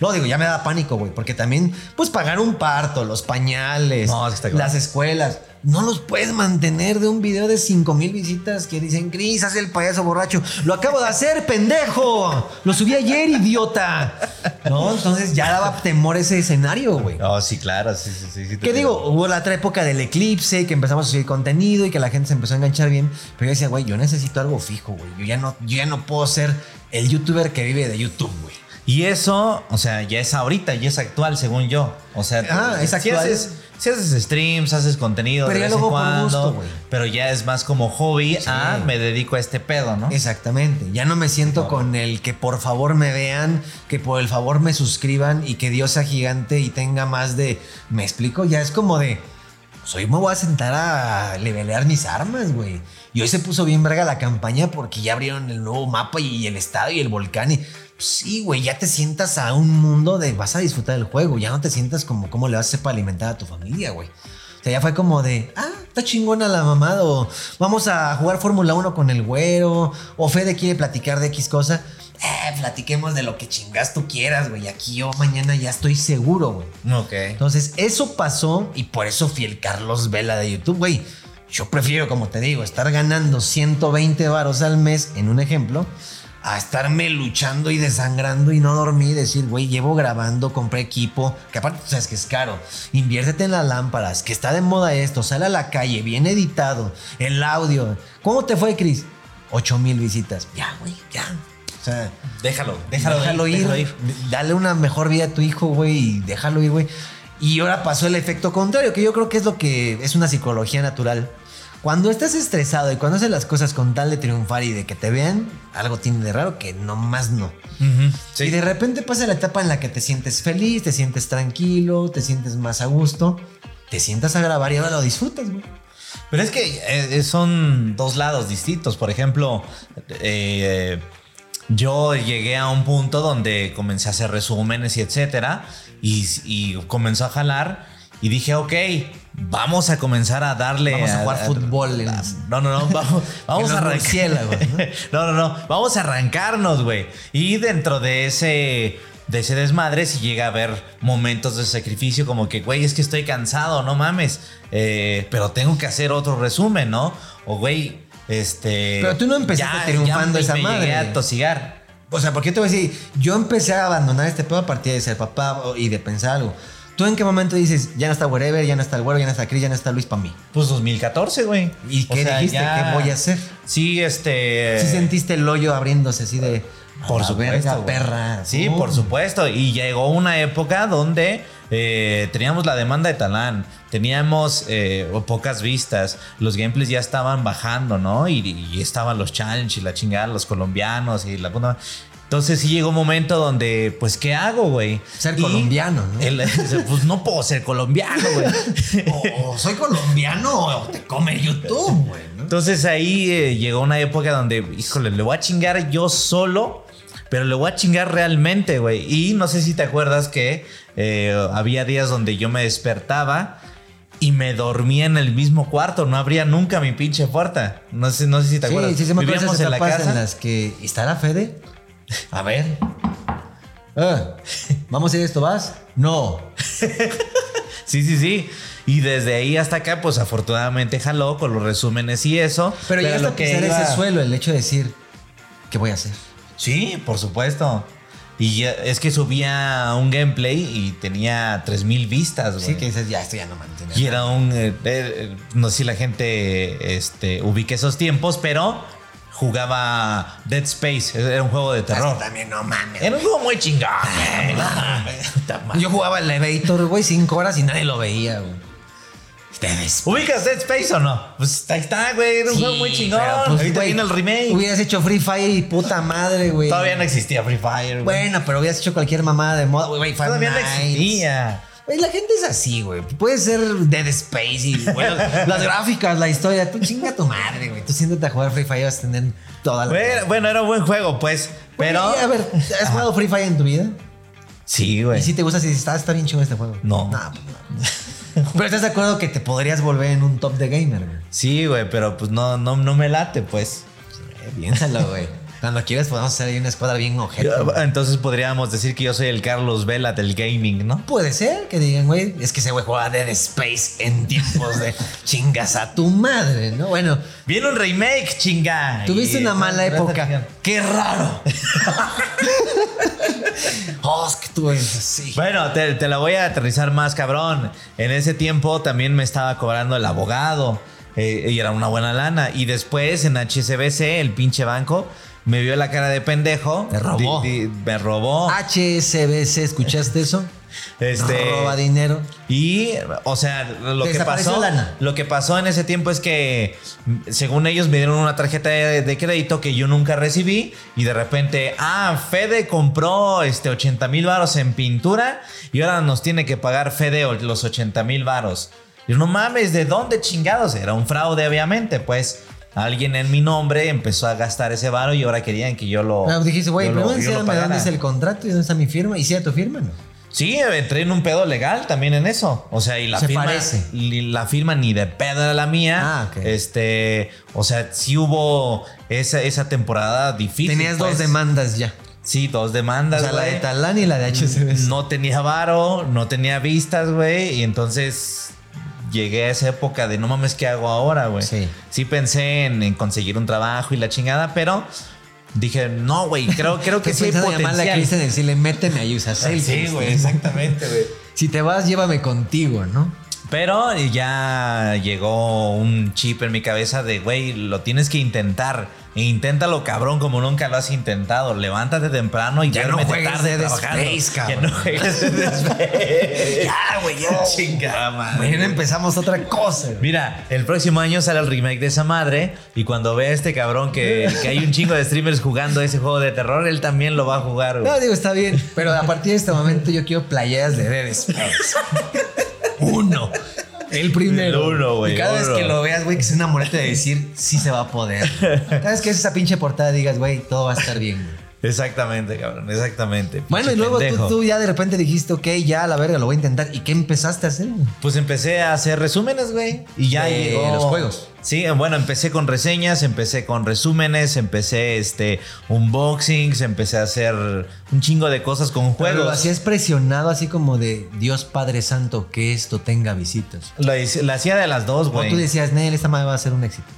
Speaker 6: No, digo, ya me da pánico, güey, porque también, pues pagar un parto, los pañales,
Speaker 5: No, es que está claro.
Speaker 6: las escuelas, no los puedes mantener de un video de 5 mil visitas que dicen, Cris, haz el payaso borracho. Lo acabo de hacer, pendejo. Lo subí ayer, idiota. No, entonces ya daba temor ese escenario, güey.
Speaker 5: Oh, sí, claro, sí, sí, sí. sí
Speaker 6: ¿Qué digo? Hubo la otra época del eclipse, que empezamos a subir contenido y que la gente se empezó a enganchar bien. Pero yo decía, güey, yo necesito algo fijo, güey. Yo ya no, yo ya no puedo ser el youtuber que vive de YouTube, güey.
Speaker 5: Y eso, o sea, ya es ahorita, ya es actual, según yo. O sea,
Speaker 6: Ah, es
Speaker 5: si
Speaker 6: actual.
Speaker 5: haces, si haces streams, haces contenido
Speaker 6: Pero
Speaker 5: de vez en cuando,
Speaker 6: gusto,
Speaker 5: pero ya es más como hobby
Speaker 6: Sí.
Speaker 5: a me dedico a este pedo, ¿no?
Speaker 6: Exactamente. Ya no me siento con el que por favor me vean, que por el favor me suscriban y que Dios sea gigante y tenga más de. ¿Me explico? Ya es como de. Hoy me voy a sentar a levelear mis armas, güey. Y hoy se puso bien verga la campaña porque ya abrieron el nuevo mapa y el estado y el volcán. Y sí, güey, ya te sientas a un mundo de vas a disfrutar del juego. Ya no te sientas como cómo le vas a hacer para alimentar a tu familia, güey. O sea, ya fue como de, ah, está chingona la mamada, o vamos a jugar Fórmula 1 con el güero, o Fede quiere platicar de X cosa. Eh, platiquemos de lo que chingas tú quieras, güey. Aquí yo mañana ya estoy seguro, güey.
Speaker 5: Ok.
Speaker 6: Entonces, eso pasó y por eso fui el Carlos Vela de YouTube, güey. Yo prefiero, como te digo, estar ganando 120 varos al mes, en un ejemplo, a estarme luchando y desangrando y no dormir y decir, güey, llevo grabando, compré equipo, que aparte tú sabes que es caro. Inviértete en las lámparas, que está de moda esto, sale a la calle, bien editado, el audio. ¿Cómo te fue, Chris? 8 mil visitas. Ya, güey, ya. O sea,
Speaker 5: Déjalo,
Speaker 6: Déjalo,
Speaker 5: déjalo,
Speaker 6: ir,
Speaker 5: déjalo ir.
Speaker 6: Dale una mejor vida a tu hijo, güey, y déjalo ir, güey. Y ahora pasó el efecto contrario, que yo creo que es lo que es una psicología natural. Cuando estás estresado y cuando haces las cosas con tal de triunfar y de que te vean, algo tiene de raro que no más no.
Speaker 5: Ujú, sí.
Speaker 6: Y de repente pasa la etapa en la que te sientes feliz, te sientes tranquilo, te sientes más a gusto, te sientas a grabar y ahora lo disfrutas, güey.
Speaker 5: Pero es que eh, son dos lados distintos. Por ejemplo, eh, yo llegué a un punto donde comencé a hacer resúmenes y etcétera. Y, y comenzó a jalar. Y dije, ok, vamos a comenzar a darle.
Speaker 6: Vamos a jugar fútbol en-
Speaker 5: No, no, no. Vamos, vamos a arrancar.
Speaker 6: murciélagos,
Speaker 5: ¿no? no, no, Vamos a arrancarnos, güey. Y dentro de ese. De ese desmadre, si llega a haber momentos de sacrificio, como que, güey, es que estoy cansado, no mames. Eh, pero tengo que hacer otro resumen, ¿no? O, güey, este.
Speaker 6: Pero tú no empezaste triunfando
Speaker 5: me-
Speaker 6: esa
Speaker 5: me
Speaker 6: madre.
Speaker 5: llegué a tosigar.
Speaker 6: O sea, porque yo te voy a decir, yo empecé a abandonar este pedo a partir de ser papá y de pensar algo. ¿Tú en qué momento dices, ya no está Wherever, ya no está el güero, ya no está Chris, ya no está Luis para mí?
Speaker 5: Pues 2014, güey.
Speaker 6: ¿Y qué dijiste? ¿Qué voy a hacer?
Speaker 5: Sí, este.
Speaker 6: Sí sentiste el hoyo abriéndose así de...
Speaker 5: Por
Speaker 6: "A la
Speaker 5: supuesto.
Speaker 6: verga, perra.
Speaker 5: Sí,
Speaker 6: Uh.
Speaker 5: por supuesto. Y llegó una época donde eh, teníamos la demanda de Talán, teníamos eh, pocas vistas, los gameplays ya estaban bajando, ¿no? Y, y estaban los challenge y la chingada, los colombianos y la puta. Entonces sí llegó un momento donde, pues, ¿qué hago, güey?
Speaker 6: Ser
Speaker 5: Y
Speaker 6: colombiano, ¿no?
Speaker 5: pues no puedo ser colombiano, güey.
Speaker 6: O, soy colombiano o te come YouTube, güey. ¿no?
Speaker 5: Entonces ahí eh, llegó una época donde, híjole, le voy a chingar yo solo, pero le voy a chingar realmente, güey. Y no sé si te acuerdas que eh, había días donde yo me despertaba y me dormía en el mismo cuarto, no abría nunca mi pinche puerta. No sé, no sé si te acuerdas.
Speaker 6: Sí, sí, me
Speaker 5: Vivíamos en la casa.
Speaker 6: en las que... ¿Estará Fede? A ver. Ah, ¿Vamos a ir a esto, vas? No.
Speaker 5: Sí, sí, sí. Y desde ahí hasta acá, pues afortunadamente jaló con los resúmenes y eso.
Speaker 6: Pero, ya
Speaker 5: lo que iba-
Speaker 6: ese suelo, el hecho de decir, ¿qué voy a hacer?
Speaker 5: Sí, por supuesto. Y ya- es que subía un gameplay y tenía 3000 vistas, güey.
Speaker 6: Sí, que dices, ya, esto ya no mantiene.
Speaker 5: Y era un. eh, eh, no sé si la gente este, ubique esos tiempos, pero jugaba Dead Space. Era un juego de terror.
Speaker 6: También no mames.
Speaker 5: Era un juego muy chingón.
Speaker 6: Yo jugaba el Elevator, güey, cinco horas y nadie lo veía, güey. Ustedes.
Speaker 5: ¿Ubicas Dead Space o no? Pues ahí está, güey. Era un juego muy chingón.
Speaker 6: pues,
Speaker 5: Ahorita viene el remake.
Speaker 6: Hubieras hecho Free Fire y puta madre, güey.
Speaker 5: Todavía no existía Free Fire. güey.
Speaker 6: Bueno, pero hubieras hecho cualquier mamada de moda, güey.
Speaker 5: Todavía no existía.
Speaker 6: Güey, la gente es así, güey. Puede ser Dead Space y bueno, las gráficas, la historia. Tú chinga tu madre, güey. Tú siéntate a jugar Free Fire vas a tener toda la.
Speaker 5: Bueno, bueno, era un buen juego, pues. Pero.
Speaker 6: A ver, ¿has jugado Free Fire en tu vida?
Speaker 5: Sí, güey.
Speaker 6: Y si te gusta, si está, está bien chingón este juego.
Speaker 5: No.
Speaker 6: No, pues no. Pero estás de acuerdo que te podrías volver en un top de gamer, güey.
Speaker 5: Sí, güey, pero pues no, no, no me late, pues.
Speaker 6: Piénsalo, güey. Cuando quieras podemos hacer ahí una escuadra bien ojete.
Speaker 5: Entonces podríamos decir que yo soy el Carlos Vela del gaming, ¿no?
Speaker 6: Puede ser que digan, güey, es que ese güey jugaba Dead Space en tiempos de chingas a tu madre, ¿no? Bueno,
Speaker 5: Viene un remake, chinga.
Speaker 6: tuviste una mala época. ¡Qué raro! oh, es que tú eres así.
Speaker 5: Bueno, te, te la voy a aterrizar más, cabrón. En ese tiempo también me estaba cobrando el abogado. eh, y era una buena lana. Y después en HSBC, el pinche banco, me vio la cara de pendejo.
Speaker 6: Te robó.
Speaker 5: Di- di- me robó.
Speaker 6: HSBC, ¿escuchaste eso?
Speaker 5: Este.
Speaker 6: Roba dinero.
Speaker 5: Y, o sea, lo que pasó.
Speaker 6: lana.
Speaker 5: Lo que pasó en ese tiempo es que, según ellos, me dieron una tarjeta de, de crédito que yo nunca recibí. Y de repente, ah, Fede compró este 80 mil varos en pintura. Y ahora nos tiene que pagar Fede los 80 mil varos. Y yo, no mames, ¿de dónde chingados? Era un fraude, obviamente. Pues alguien en mi nombre empezó a gastar ese varo y ahora querían que yo lo.
Speaker 6: Ah, dijiste, güey, enséñame dónde es el contrato y dónde está mi firma. ¿Y si era tu firma, no?
Speaker 5: Sí, entré en un pedo legal también en eso. O sea, y la
Speaker 6: Se
Speaker 5: firma.
Speaker 6: parece.
Speaker 5: La firma ni de pedo era la mía.
Speaker 6: Ah, ok.
Speaker 5: Este. O sea, sí hubo esa, esa temporada difícil.
Speaker 6: Tenías dos
Speaker 5: pues.
Speaker 6: demandas ya.
Speaker 5: Sí, dos
Speaker 6: O
Speaker 5: demandas.
Speaker 6: sea, la de Talán y la de HSBC.
Speaker 5: No tenía varo, no tenía vistas, güey. Y entonces llegué a esa época de no mames, ¿qué hago ahora, güey?
Speaker 6: Sí.
Speaker 5: Sí pensé en, en conseguir un trabajo y la chingada, pero dije, no, güey, creo, creo que sí hay
Speaker 6: llamarle a
Speaker 5: potencial.
Speaker 6: Cristian y decirle, méteme a Usa
Speaker 5: Sí, güey, exactamente, güey.
Speaker 6: Si te vas, llévame contigo, ¿no?
Speaker 5: Pero ya llegó un chip en mi cabeza de, güey, lo tienes que intentar. E inténtalo, cabrón, como nunca lo has intentado. Levántate temprano y
Speaker 6: Ya no juegues
Speaker 5: tarde trabajando.
Speaker 6: Space,
Speaker 5: Ya
Speaker 6: cabrón.
Speaker 5: no juegues Dead Space.
Speaker 6: Ya, güey, ya.
Speaker 5: Chingada madre.
Speaker 6: Mañana empezamos otra cosa. güey.
Speaker 5: Mira, el próximo año sale el remake de esa madre y cuando vea a este cabrón que, que hay un chingo de streamers jugando ese juego de terror, él también lo va a jugar, güey.
Speaker 6: No, digo, está bien. Pero a partir de este momento yo quiero playeras de Dead Space. Uno. El primero.
Speaker 5: El uno, güey,
Speaker 6: Y cada vez que lo veas, güey, que es una de decir, sí se va a poder. Cada vez que es esa pinche portada, digas, güey, todo va a estar bien. güey.
Speaker 5: Exactamente, cabrón, exactamente.
Speaker 6: Bueno, y luego tú, ya de repente dijiste, ok, ya la verga, lo voy a intentar. ¿Y qué empezaste a hacer?
Speaker 5: Pues empecé a hacer resúmenes, güey. Y ya
Speaker 6: De
Speaker 5: llegó.
Speaker 6: los juegos.
Speaker 5: Sí, bueno, empecé con reseñas, empecé con resúmenes, empecé este unboxings, empecé a hacer un chingo de cosas con
Speaker 6: Pero lo
Speaker 5: juegos.
Speaker 6: hacías presionado así como de Dios Padre Santo, que esto tenga visitas.
Speaker 5: Lo hice- la hacía de las dos,
Speaker 6: O
Speaker 5: güey.
Speaker 6: tú decías, Nel, esta madre va a ser un éxito.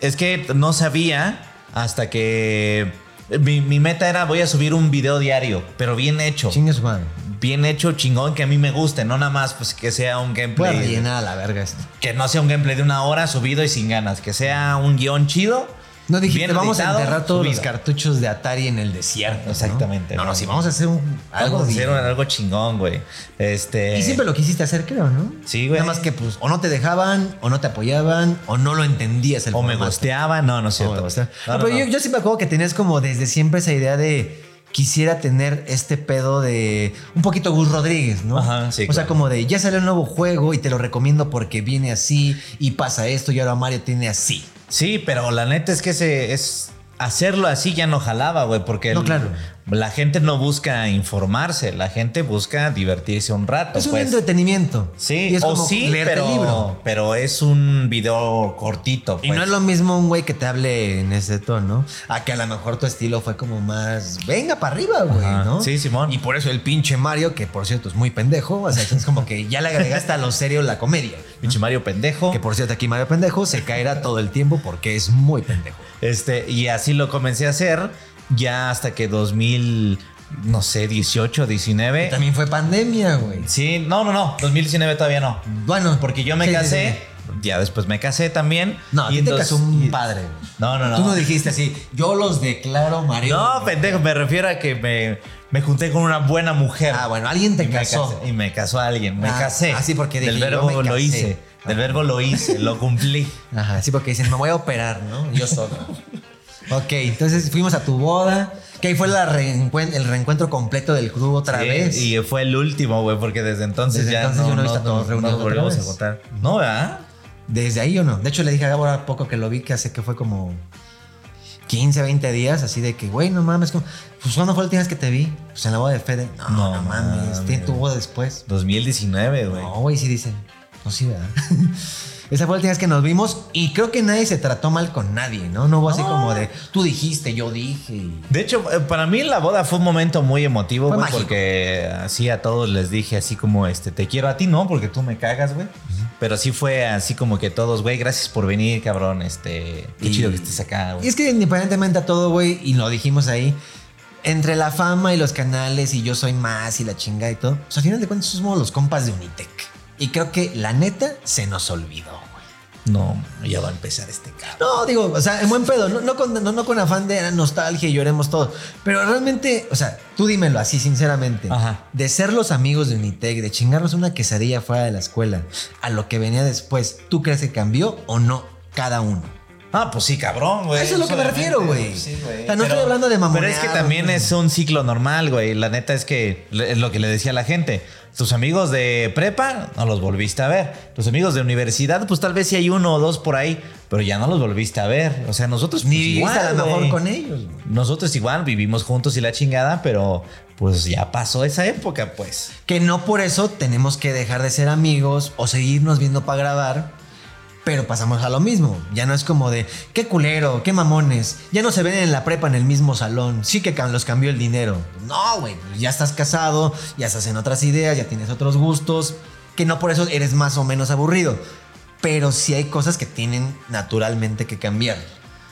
Speaker 5: Es que no sabía hasta que mi, mi meta era voy a subir un video diario, pero bien hecho.
Speaker 6: Madre.
Speaker 5: Bien hecho, chingón, que a mí me guste, no nada más pues que sea un gameplay.
Speaker 6: a la verga esto.
Speaker 5: Que no sea un gameplay de una hora subido y sin ganas, que sea un guion chido.
Speaker 6: No dijiste,
Speaker 5: bien
Speaker 6: vamos a enterrar todos los
Speaker 5: subido.
Speaker 6: cartuchos de Atari en el desierto.
Speaker 5: Exactamente,
Speaker 6: No, no,
Speaker 5: no.
Speaker 6: sí, vamos a hacer un, algo
Speaker 5: Vamos a hacer
Speaker 6: bien.
Speaker 5: algo chingón, güey. Este.
Speaker 6: Y siempre lo quisiste hacer, creo, ¿no?
Speaker 5: Sí, güey.
Speaker 6: Nada más que, pues, o no te dejaban, o no te apoyaban, o no lo entendías el
Speaker 5: O me gusteaba, no, no es cierto. No,
Speaker 6: pero. Yo, yo me acuerdo que tenías como desde siempre esa idea de quisiera tener este pedo de un poquito Gus Rodríguez, ¿no?
Speaker 5: Ajá, sí,
Speaker 6: O sea, como de ya salió un nuevo juego y te lo recomiendo porque viene así y pasa esto y ahora Mario tiene así.
Speaker 5: Sí, pero la neta es que ese es. Hacerlo así ya no jalaba, güey, porque
Speaker 6: No,
Speaker 5: el-
Speaker 6: claro.
Speaker 5: La gente no busca informarse, la gente busca divertirse un rato.
Speaker 6: Es un
Speaker 5: pues.
Speaker 6: entretenimiento.
Speaker 5: Sí,
Speaker 6: Y es
Speaker 5: o
Speaker 6: como
Speaker 5: sí,
Speaker 6: leerte
Speaker 5: pero,
Speaker 6: el libro.
Speaker 5: pero es un video cortito.
Speaker 6: Y
Speaker 5: pues.
Speaker 6: no es lo mismo un güey que te hable en ese tono, a que a lo mejor tu estilo fue como más, venga para arriba, güey,
Speaker 5: Ajá.
Speaker 6: ¿no?
Speaker 5: Sí, Simón.
Speaker 6: Y por eso el pinche Mario, que por cierto es muy pendejo, o sea, es como que ya le agregaste a lo serio la comedia.
Speaker 5: Pinche Mario pendejo.
Speaker 6: Que por cierto aquí Mario pendejo se caerá todo el tiempo porque es muy pendejo.
Speaker 5: Este, y así lo comencé a hacer ya hasta que 2000, no sé, 18, 19.
Speaker 6: También fue pandemia, güey.
Speaker 5: Sí, no, no, no, 2019 todavía no.
Speaker 6: Bueno,
Speaker 5: Porque yo me
Speaker 6: sí,
Speaker 5: casé,
Speaker 6: sí.
Speaker 5: ya después me casé también.
Speaker 6: No, a
Speaker 5: y
Speaker 6: te
Speaker 5: entonces-
Speaker 6: casó un padre.
Speaker 5: No, no, no.
Speaker 6: Tú no dijiste así, yo los declaro Mario.
Speaker 5: No, pendejo, me refiero a que me, me junté con una buena mujer.
Speaker 6: Ah, bueno, alguien te
Speaker 5: y me
Speaker 6: casó.
Speaker 5: casé- y me casó alguien, me
Speaker 6: Ah,
Speaker 5: casé.
Speaker 6: ah, sí, porque
Speaker 5: Del
Speaker 6: dije, yo
Speaker 5: verbo
Speaker 6: me
Speaker 5: lo
Speaker 6: casé.
Speaker 5: hice. Del verbo lo hice, lo cumplí.
Speaker 6: Ajá, sí, porque dicen, me voy a operar, ¿no? Yo solo. ok, entonces fuimos a tu boda. Que ahí fue la el reencuentro completo del club otra
Speaker 5: Sí,
Speaker 6: vez.
Speaker 5: Y fue el último, güey, porque desde entonces
Speaker 6: Desde
Speaker 5: ya
Speaker 6: entonces
Speaker 5: no,
Speaker 6: yo no he
Speaker 5: no,
Speaker 6: visto a todos
Speaker 5: no-
Speaker 6: reunidos
Speaker 5: a. No, ¿verdad?
Speaker 6: Desde ahí yo no. De hecho, le dije a Gabo ahora poco que lo vi, que hace que fue como 15, 20 días, así de que, güey, no mames, pues ¿cuándo fue la última vez que te vi? Pues en la boda de Fede. No, no,
Speaker 5: No
Speaker 6: mames,
Speaker 5: mames.
Speaker 6: tiene tu boda después.
Speaker 5: 2019, güey.
Speaker 6: No, güey, sí dicen. Pues sí, ¿verdad? Esa fue la última vez que nos vimos y creo que nadie se trató mal con nadie, ¿no? No hubo así como de tú dijiste, yo dije.
Speaker 5: De hecho, eh, para mí la boda fue un momento muy emotivo, güey, porque así a todos les dije así como, este, te quiero a ti, ¿no? Porque tú me cagas, güey. Pero sí fue así como que todos, güey, gracias por venir, cabrón, este, qué
Speaker 6: Y-
Speaker 5: chido que estés acá, güey.
Speaker 6: Y es que independientemente a todo, güey, y lo dijimos ahí, entre la fama y los canales y yo soy más y la chinga y todo, pues al final de cuentas somos los compas de Unitec. Y creo que la neta se nos olvidó, güey.
Speaker 5: No, ya va a empezar este cabrón.
Speaker 6: No, digo, o sea, en buen pedo, no, no, con, no, no con afán de nostalgia y lloremos todos. Pero realmente, o sea, tú dímelo así, sinceramente.
Speaker 5: Ajá.
Speaker 6: De ser los amigos de Unitec, de chingarnos una quesadilla fuera de la escuela, a lo que venía después, ¿tú crees que cambió o no cada uno?
Speaker 5: Ah, pues sí, cabrón, güey.
Speaker 6: A eso es lo que me refiero, güey.
Speaker 5: Sí, güey.
Speaker 6: O sea, no estoy hablando de
Speaker 5: Pero
Speaker 6: mamonear,
Speaker 5: es que también es un ciclo normal, güey. La neta es que es lo que le decía a la gente. Tus amigos de prepa no los volviste a ver. Tus amigos de universidad, pues tal vez sí hay uno o dos por ahí, pero ya no los volviste a ver. O sea, nosotros
Speaker 6: Ni
Speaker 5: pues,
Speaker 6: viviste
Speaker 5: igual,
Speaker 6: a lo mejor con ellos.
Speaker 5: Nosotros igual vivimos juntos y la chingada, pero pues ya pasó esa época, pues.
Speaker 6: Que no por eso tenemos que dejar de ser amigos o seguirnos viendo para grabar. Pero pasamos a lo mismo. Ya no es como de, qué culero, qué mamones. Ya no se ven en la prepa en el mismo salón. Sí que los cambió el dinero. No, güey. Ya estás casado, ya estás en otras ideas, ya tienes otros gustos. Que no por eso eres más o menos aburrido. Pero sí hay cosas que tienen naturalmente que cambiar.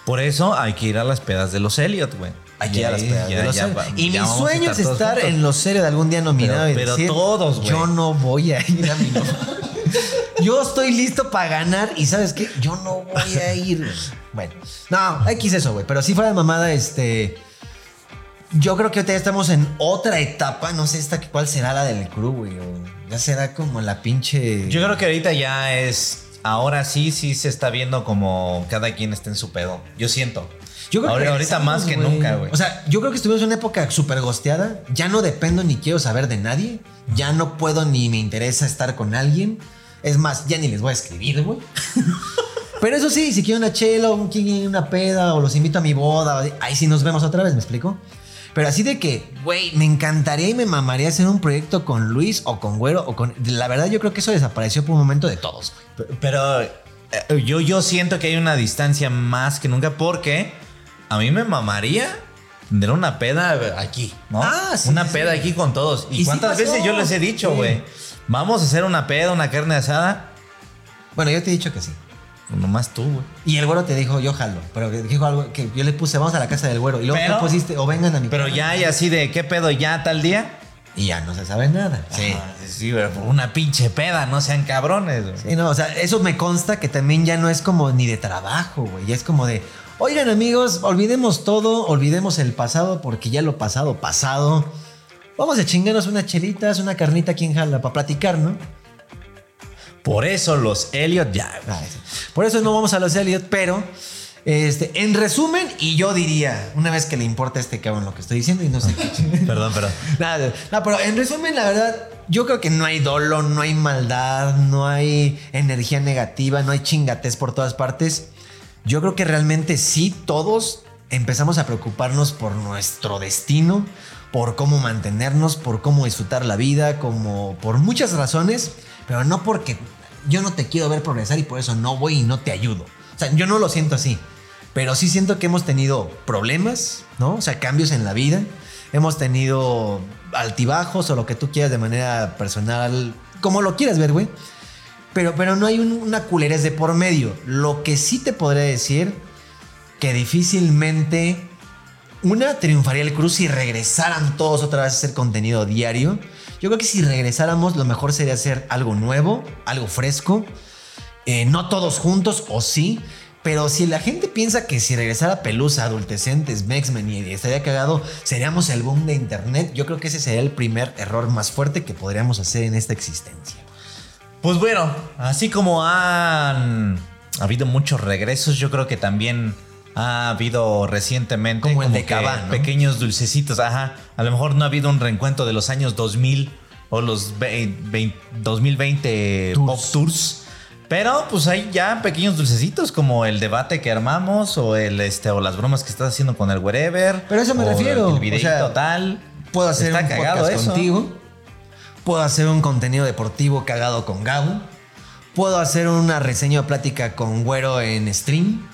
Speaker 5: Por eso hay que ir a las pedas de los Elliot, güey.
Speaker 6: Ir a las pedas Y mi sueño es estar
Speaker 5: juntos.
Speaker 6: en los serios de algún día nominado
Speaker 5: Pero-
Speaker 6: y
Speaker 5: pero
Speaker 6: decir,
Speaker 5: todos, güey.
Speaker 6: Yo no voy a ir a mi no- Yo estoy listo para ganar y ¿sabes qué? Yo no voy a ir. Bueno, no, X eso, güey. Pero sí fue de mamada, este... Yo creo que ahorita ya estamos en otra etapa. No sé esta cuál será la del crew, güey. Ya será como la pinche...
Speaker 5: Yo creo que ahorita ya es. Ahora sí, sí se está viendo como cada quien está en su pedo. Yo siento.
Speaker 6: Yo creo
Speaker 5: ahora,
Speaker 6: que
Speaker 5: ahorita más que nunca, güey.
Speaker 6: O sea, yo creo que estuvimos en una época súper gosteada. Ya no dependo ni quiero saber de nadie. Ya no puedo ni me interesa estar con alguien. Es más, ya ni les voy a escribir, güey. Pero eso sí, si quiero una chela o un- una peda o los invito a mi boda, ahí sí nos vemos otra vez, ¿me explico? Pero así de que, güey, me encantaría y me mamaría hacer un proyecto con Luis o con Güero o con... La verdad yo creo que eso desapareció por un momento de todos,
Speaker 5: Pero eh, yo, yo siento que hay una distancia más que nunca porque a mí me mamaría tener una peda aquí, ¿no?
Speaker 6: Ah, sí,
Speaker 5: Una
Speaker 6: sí,
Speaker 5: peda
Speaker 6: sí.
Speaker 5: aquí con todos. ¿Y,
Speaker 6: Y
Speaker 5: cuántas veces yo les he dicho, güey? Vamos a hacer una peda, una carne asada.
Speaker 6: Bueno, yo te he dicho que sí.
Speaker 5: Nomás tú, güey.
Speaker 6: Y el güero te dijo, yo jalo. Pero dijo algo que yo le puse, vamos a la casa del güero. Y luego
Speaker 5: Pero-
Speaker 6: tú pusiste, o vengan a mi
Speaker 5: Pero
Speaker 6: casa.
Speaker 5: ya hay así de qué pedo ya tal día.
Speaker 6: Y ya no se sabe nada. Sí.
Speaker 5: Ah, sí, por una pinche peda, no sean cabrones, güey.
Speaker 6: Sí, no, o sea, eso me consta que también ya no es como ni de trabajo, güey. Ya es como de, oigan amigos, olvidemos todo, olvidemos el pasado porque ya lo pasado, pasado. Vamos a chingarnos unas chelitas, una carnita aquí en Jala para platicar, ¿no?
Speaker 5: Por eso los Elliot ya.
Speaker 6: Por eso no vamos a los Elliot, pero este, en resumen, y yo diría, una vez que le importa a este cabrón lo que estoy diciendo y no sé qué
Speaker 5: Perdón, perdón.
Speaker 6: Nada, no, pero en resumen, la verdad, yo creo que no hay dolo, no hay maldad, no hay energía negativa, no hay chingates por todas partes. Yo creo que realmente sí, todos empezamos a preocuparnos por nuestro destino, por cómo mantenernos, por cómo disfrutar la vida, como por muchas razones, pero no porque yo no te quiero ver progresar y por eso no voy y no te ayudo. O sea, yo no lo siento así. Pero sí siento que hemos tenido problemas, ¿no? O sea, cambios en la vida. Hemos tenido altibajos o lo que tú quieras de manera personal, como lo quieras ver, güey. Pero, pero no hay un- una culerez de por medio. Lo que sí te podría decir que difícilmente una triunfaría el cruz si regresaran todos otra vez a hacer contenido diario. Yo creo que si regresáramos, lo mejor sería hacer algo nuevo, algo fresco. Eh, no todos juntos, o sí. Pero si la gente piensa que si regresara Pelusa, Adultecentes, Mexmen y estaría cagado, seríamos el boom de internet, yo creo que ese sería el primer error más fuerte que podríamos hacer en esta existencia.
Speaker 5: Pues bueno, así como han habido muchos regresos, yo creo que también ha habido recientemente
Speaker 6: Como el de ¿no?
Speaker 5: pequeños dulcecitos, ajá. A lo mejor no ha habido un reencuentro de los años 2000 o los ve- vein- 2020
Speaker 6: Tours.
Speaker 5: Pop Tours. Pero pues hay ya pequeños dulcecitos como el debate que armamos o el este o las bromas que estás haciendo con el wherever.
Speaker 6: Pero a eso me
Speaker 5: o
Speaker 6: refiero,
Speaker 5: El
Speaker 6: o
Speaker 5: videito
Speaker 6: sea,
Speaker 5: tal.
Speaker 6: Puedo hacer
Speaker 5: Está
Speaker 6: un
Speaker 5: cagado
Speaker 6: podcast
Speaker 5: eso.
Speaker 6: contigo. Puedo hacer un contenido deportivo cagado con Gabo. puedo hacer una reseña o plática con Güero en stream.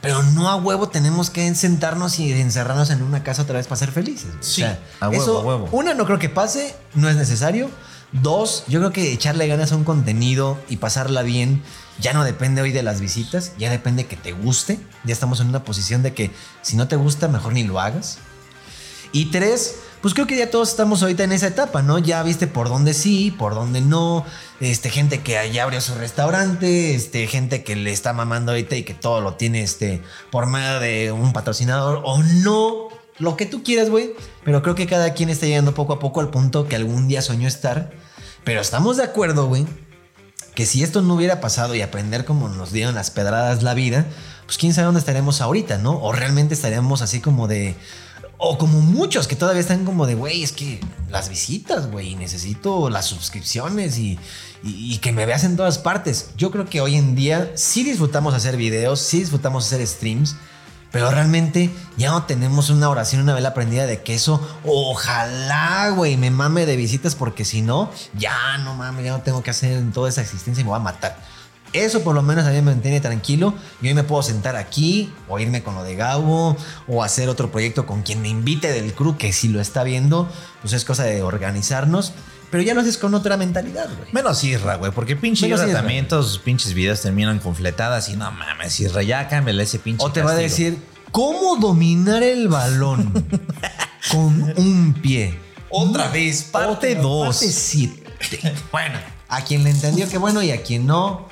Speaker 6: Pero no a huevo tenemos que sentarnos y encerrarnos en una casa otra vez para ser felices.
Speaker 5: Sí, a huevo,
Speaker 6: eso,
Speaker 5: a huevo.
Speaker 6: Una, no creo que pase, no es necesario. Dos, yo creo que echarle ganas a un contenido y pasarla bien ya no depende hoy de las visitas, ya depende que te guste. Ya estamos en una posición de que si no te gusta, mejor ni lo hagas. Y tres, pues creo que ya todos estamos ahorita en esa etapa, ¿no? Ya viste por dónde sí, por dónde no. Este, gente que ya abrió su restaurante, este, gente que le está mamando ahorita y que todo lo tiene este, por medio de un patrocinador o no. Lo que tú quieras, güey. Pero creo que cada quien está llegando poco a poco al punto que algún día soñó estar. Pero estamos de acuerdo, güey, que si esto no hubiera pasado y aprender como nos dieron las pedradas la vida, pues quién sabe dónde estaremos ahorita, ¿no? O realmente estaríamos así como de... O como muchos que todavía están como de, güey, es que las visitas, güey, necesito las suscripciones y, y- que me veas en todas partes. Yo creo que hoy en día sí disfrutamos hacer videos, sí disfrutamos hacer streams, pero realmente ya no tenemos una oración, una vela prendida de que eso, ojalá, güey, me mame de visitas, porque si no, ya no mames, ya no tengo que hacer en toda esa existencia y me voy a matar. Eso por lo menos a mí me mantiene tranquilo. Y hoy me puedo sentar aquí, o irme con lo de Gabo, o hacer otro proyecto con quien me invite del crew, que si lo está viendo, pues es cosa de organizarnos. Pero ya lo haces con otra mentalidad, güey.
Speaker 5: Menos Isra, güey, porque pinche
Speaker 6: Menos
Speaker 5: también todos sus pinches videos terminan con fletadas y no mames, Isra, ya cámbiale ese pinche
Speaker 6: O te va a decir, ¿cómo dominar el balón con un pie?
Speaker 5: Otra vez, parte
Speaker 6: Otra,
Speaker 5: dos.
Speaker 6: Parte siete. Bueno, a quien le entendió que bueno y a quien no,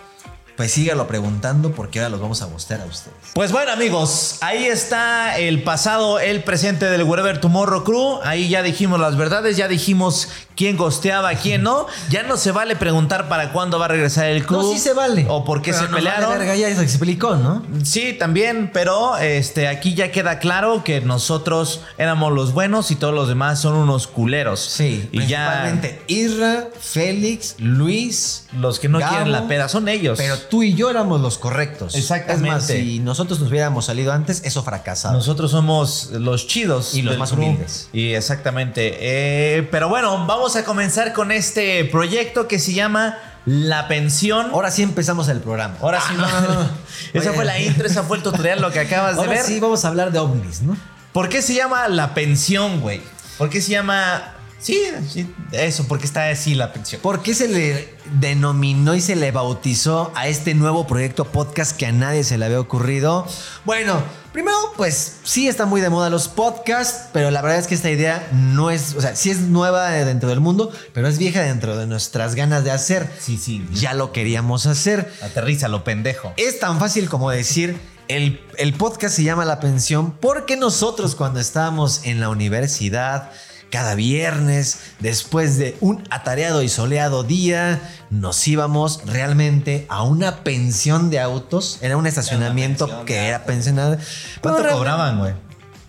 Speaker 6: pues sígalo preguntando porque ahora los vamos a gustar a ustedes.
Speaker 5: Pues bueno, amigos, ahí está el pasado, el presente del Wherever Tomorrow Crew. Ahí ya dijimos las verdades, ya dijimos quién gosteaba, quién no. Ya no se vale preguntar para cuándo va a regresar el crew.
Speaker 6: No, sí se vale.
Speaker 5: O por qué
Speaker 6: Pero
Speaker 5: se
Speaker 6: vale
Speaker 5: pelearon.
Speaker 6: verga, ya se explicó, ¿no?
Speaker 5: Sí, también, pero este, aquí ya queda claro que nosotros éramos los buenos y todos los demás son unos culeros.
Speaker 6: Sí,
Speaker 5: y ya
Speaker 6: principalmente Isra, Félix, Luis,
Speaker 5: los que no
Speaker 6: Gabo,
Speaker 5: quieren la peda son ellos.
Speaker 6: Pero tú y yo éramos los correctos.
Speaker 5: Exactamente.
Speaker 6: Es más, si nosotros nos hubiéramos salido antes, eso fracasaba.
Speaker 5: Nosotros somos los chidos.
Speaker 6: Y los más humildes.
Speaker 5: Y exactamente. Eh, pero bueno, vamos a comenzar con este proyecto que se llama La Pensión.
Speaker 6: Ahora sí empezamos el programa.
Speaker 5: Ahora sí,
Speaker 6: Ah, no, no, no.
Speaker 5: esa
Speaker 6: Oye.
Speaker 5: fue la intro, esa fue el tutorial, lo que acabas de
Speaker 6: Ahora
Speaker 5: ver.
Speaker 6: sí vamos a hablar de ovnis, ¿no?
Speaker 5: ¿Por qué se llama La Pensión, güey? ¿Por qué se llama... Sí, sí, eso, porque está así la pensión.
Speaker 6: ¿Por qué se le denominó y se le bautizó a este nuevo proyecto podcast que a nadie se le había ocurrido? Bueno, primero, pues sí está muy de moda los podcasts, pero la verdad es que esta idea no es, o sea, sí es nueva dentro del mundo, pero es vieja dentro de nuestras ganas de hacer.
Speaker 5: Sí, sí.
Speaker 6: Ya lo queríamos hacer.
Speaker 5: Aterriza, lo pendejo.
Speaker 6: Es tan fácil como decir, el, el podcast se llama La Pensión porque nosotros cuando estábamos en la universidad, cada viernes, después de un atareado y soleado día, nos íbamos realmente a una pensión de autos. Era un estacionamiento que era
Speaker 5: autos.
Speaker 6: pensionada.
Speaker 5: ¿Cuánto cobraban, güey?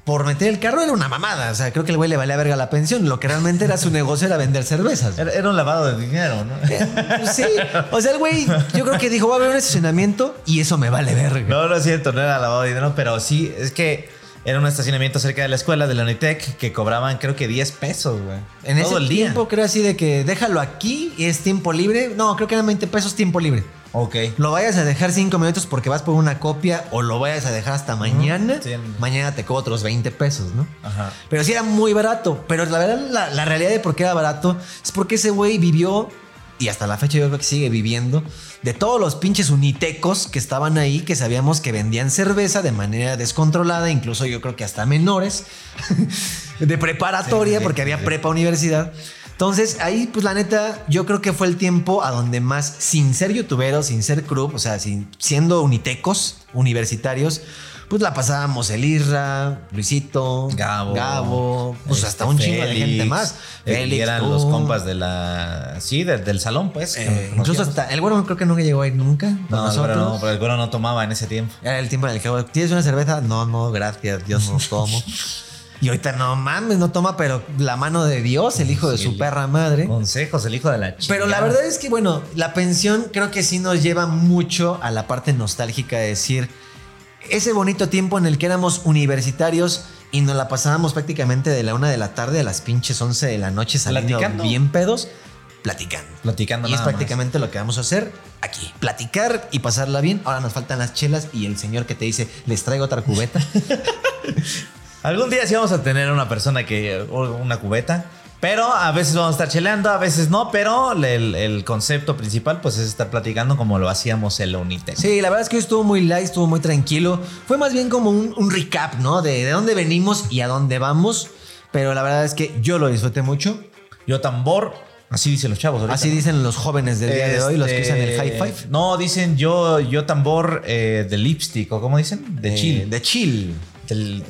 Speaker 6: Por meter el carro era una mamada. O sea, creo que el güey le valía verga la pensión. Lo que realmente era su negocio era vender cervezas.
Speaker 5: Era, era un lavado de dinero, ¿no?
Speaker 6: Pues sí. O sea, el güey, yo creo que dijo, va a haber un estacionamiento y eso me vale verga.
Speaker 5: No, no es cierto, no era lavado de dinero, pero sí, es que era un estacionamiento cerca de la escuela de la Unitec que cobraban creo que 10 pesos, güey.
Speaker 6: En
Speaker 5: Todo
Speaker 6: ese
Speaker 5: el día.
Speaker 6: tiempo creo así de que déjalo aquí y es tiempo libre. No, creo que eran 20 pesos tiempo libre.
Speaker 5: Ok.
Speaker 6: Lo vayas a dejar 5 minutos porque vas por una copia o lo vayas a dejar hasta mañana.
Speaker 5: Sí.
Speaker 6: Mañana te cobro otros 20 pesos, ¿no?
Speaker 5: Ajá.
Speaker 6: Pero sí era muy barato. Pero la verdad, la, la realidad de por qué era barato es porque ese güey vivió, y hasta la fecha yo creo que sigue viviendo, de todos los pinches unitecos que estaban ahí, que sabíamos que vendían cerveza de manera descontrolada, incluso yo creo que hasta menores, de preparatoria,
Speaker 5: Sí,
Speaker 6: porque
Speaker 5: sí,
Speaker 6: había
Speaker 5: sí.
Speaker 6: prepa universidad. Entonces, ahí, pues la neta, yo creo que fue el tiempo a donde más, sin ser youtuberos, sin ser crew, o sea, sin, siendo unitecos, universitarios, pues la pasábamos el Irra, Luisito,
Speaker 5: Gabo.
Speaker 6: Gabo, pues
Speaker 5: este,
Speaker 6: hasta un chingo de gente más.
Speaker 5: y
Speaker 6: Félix,
Speaker 5: eran
Speaker 6: tú.
Speaker 5: los compas de la. Sí, de- del salón, pues. que
Speaker 6: Eh, incluso hasta el güero creo que nunca llegó a ir nunca.
Speaker 5: No,
Speaker 6: nosotros.
Speaker 5: pero no, pero el güero no tomaba en ese tiempo.
Speaker 6: Era el tiempo en el que ¿tienes una cerveza? No, no, gracias, Dios no tomo. y ahorita no mames, no toma, pero la mano de Dios, el hijo de
Speaker 5: Sí,
Speaker 6: su
Speaker 5: el-
Speaker 6: perra madre.
Speaker 5: Consejos, el hijo de la chica.
Speaker 6: Pero la verdad es que, bueno, la pensión creo que sí nos lleva mucho a la parte nostálgica de decir ese bonito tiempo en el que éramos universitarios y nos la pasábamos prácticamente de la una de la tarde a las pinches 11 de la noche saliendo
Speaker 5: Platicando.
Speaker 6: bien pedos. platicando.
Speaker 5: Platicando
Speaker 6: Y es
Speaker 5: más.
Speaker 6: prácticamente lo que vamos a hacer aquí. Platicar y pasarla bien. Ahora nos faltan las chelas y el señor que te dice, les traigo otra cubeta.
Speaker 5: Algún día sí vamos a tener una persona que. una cubeta. Pero a veces vamos a estar cheleando, a veces no. Pero el, el concepto principal, pues, es estar platicando como lo hacíamos en la Unitec.
Speaker 6: Sí, la verdad es que hoy estuvo muy light, estuvo muy tranquilo. Fue más bien como un, un recap, ¿no? De, de dónde venimos y a dónde vamos. Pero la verdad es que yo lo disfruté mucho.
Speaker 5: Yo tambor. Así dicen los chavos. ahorita,
Speaker 6: Así dicen los jóvenes del día de hoy, los que usan el high
Speaker 5: Este,
Speaker 6: five.
Speaker 5: No, dicen yo, yo tambor eh, de lipstick, o ¿cómo dicen? De
Speaker 6: Eh,
Speaker 5: chill.
Speaker 6: De chill.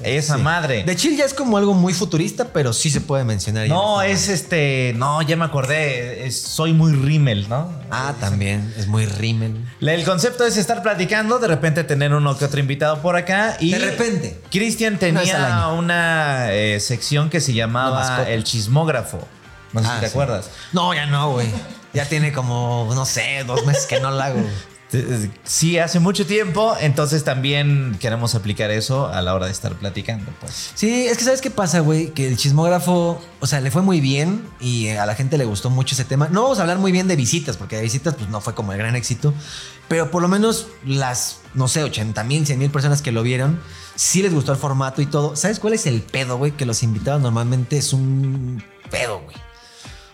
Speaker 5: Esa
Speaker 6: Sí.
Speaker 5: madre.
Speaker 6: De chill ya es como algo muy futurista, pero sí se puede mencionar.
Speaker 5: no, es este. No, ya me acordé. es- soy muy rímel, ¿no?
Speaker 6: Ah, también. Es muy rímel.
Speaker 5: El concepto es estar platicando, de repente tener uno que otro invitado por acá. Y
Speaker 6: De repente.
Speaker 5: Cristian tenía una eh, sección que se llamaba. El Chismógrafo. No sé
Speaker 6: Ah,
Speaker 5: si te
Speaker 6: sí.
Speaker 5: acuerdas.
Speaker 6: No, ya no, güey. Ya tiene como, no sé, dos meses que no la hago.
Speaker 5: Sí, hace mucho tiempo, entonces también queremos aplicar eso a la hora de estar platicando, pues.
Speaker 6: Sí, es que ¿sabes qué pasa, güey? Que el chismógrafo, o sea, le fue muy bien y a la gente le gustó mucho ese tema. No vamos a hablar muy bien de visitas, porque de visitas pues no fue como el gran éxito, pero por lo menos las, no sé, 80 mil, 100 mil personas que lo vieron, sí les gustó el formato y todo. ¿Sabes cuál es el pedo, güey? Que los invitados normalmente es un pedo, güey.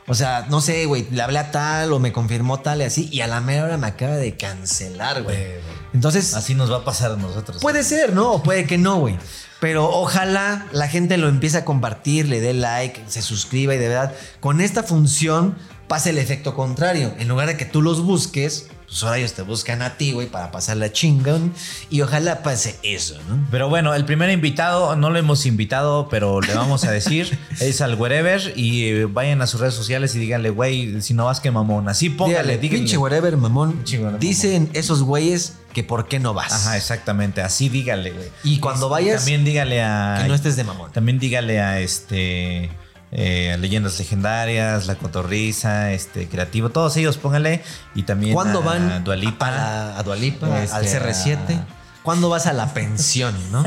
Speaker 6: O sea, no sé, güey, le hablé a tal o me confirmó tal y así, y a la mera hora me acaba de cancelar, güey. Entonces,
Speaker 5: Así nos va a pasar a nosotros.
Speaker 6: Puede ser, ¿no? O puede que no, güey. Pero ojalá la gente lo empiece a compartir, le dé like, se suscriba y de verdad, con esta función pase el efecto contrario. En lugar de que tú los busques, pues ahora ellos te buscan a ti, güey, para pasar la chingón. Y ojalá pase eso, ¿no?
Speaker 5: Pero bueno, el primer invitado no lo hemos invitado, pero le vamos a decir, es al wherever y eh, vayan a sus redes sociales y díganle, güey, si no vas que mamón. Así póngale, díganle.
Speaker 6: pinche whatever, mamón. Dicen esos güeyes que por qué no vas.
Speaker 5: Ajá, exactamente, así dígale, güey.
Speaker 6: Y cuando vayas,
Speaker 5: También dígale a...
Speaker 6: que no estés de mamón.
Speaker 5: También dígale a este... eh, Leyendas Legendarias, La Cotorriza, este, Creativo, todos ellos póngale y también
Speaker 6: ¿Cuándo
Speaker 5: a
Speaker 6: van
Speaker 5: Dualipa.
Speaker 6: a, la- a Dualipa,
Speaker 5: Este,
Speaker 6: al CR7? ¿Cuándo vas a la pensión, no?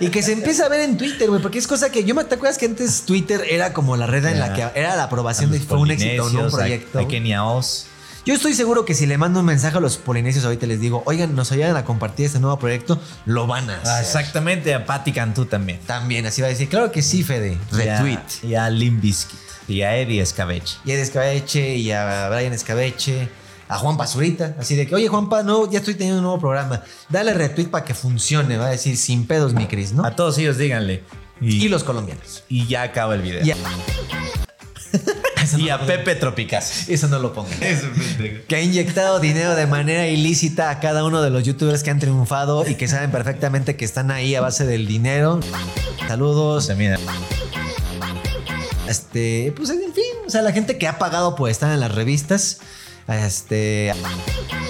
Speaker 6: Y que se empieza a ver en Twitter, güey, porque es cosa que yo me te acuerdas que antes Twitter era como la red en la que era la aprobación de fue un éxito no un proyecto.
Speaker 5: A, a Kenia Oz.
Speaker 6: Yo estoy seguro que si le mando un mensaje a los polinesios ahorita les digo, oigan, nos ayudan a compartir este nuevo proyecto, lo van a hacer.
Speaker 5: Ah, exactamente, a Patti Cantú también.
Speaker 6: También, así va a decir, claro que sí, Fede.
Speaker 5: A-
Speaker 6: Retweet.
Speaker 5: Y a Limp Bizkit. Y a Eddie Escabeche.
Speaker 6: Y a Ed Escabeche y a Brian Escabeche, a Juan Pazurita, así de que, oye Juanpa, no, ya estoy teniendo un nuevo programa. Dale retweet para que funcione, va a decir sin pedos mi Cris, ¿no?
Speaker 5: A todos ellos díganle. Y,
Speaker 6: Y los colombianos.
Speaker 5: y ya acaba el video.
Speaker 6: Y
Speaker 5: Y a Pepe Tropicas.
Speaker 6: eso no lo pongan. que ha inyectado dinero de manera ilícita a cada uno de los youtubers que han triunfado y que saben perfectamente que están ahí a base del dinero. Saludos.
Speaker 5: También.
Speaker 6: Este, pues en fin, o sea, la gente que ha pagado por estar en las revistas. Este,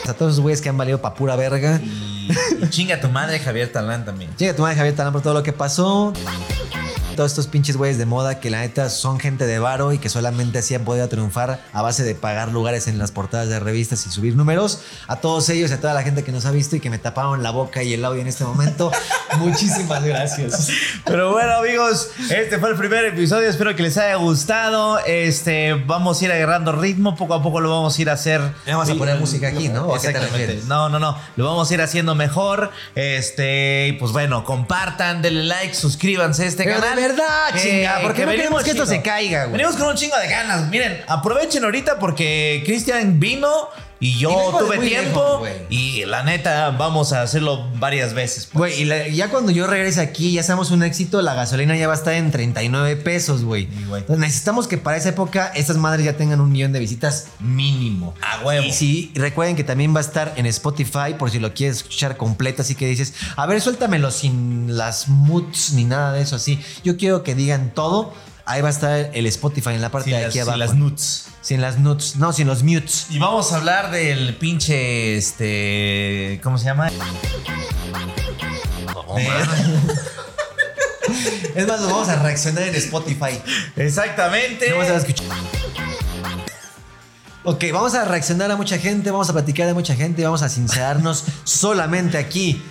Speaker 6: a todos esos güeyes que han valido pa' pura verga.
Speaker 5: Y, y chinga tu madre, Javier Talán también.
Speaker 6: Llega tu madre Javier Talán por todo lo que pasó. Todos estos pinches güeyes de moda que la neta son gente de varo y que solamente así han podido triunfar a base de pagar lugares en las portadas de revistas y subir números. A todos ellos y a toda la gente que nos ha visto y que me taparon la boca y el audio en este momento. Muchísimas gracias.
Speaker 5: Pero bueno, amigos, este fue el primer episodio. Espero que les haya gustado. Este, vamos a ir agarrando ritmo. Poco a poco lo vamos a ir a hacer.
Speaker 6: Vamos a poner música aquí, ¿no? ¿O a qué te
Speaker 5: Exactamente. No, no, no. Lo vamos a ir haciendo mejor. Este, y pues bueno, compartan, denle like, suscríbanse a este
Speaker 6: Pero
Speaker 5: canal.
Speaker 6: Verdad, chinga, porque no
Speaker 5: venimos
Speaker 6: queremos que esto se caiga, güey.
Speaker 5: Venimos con un chingo de ganas. Miren, aprovechen ahorita porque Cristian vino y yo
Speaker 6: Y
Speaker 5: tuve tiempo.
Speaker 6: lejos,
Speaker 5: y la neta, vamos a hacerlo varias veces. pues.
Speaker 6: Güey, y la- ya cuando yo regrese aquí, ya seamos un éxito, la gasolina ya va a estar en 39 pesos, güey.
Speaker 5: Sí, güey.
Speaker 6: Entonces necesitamos que para esa época estas madres ya tengan un millón de visitas mínimo.
Speaker 5: A huevo.
Speaker 6: Y sí, recuerden que también va a estar en Spotify por si lo quieres escuchar completo, así que dices, a ver, suéltamelo sin las moods ni nada de eso así. Yo quiero que digan todo. Ahí va a estar el Spotify en la parte
Speaker 5: Sin
Speaker 6: de aquí abajo.
Speaker 5: las nuts.
Speaker 6: Sin las nuts. No, sin los mutes.
Speaker 5: Y vamos a hablar del pinche, este, ¿cómo se llama?
Speaker 6: Es más, lo vamos a reaccionar en Spotify.
Speaker 5: Exactamente.
Speaker 6: No vamos a escuchar. Ok, vamos a reaccionar a mucha gente, vamos a platicar de mucha gente, vamos a sincerarnos solamente aquí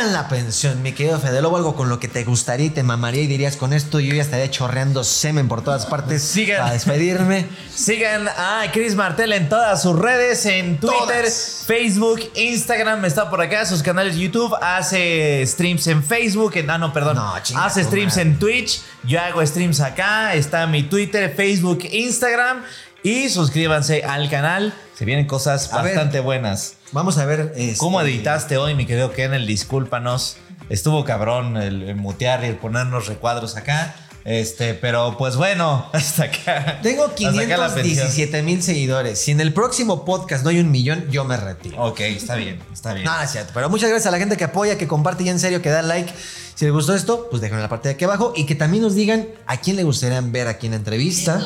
Speaker 6: en la pensión, mi querido Fede Lobo, algo con lo que te gustaría y te mamaría y dirías con esto yo ya estaría chorreando semen por todas partes
Speaker 5: Sigan.
Speaker 6: para despedirme.
Speaker 5: Sigan a Chris Martel en todas sus redes, en Twitter,
Speaker 6: Todas.
Speaker 5: Facebook, Instagram, está por acá, sus canales YouTube, hace streams en Facebook, en, ah no, perdón,
Speaker 6: No,
Speaker 5: hace streams
Speaker 6: madre.
Speaker 5: en Twitch, yo hago streams acá, está mi Twitter, Facebook, Instagram y suscríbanse al canal, se vienen cosas
Speaker 6: A ver.
Speaker 5: bastante buenas.
Speaker 6: Vamos a ver. este,
Speaker 5: ¿Cómo editaste hoy, mi querido Kennel? Discúlpanos. Estuvo cabrón el, el mutear y el ponernos recuadros acá. Este, pero pues bueno, hasta acá.
Speaker 6: Tengo
Speaker 5: hasta acá la pensión.
Speaker 6: 517 mil seguidores. Si en el próximo podcast no hay un millón, yo me retiro.
Speaker 5: Ok, está bien, está bien.
Speaker 6: No, no es cierto. Pero muchas gracias a la gente que apoya, que comparte y en serio, que da like. Si les gustó esto, pues déjenlo en la parte de aquí abajo y que también nos digan a quién le gustaría ver aquí en la entrevista.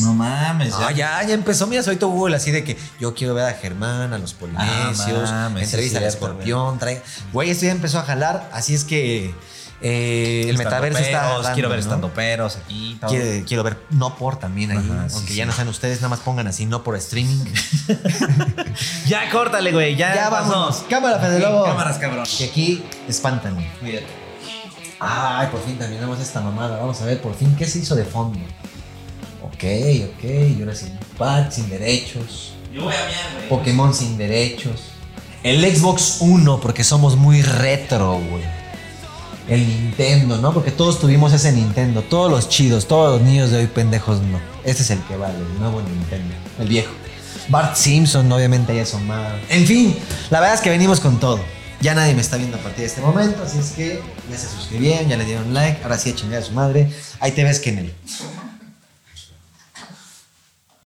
Speaker 5: No mames,
Speaker 6: No, ya, ya empezó. Mira, soy tu Google así de que yo quiero ver a Germán, a los polinesios,
Speaker 5: Ah, mames,
Speaker 6: entrevista
Speaker 5: sí,
Speaker 6: al escorpión. Trae... Güey, esto ya empezó a jalar. Así es que eh, el metaverso está. Dando,
Speaker 5: Quiero ver
Speaker 6: ¿no?
Speaker 5: estando peros aquí. todo.
Speaker 6: Quiero, quiero ver no por también ahí.
Speaker 5: Ajá,
Speaker 6: aunque
Speaker 5: sí.
Speaker 6: ya no sean ustedes, nada más pongan así, no por streaming.
Speaker 5: Ya córtale, güey. Ya,
Speaker 6: ya vamos. Cámara, Fede Lobo.
Speaker 5: cámaras, cabrón.
Speaker 6: Que aquí espantan.
Speaker 5: Cuídate.
Speaker 6: Ay, por fin terminamos esta mamada. Vamos a ver por fin qué se hizo de fondo. Ok, ok. Y ahora sí. Pad sin derechos.
Speaker 5: Yo voy a güey.
Speaker 6: Pokémon sin derechos. El Xbox 1, porque somos muy retro, güey. El Nintendo, ¿no? Porque todos tuvimos ese Nintendo. Todos los chidos, todos los niños de hoy pendejos, no. Este es el que vale, el nuevo Nintendo. El viejo. Bart Simpson, obviamente, ya asomado. En fin, la verdad es que venimos con todo. Ya nadie me está viendo a partir de este momento, así es que ya se suscribieron, ya le dieron like. Ahora sí, a chingar a su madre. Ahí te ves, Kennel.